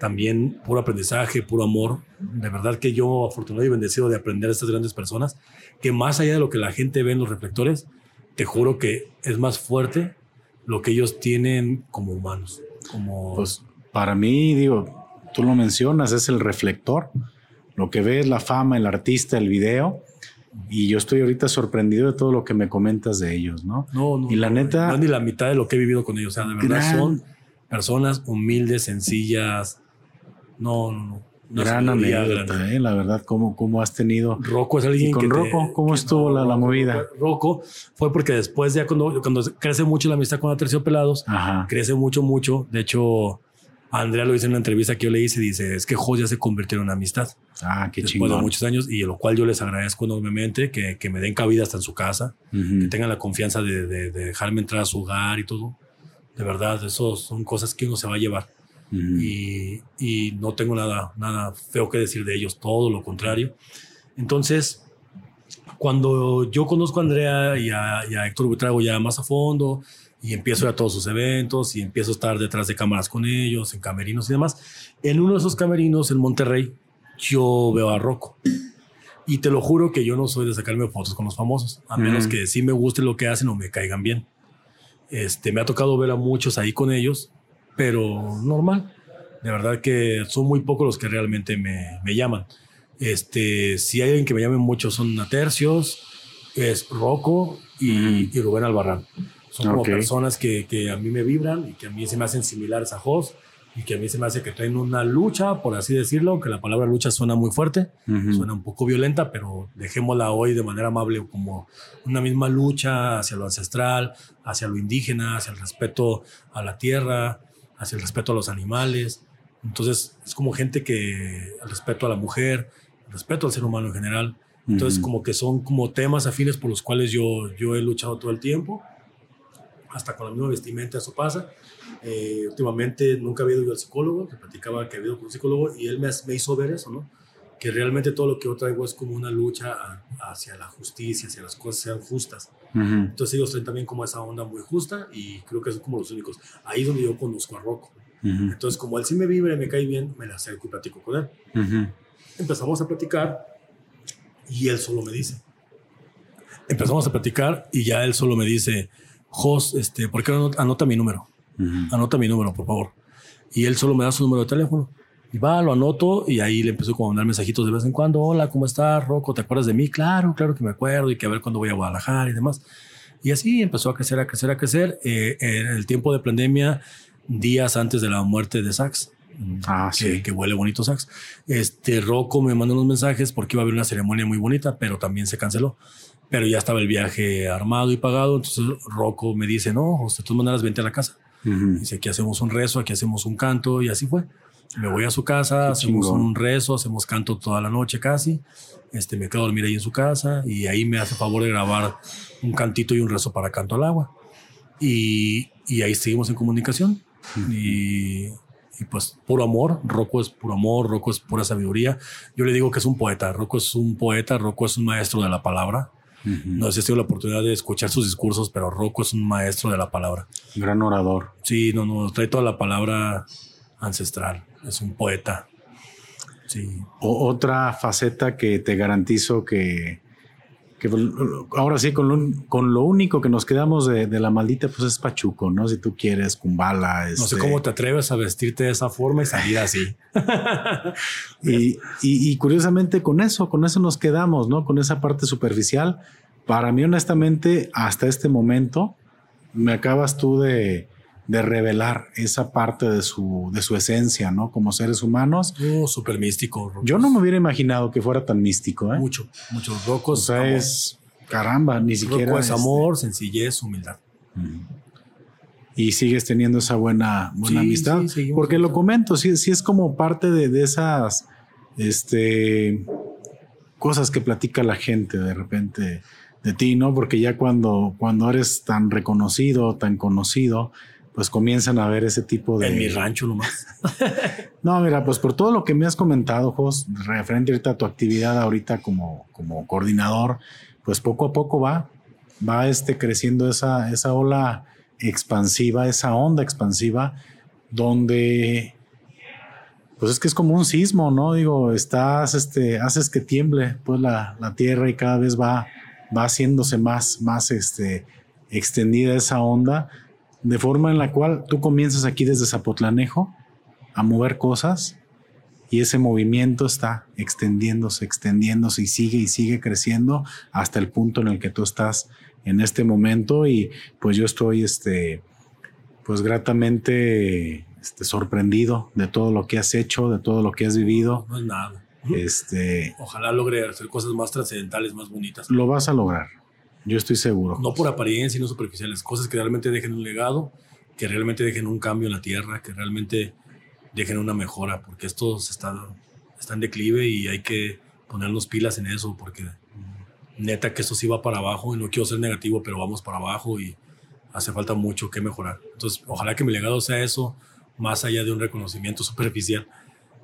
También puro aprendizaje, puro amor. De verdad que yo, afortunado y bendecido de aprender a estas grandes personas, que más allá de lo que la gente ve en los reflectores, te juro que es más fuerte lo que ellos tienen como humanos. Como Pues para mí, digo, tú lo mencionas, es el reflector. Lo que ves, la fama, el artista, el video. Y yo estoy ahorita sorprendido de todo lo que me comentas de ellos, ¿no? No, no. Y la no, neta- No ni la mitad de lo que he vivido con ellos. O sea, de verdad Gran- son personas humildes, sencillas. No, no, no. Gran anécdota, eh, la verdad, cómo, cómo has tenido. Rocco es alguien ¿Y con que te- Rocco? ¿Cómo que estuvo la- la movida? Rocco fue porque después ya cuando, cuando crece mucho la amistad con Aterciopelados, Ajá. crece mucho, mucho. De hecho, Andrea lo dice en una entrevista que yo le hice, dice, es que Jos ya se convirtió en una amistad. Ah, qué después de chingón. muchos años, y lo cual yo les agradezco enormemente, que, que me den cabida hasta en su casa, Ujú. que tengan la confianza de, de- de dejarme entrar a su hogar y todo. De verdad, eso son cosas que uno se va a llevar. Ujú. Y, y no tengo nada, nada feo que decir de ellos, todo lo contrario. Entonces, cuando yo conozco a Andrea y a, y a Héctor Buitrago ya más a fondo, y empiezo a todos sus eventos, y empiezo a estar detrás de cámaras con ellos, en camerinos y demás, en uno de esos camerinos en Monterrey, yo veo a Rocco. Y te lo juro que yo no soy de sacarme fotos con los famosos, a menos que sí me guste lo que hacen o me caigan bien. Este, me ha tocado ver a muchos ahí con ellos, pero normal. De verdad que son muy pocos los que realmente me, me llaman. Este, si hay alguien que me llame mucho son Atercios, es Rocco y, y Rubén Albarrán. Son como Ok. personas que, que a mí me vibran y que a mí se me hacen similares a Jos y que a mí se me hace que traen una lucha, por así decirlo, aunque la palabra lucha suena muy fuerte, Ujú. suena un poco violenta, pero dejémosla hoy de manera amable como una misma lucha hacia lo ancestral, hacia lo indígena, hacia el respeto a la tierra, hacia el respeto a los animales. Entonces es como gente que el respeto a la mujer, el respeto al ser humano en general. Entonces Ujú. como que son como temas afines por los cuales yo, yo he luchado todo el tiempo. Hasta con la misma vestimenta eso pasa. Eh, últimamente nunca había ido al psicólogo, que platicaba que había ido con un psicólogo y él me, me hizo ver eso, ¿no? Que realmente todo lo que yo traigo es como una lucha a- hacia la justicia, hacia las cosas sean justas. Ujú. Entonces ellos traen también como esa onda muy justa y creo que son como los únicos. Ahí es donde yo conozco a Rocco. Ujú. Entonces como él sí me vibra y me cae bien, me la acerco y platico con él. Ujú. Empezamos a platicar y él solo me dice. Empezamos a platicar y ya él solo me dice, Jos, este, ¿por qué no anota mi número? Anota mi número, por favor. Y él solo me da su número de teléfono. Y va, lo anoto y ahí le empezó como a mandar mensajitos de vez en cuando. Hola, ¿cómo estás, Rocco? ¿Te acuerdas de mí? Claro, claro que me acuerdo y que a ver cuándo voy a Guadalajara y demás. Y así empezó a crecer, a crecer, a crecer. Eh, en el tiempo de pandemia, días antes de la muerte de Sax, Ah, que, sí. que huele bonito Sax, este Rocco me mandó unos mensajes porque iba a haber una ceremonia muy bonita, pero también se canceló. Pero ya estaba el viaje armado y pagado. Entonces Rocco me dice, no, José, todas maneras, vente a la casa. Ujú. Dice, aquí hacemos un rezo, aquí hacemos un canto y así fue. Me voy a su casa, Qué hacemos chingón. un rezo, hacemos canto toda la noche casi. Este, me quedo a dormir ahí en su casa y ahí me hace favor de grabar un cantito y un rezo para canto al agua. Y, y ahí seguimos en comunicación. Y, y pues puro amor. Rocco es puro amor, Rocco es pura sabiduría. Yo le digo que es un poeta. Rocco es un poeta, Rocco es un maestro de la palabra. No sé si la oportunidad de escuchar sus discursos, pero Rocco es un maestro de la palabra. Gran orador. Sí, no, no, trae toda la palabra ancestral. Es un poeta. Sí. O otra faceta que te garantizo que, que ahora sí, con lo, con lo, único que nos quedamos de, la maldita, pues es Pachuco, ¿no? Si tú quieres, Kumbala. No sé este cómo te atreves a vestirte de esa forma y salir así. (laughs) y, y, curiosamente con eso, con eso nos quedamos, ¿no? Con esa parte superficial. Para mí, honestamente, hasta este momento, me acabas tú de, de revelar esa parte de su, de su esencia, ¿no? Como seres humanos. Oh, súper místico. Yo no me hubiera imaginado que fuera tan místico, ¿eh? Mucho, muchos rocos. O sea, es, caramba, ni siquiera. Roco es amor, sencillez, humildad. Y sigues teniendo esa buena, buena amistad. porque lo comento, sí, sí es como parte de, de esas, este, cosas que platica la gente de repente de ti, ¿no? Porque ya cuando, cuando eres tan reconocido, tan conocido, pues comienzan a ver ese tipo de... En mi rancho nomás. (laughs) no, mira, pues por todo lo que me has comentado, Jos, referente ahorita a tu actividad ahorita como, como coordinador, pues poco a poco va, va este, creciendo esa, esa ola expansiva, esa onda expansiva, donde pues es que es como un sismo, ¿no? Digo, estás, este, haces que tiemble pues la, la tierra y cada vez va, va haciéndose más, más, este, extendida esa onda de forma en la cual tú comienzas aquí desde Zapotlanejo a mover cosas y ese movimiento está extendiéndose, extendiéndose y sigue y sigue creciendo hasta el punto en el que tú estás en este momento y pues yo estoy este pues gratamente este, sorprendido de todo lo que has hecho, de todo lo que has vivido. No es nada. Este, Ojalá logre hacer cosas más trascendentales, más bonitas. Lo vas a lograr. Yo estoy seguro. No por apariencia y no superficiales, cosas que realmente dejen un legado, que realmente dejen un cambio en la tierra, que realmente dejen una mejora, porque esto está, está en declive y hay que ponernos pilas en eso, porque neta que esto sí va para abajo y no quiero ser negativo, pero vamos para abajo y hace falta mucho que mejorar. Entonces, ojalá que mi legado sea eso, más allá de un reconocimiento superficial.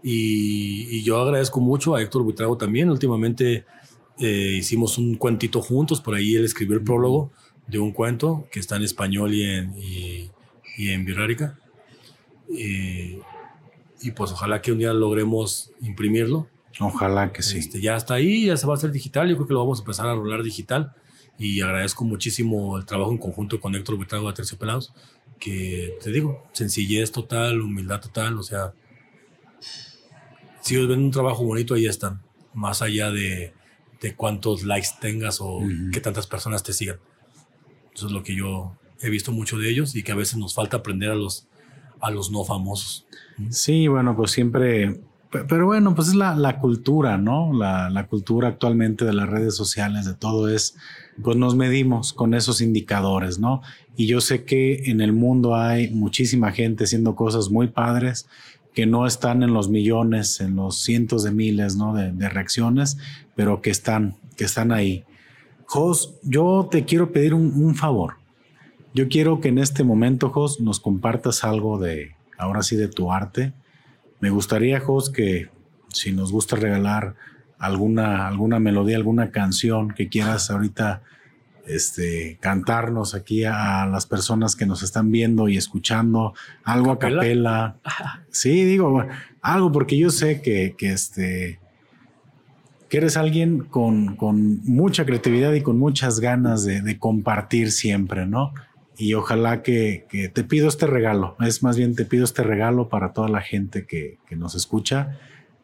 Y, y yo agradezco mucho a Héctor Buitrago también. Últimamente eh, hicimos un cuentito juntos, por ahí él escribió el prólogo de un cuento que está en español y en, y, en birrárica. Y, pues ojalá que un día logremos imprimirlo. Ojalá que sí. Este, ya está ahí, ya se va a hacer digital. Yo creo que lo vamos a empezar a rolar digital. Y agradezco muchísimo el trabajo en conjunto con Héctor Buitrago de Terciopelados, que te digo, sencillez total, humildad total. O sea, si ellos ven un trabajo bonito, ahí están. Más allá de, de cuántos likes tengas o que tantas personas te sigan. Eso es lo que yo he visto mucho de ellos y que a veces nos falta aprender a los, a los no famosos. Sí, bueno, pues siempre, pero bueno, pues es la, la cultura, ¿no? La, la, cultura actualmente de las redes sociales, de todo es, pues nos medimos con esos indicadores, ¿no? Y yo sé que en el mundo hay muchísima gente haciendo cosas muy padres que no están en los millones, en los cientos de miles ¿no? de, reacciones, pero que están, que están ahí. Jos, yo te quiero pedir un, favor. Yo quiero que en este momento, Jos, nos compartas algo de, ahora sí, de tu arte. Me gustaría, Jos, que si nos gusta regalar alguna, alguna melodía, alguna canción que quieras ahorita este, cantarnos aquí a las personas que nos están viendo y escuchando, algo a capela. (laughs) Sí, digo, algo porque yo sé que, que, este, que eres alguien con, con, mucha creatividad y con muchas ganas de, de compartir siempre, ¿no? Y ojalá que, que, te pido este regalo, es más bien te pido este regalo para toda la gente que, que nos escucha.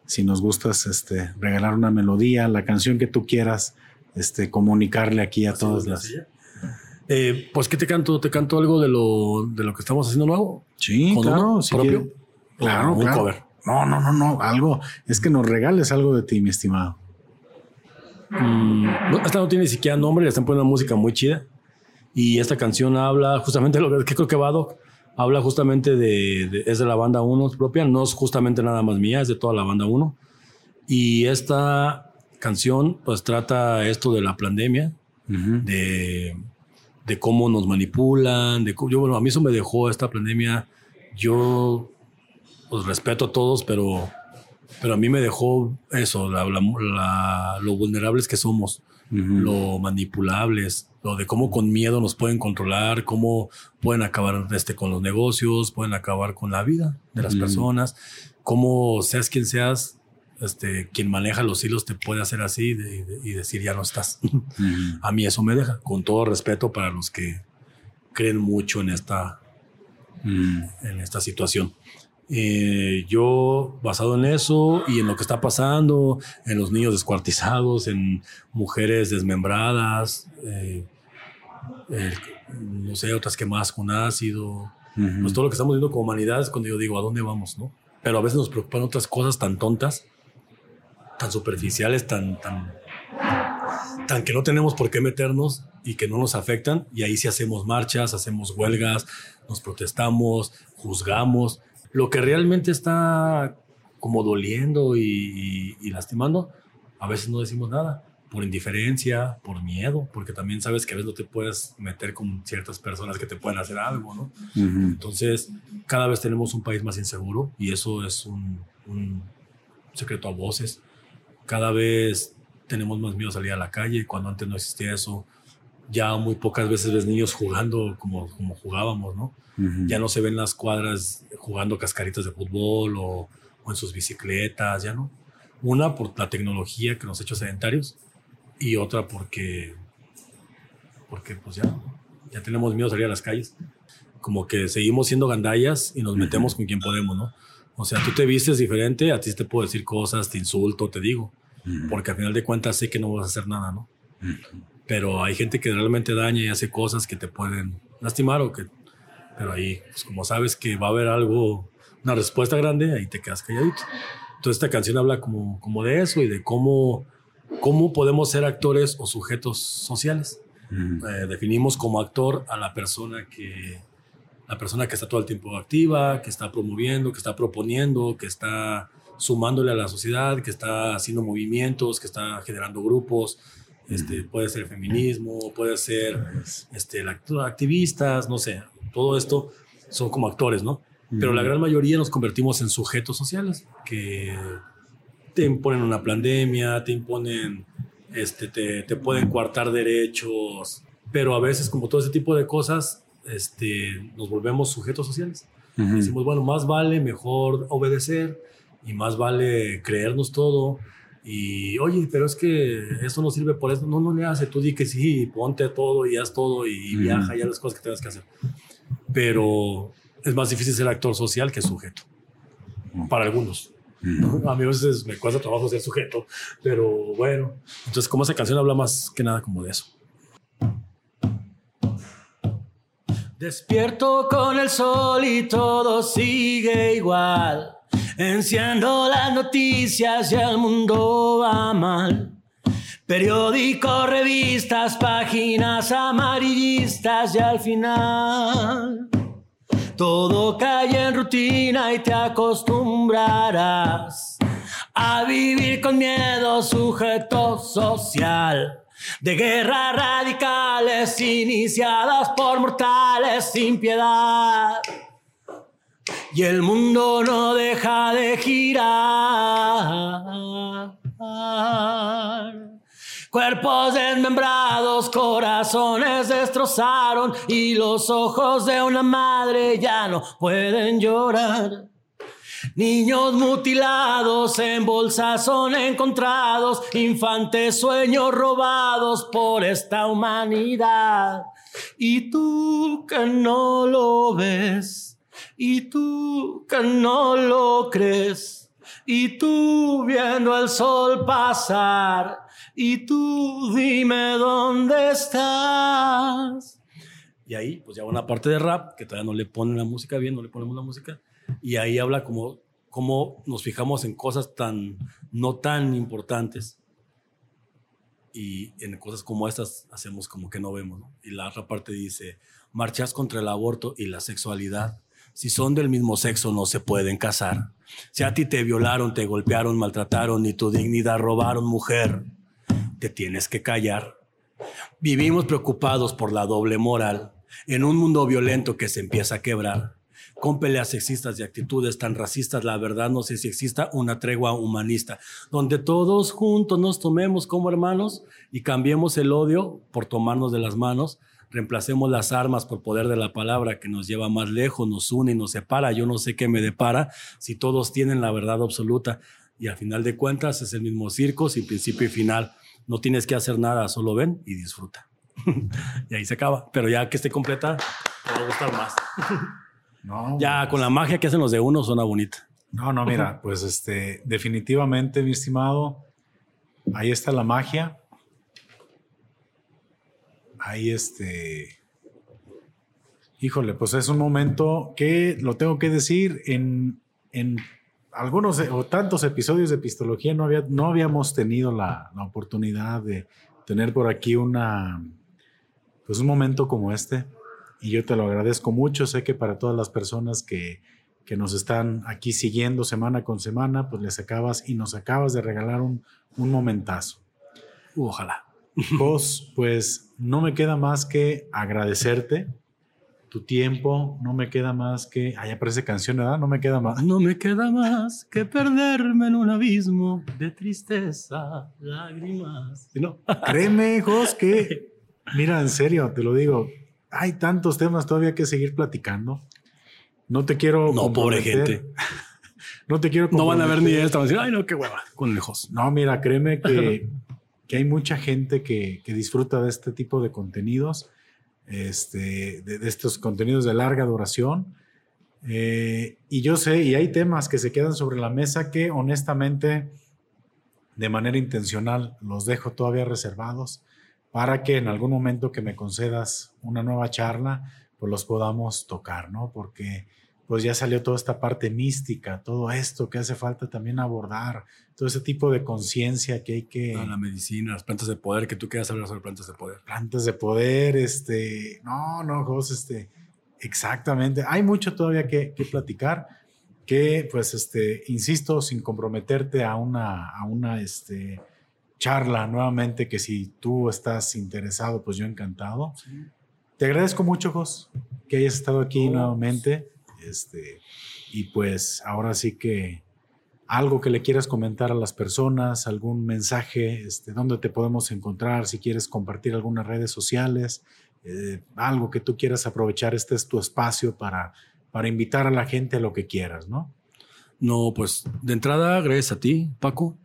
Si nos gustas este, regalar una melodía, la canción que tú quieras, este, comunicarle aquí a todas las... Eh, pues que te canto, te canto algo de lo, de lo que estamos haciendo nuevo. Sí, claro, propio. claro, un cover. No, no, no, no, algo. Es que nos regales algo de ti, mi estimado. Mm, esta no tiene ni siquiera nombre, le están poniendo música muy chida. Y esta canción habla justamente (laughs) lo que creo que va, Habla justamente de, es de la banda 1 propia, no es justamente nada más mía, es de toda la banda 1. Y esta canción pues trata esto de la pandemia, de, de, cómo nos manipulan, de yo, bueno, a mí eso me dejó esta pandemia, yo pues respeto a todos, pero, pero a mí me dejó eso, la, la, lo vulnerables que somos, lo manipulables, lo de cómo con miedo nos pueden controlar, cómo pueden acabar este, con los negocios, pueden acabar con la vida de las personas, cómo seas quien seas, este, quien maneja los hilos te puede hacer así y decir ya no estás. (laughs) A mí eso me deja, con todo respeto para los que creen mucho en esta, en esta situación. Eh, yo, basado en eso y en lo que está pasando, en los niños descuartizados, en mujeres desmembradas, eh, no sé, otras que más con ácido, pues todo lo que estamos viendo como humanidad es cuando yo digo, ¿a dónde vamos? ¿no? Pero a veces nos preocupan otras cosas tan tontas, tan superficiales, tan, tan, tan que no tenemos por qué meternos y que no nos afectan. Y ahí sí hacemos marchas, hacemos huelgas, nos protestamos, juzgamos lo que realmente está como doliendo y, lastimando, a veces no decimos nada, por indiferencia, por miedo, porque también sabes que a veces no te puedes meter con ciertas personas que te pueden hacer algo, ¿no? Entonces, cada vez tenemos un país más inseguro y eso es un, secreto a voces. Cada vez tenemos más miedo a salir a la calle, cuando antes no existía eso. Ya muy pocas veces ves niños jugando como, como jugábamos, ¿no? Ya no se ven las cuadras jugando cascaritas de fútbol o, en sus bicicletas, ya no. Una por la tecnología que nos ha hecho sedentarios y otra porque, porque pues ya, ya tenemos miedo de salir a las calles. Como que seguimos siendo gandallas y nos metemos con quien podemos, ¿no? O sea, tú te vistes diferente, a ti te puedo decir cosas, te insulto, te digo, porque al final de cuentas sé que no vas a hacer nada, ¿no? Pero hay gente que realmente daña y hace cosas que te pueden lastimar o que pero ahí, pues como sabes que va a haber algo, una respuesta grande, ahí te quedas calladito. Entonces esta canción habla como, como de eso y de cómo, cómo podemos ser actores o sujetos sociales. Eh, definimos como actor a la persona que la persona que está todo el tiempo activa, que está promoviendo, que está proponiendo, que está sumándole a la sociedad, que está haciendo movimientos, que está generando grupos. Este, puede ser feminismo, puede ser este, activistas, no sé todo esto son como actores, ¿no? Pero la gran mayoría nos convertimos en sujetos sociales que te imponen una pandemia, te imponen, este, te, te pueden coartar derechos, pero a veces como todo ese tipo de cosas, este, nos volvemos sujetos sociales. Decimos, bueno, más vale mejor obedecer y más vale creernos todo. Y oye, pero es que esto no sirve por eso. No, no le hace. Tú di que sí, ponte todo y haz todo y, viaja y haz las cosas que tengas que hacer pero es más difícil ser actor social que sujeto, para algunos. A mí a veces me cuesta trabajo ser sujeto, pero bueno. Entonces, como esa canción habla más que nada como de eso. Despierto con el sol y todo sigue igual. Enciendo las noticias y el mundo va mal. Periódicos, revistas, páginas amarillistas y al final todo cae en rutina y te acostumbrarás a vivir con miedo sujeto social de guerras radicales iniciadas por mortales sin piedad. Y el mundo no deja de girar. Cuerpos desmembrados, corazones destrozaron y los ojos de una madre ya no pueden llorar. Niños mutilados en bolsas son encontrados, infantes sueños robados por esta humanidad. Y tú que no lo ves, y tú que no lo crees, y tú viendo el sol pasar, y tú dime dónde estás. Y ahí, pues ya una parte de rap, que todavía no le ponen la música bien, no le ponemos la música, y ahí habla como cómo nos fijamos en cosas tan, no tan importantes, y en cosas como estas hacemos como que no vemos, Y la otra parte dice, marchas contra el aborto y la sexualidad. Si son del mismo sexo no se pueden casar. Si a ti te violaron, te golpearon, maltrataron y tu dignidad robaron, mujer, te tienes que callar. Vivimos preocupados por la doble moral en un mundo violento que se empieza a quebrar. Con peleas sexistas y actitudes tan racistas, la verdad no sé si exista una tregua humanista, donde todos juntos nos tomemos como hermanos y cambiemos el odio por tomarnos de las manos, reemplacemos las armas por poder de la palabra que nos lleva más lejos, nos une y nos separa. Yo no sé qué me depara si todos tienen la verdad absoluta y al final de cuentas es el mismo circo sin principio y final. No tienes que hacer nada, solo ven y disfruta. (laughs) y ahí se acaba. Pero ya que esté completa, te va a gustar más. (laughs) ya con la magia que hacen los de uno suena bonita. No, no, mira, pues este, definitivamente, mi estimado, ahí está la magia. Ahí este. Híjole, pues es un momento que lo tengo que decir en, en algunos o tantos episodios de Epistología no, había, no habíamos tenido la, la oportunidad de tener por aquí una, pues un momento como este. Y yo te lo agradezco mucho. Sé que para todas las personas que, que nos están aquí siguiendo semana con semana, pues les acabas y nos acabas de regalar un, un momentazo. Ojalá. Jos, pues no me queda más que agradecerte tu tiempo, no me queda más que. Ahí aparece canción, ¿verdad? No me queda más. No me queda más que perderme en un abismo de tristeza, lágrimas. ¿No? Créeme, Jos, que Mira, en serio, te lo digo, hay tantos temas todavía que seguir platicando. No te quiero. No, pobre gente. (laughs) no te quiero. No van a ver ni esto. Van a decir, ay, no, qué hueva, con lejos. No, mira, créeme que, (laughs) que hay mucha gente que, que, disfruta de este tipo de contenidos, este, de, de estos contenidos de larga duración. Eh, y yo sé, y hay temas que se quedan sobre la mesa que honestamente, de manera intencional, los dejo todavía reservados para que en algún momento que me concedas una nueva charla, pues los podamos tocar, ¿no? Porque pues ya salió toda esta parte mística, todo esto que hace falta también abordar, todo ese tipo de conciencia que hay que... la medicina, las plantas de poder, que tú quieras hablar sobre plantas de poder. Plantas de poder, este... No, no, José, este... Exactamente. Hay mucho todavía que, que platicar, que pues, este, insisto, sin comprometerte a una, a una, este, charla nuevamente, que si tú estás interesado, pues yo encantado. Te agradezco mucho, Jos, que hayas estado aquí nuevamente. Este, y pues ahora sí que algo que le quieras comentar a las personas, algún mensaje, este, dónde te podemos encontrar, si quieres compartir algunas redes sociales, eh, algo que tú quieras aprovechar, este es tu espacio para, para invitar a la gente a lo que quieras, ¿no? No, pues de entrada, gracias a ti, Paco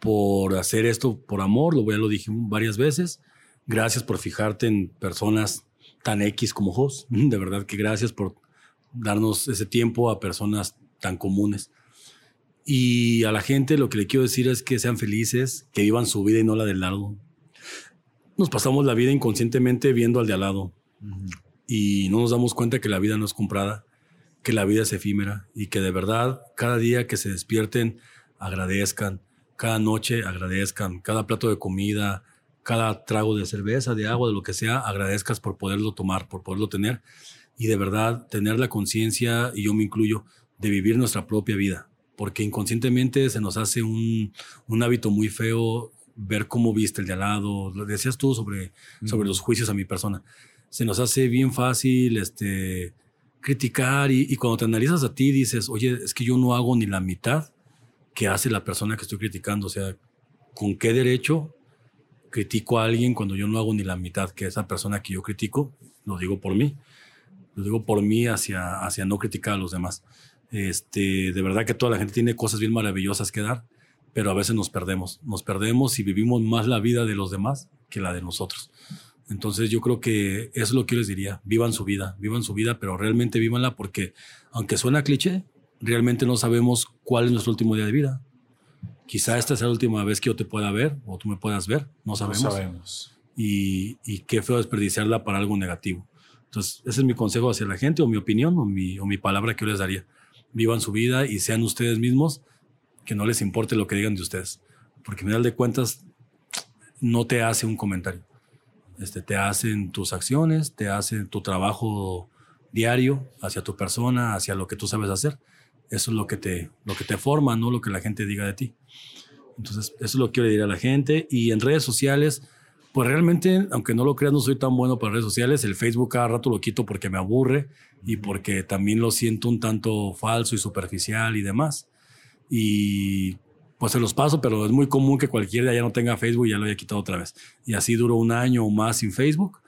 por hacer esto por amor, lo, ya lo dije varias veces. Gracias por fijarte en personas tan X como Jos. (laughs) De verdad que gracias por darnos ese tiempo a personas tan comunes. Y a la gente lo que le quiero decir es que sean felices, que vivan su vida y no la del lado. Nos pasamos la vida inconscientemente viendo al de al lado y no nos damos cuenta que la vida no es comprada, que la vida es efímera y que de verdad cada día que se despierten agradezcan, cada noche agradezcan, cada plato de comida, cada trago de cerveza, de agua, de lo que sea, agradezcas por poderlo tomar, por poderlo tener. Y de verdad tener la conciencia, y yo me incluyo, de vivir nuestra propia vida, porque inconscientemente se nos hace un, un hábito muy feo ver cómo viste el de al lado, lo decías tú sobre, sobre los juicios a mi persona, se nos hace bien fácil este, criticar y, y cuando te analizas a ti dices, oye, es que yo no hago ni la mitad ¿Qué hace la persona que estoy criticando. O sea, ¿con qué derecho critico a alguien cuando yo no hago ni la mitad que esa persona que yo critico? Lo digo por mí. Lo digo por mí hacia, hacia no criticar a los demás. Este, de verdad que toda la gente tiene cosas bien maravillosas que dar, pero a veces nos perdemos. Nos perdemos y vivimos más la vida de los demás que la de nosotros. Entonces yo creo que eso es lo que yo les diría. Vivan su vida, vivan su vida, pero realmente vívanla porque, aunque suena cliché, realmente no sabemos cuál es nuestro último día de vida. Quizá esta sea la última vez que yo te pueda ver o tú me puedas ver, no sabemos. No sabemos. Y, y qué feo desperdiciarla para algo negativo. Entonces, ese es mi consejo hacia la gente o mi opinión o mi, o mi palabra que yo les daría. Vivan su vida y sean ustedes mismos, que no les importe lo que digan de ustedes. Porque al final de cuentas, no te hace un comentario. Este, te hacen tus acciones, te hacen tu trabajo diario hacia tu persona, hacia lo que tú sabes hacer. Eso es lo que te, lo que te forma, no lo que la gente diga de ti. Entonces, eso es lo que quiero decir a la gente. Y en redes sociales, Pues realmente, aunque no lo creas, no soy tan bueno para redes sociales. El Facebook cada rato lo quito porque me aburre y porque también lo siento un tanto falso y superficial y demás. Y pues se los paso, pero es muy común que cualquiera ya no tenga Facebook y ya lo haya quitado otra vez. Y así duró un año o más sin Facebook.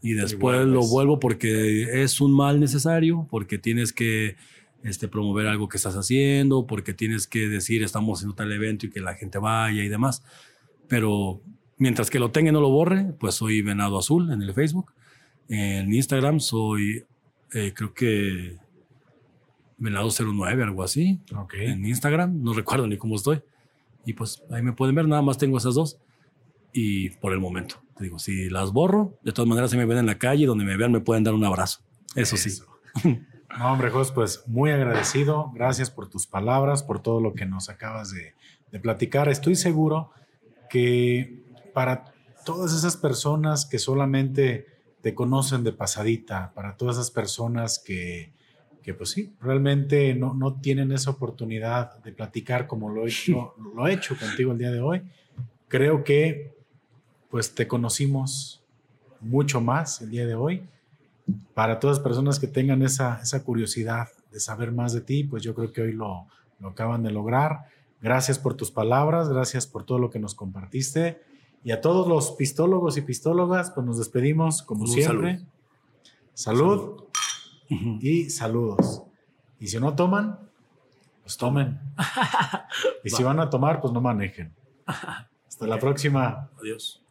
Y después lo vuelvo porque es un mal necesario, porque tienes que este, promover algo que estás haciendo, porque tienes que decir estamos haciendo tal evento y que la gente vaya y demás. Pero mientras que lo tenga y no lo borre, pues soy Venado Azul en el Facebook. En Instagram soy, eh, creo que Venado 09, algo así. En Instagram, no recuerdo ni cómo estoy. Y pues ahí me pueden ver, nada más tengo esas dos. Y por el momento, te digo, si las borro, de todas maneras se me ven en la calle, donde me vean me pueden dar un abrazo. Eso, sí. (laughs) No, hombre, Jos, pues muy agradecido. Gracias por tus palabras, por todo lo que nos acabas de, de platicar. Estoy seguro que para todas esas personas que solamente te conocen de pasadita, para todas esas personas que, que pues sí, realmente no, no, tienen esa oportunidad de platicar como lo he, (laughs) hecho, lo he hecho contigo el día de hoy. Creo que pues te conocimos mucho más el día de hoy. Para todas las personas que tengan esa, esa curiosidad de saber más de ti, pues yo creo que hoy lo, lo acaban de lograr. Gracias por tus palabras, gracias por todo lo que nos compartiste. Y a todos los pistólogos y pistólogas, pues nos despedimos como siempre. salud y saludos. Y si no toman, pues tomen. (laughs) y si van a tomar, pues no manejen. (laughs) Hasta la próxima. Adiós.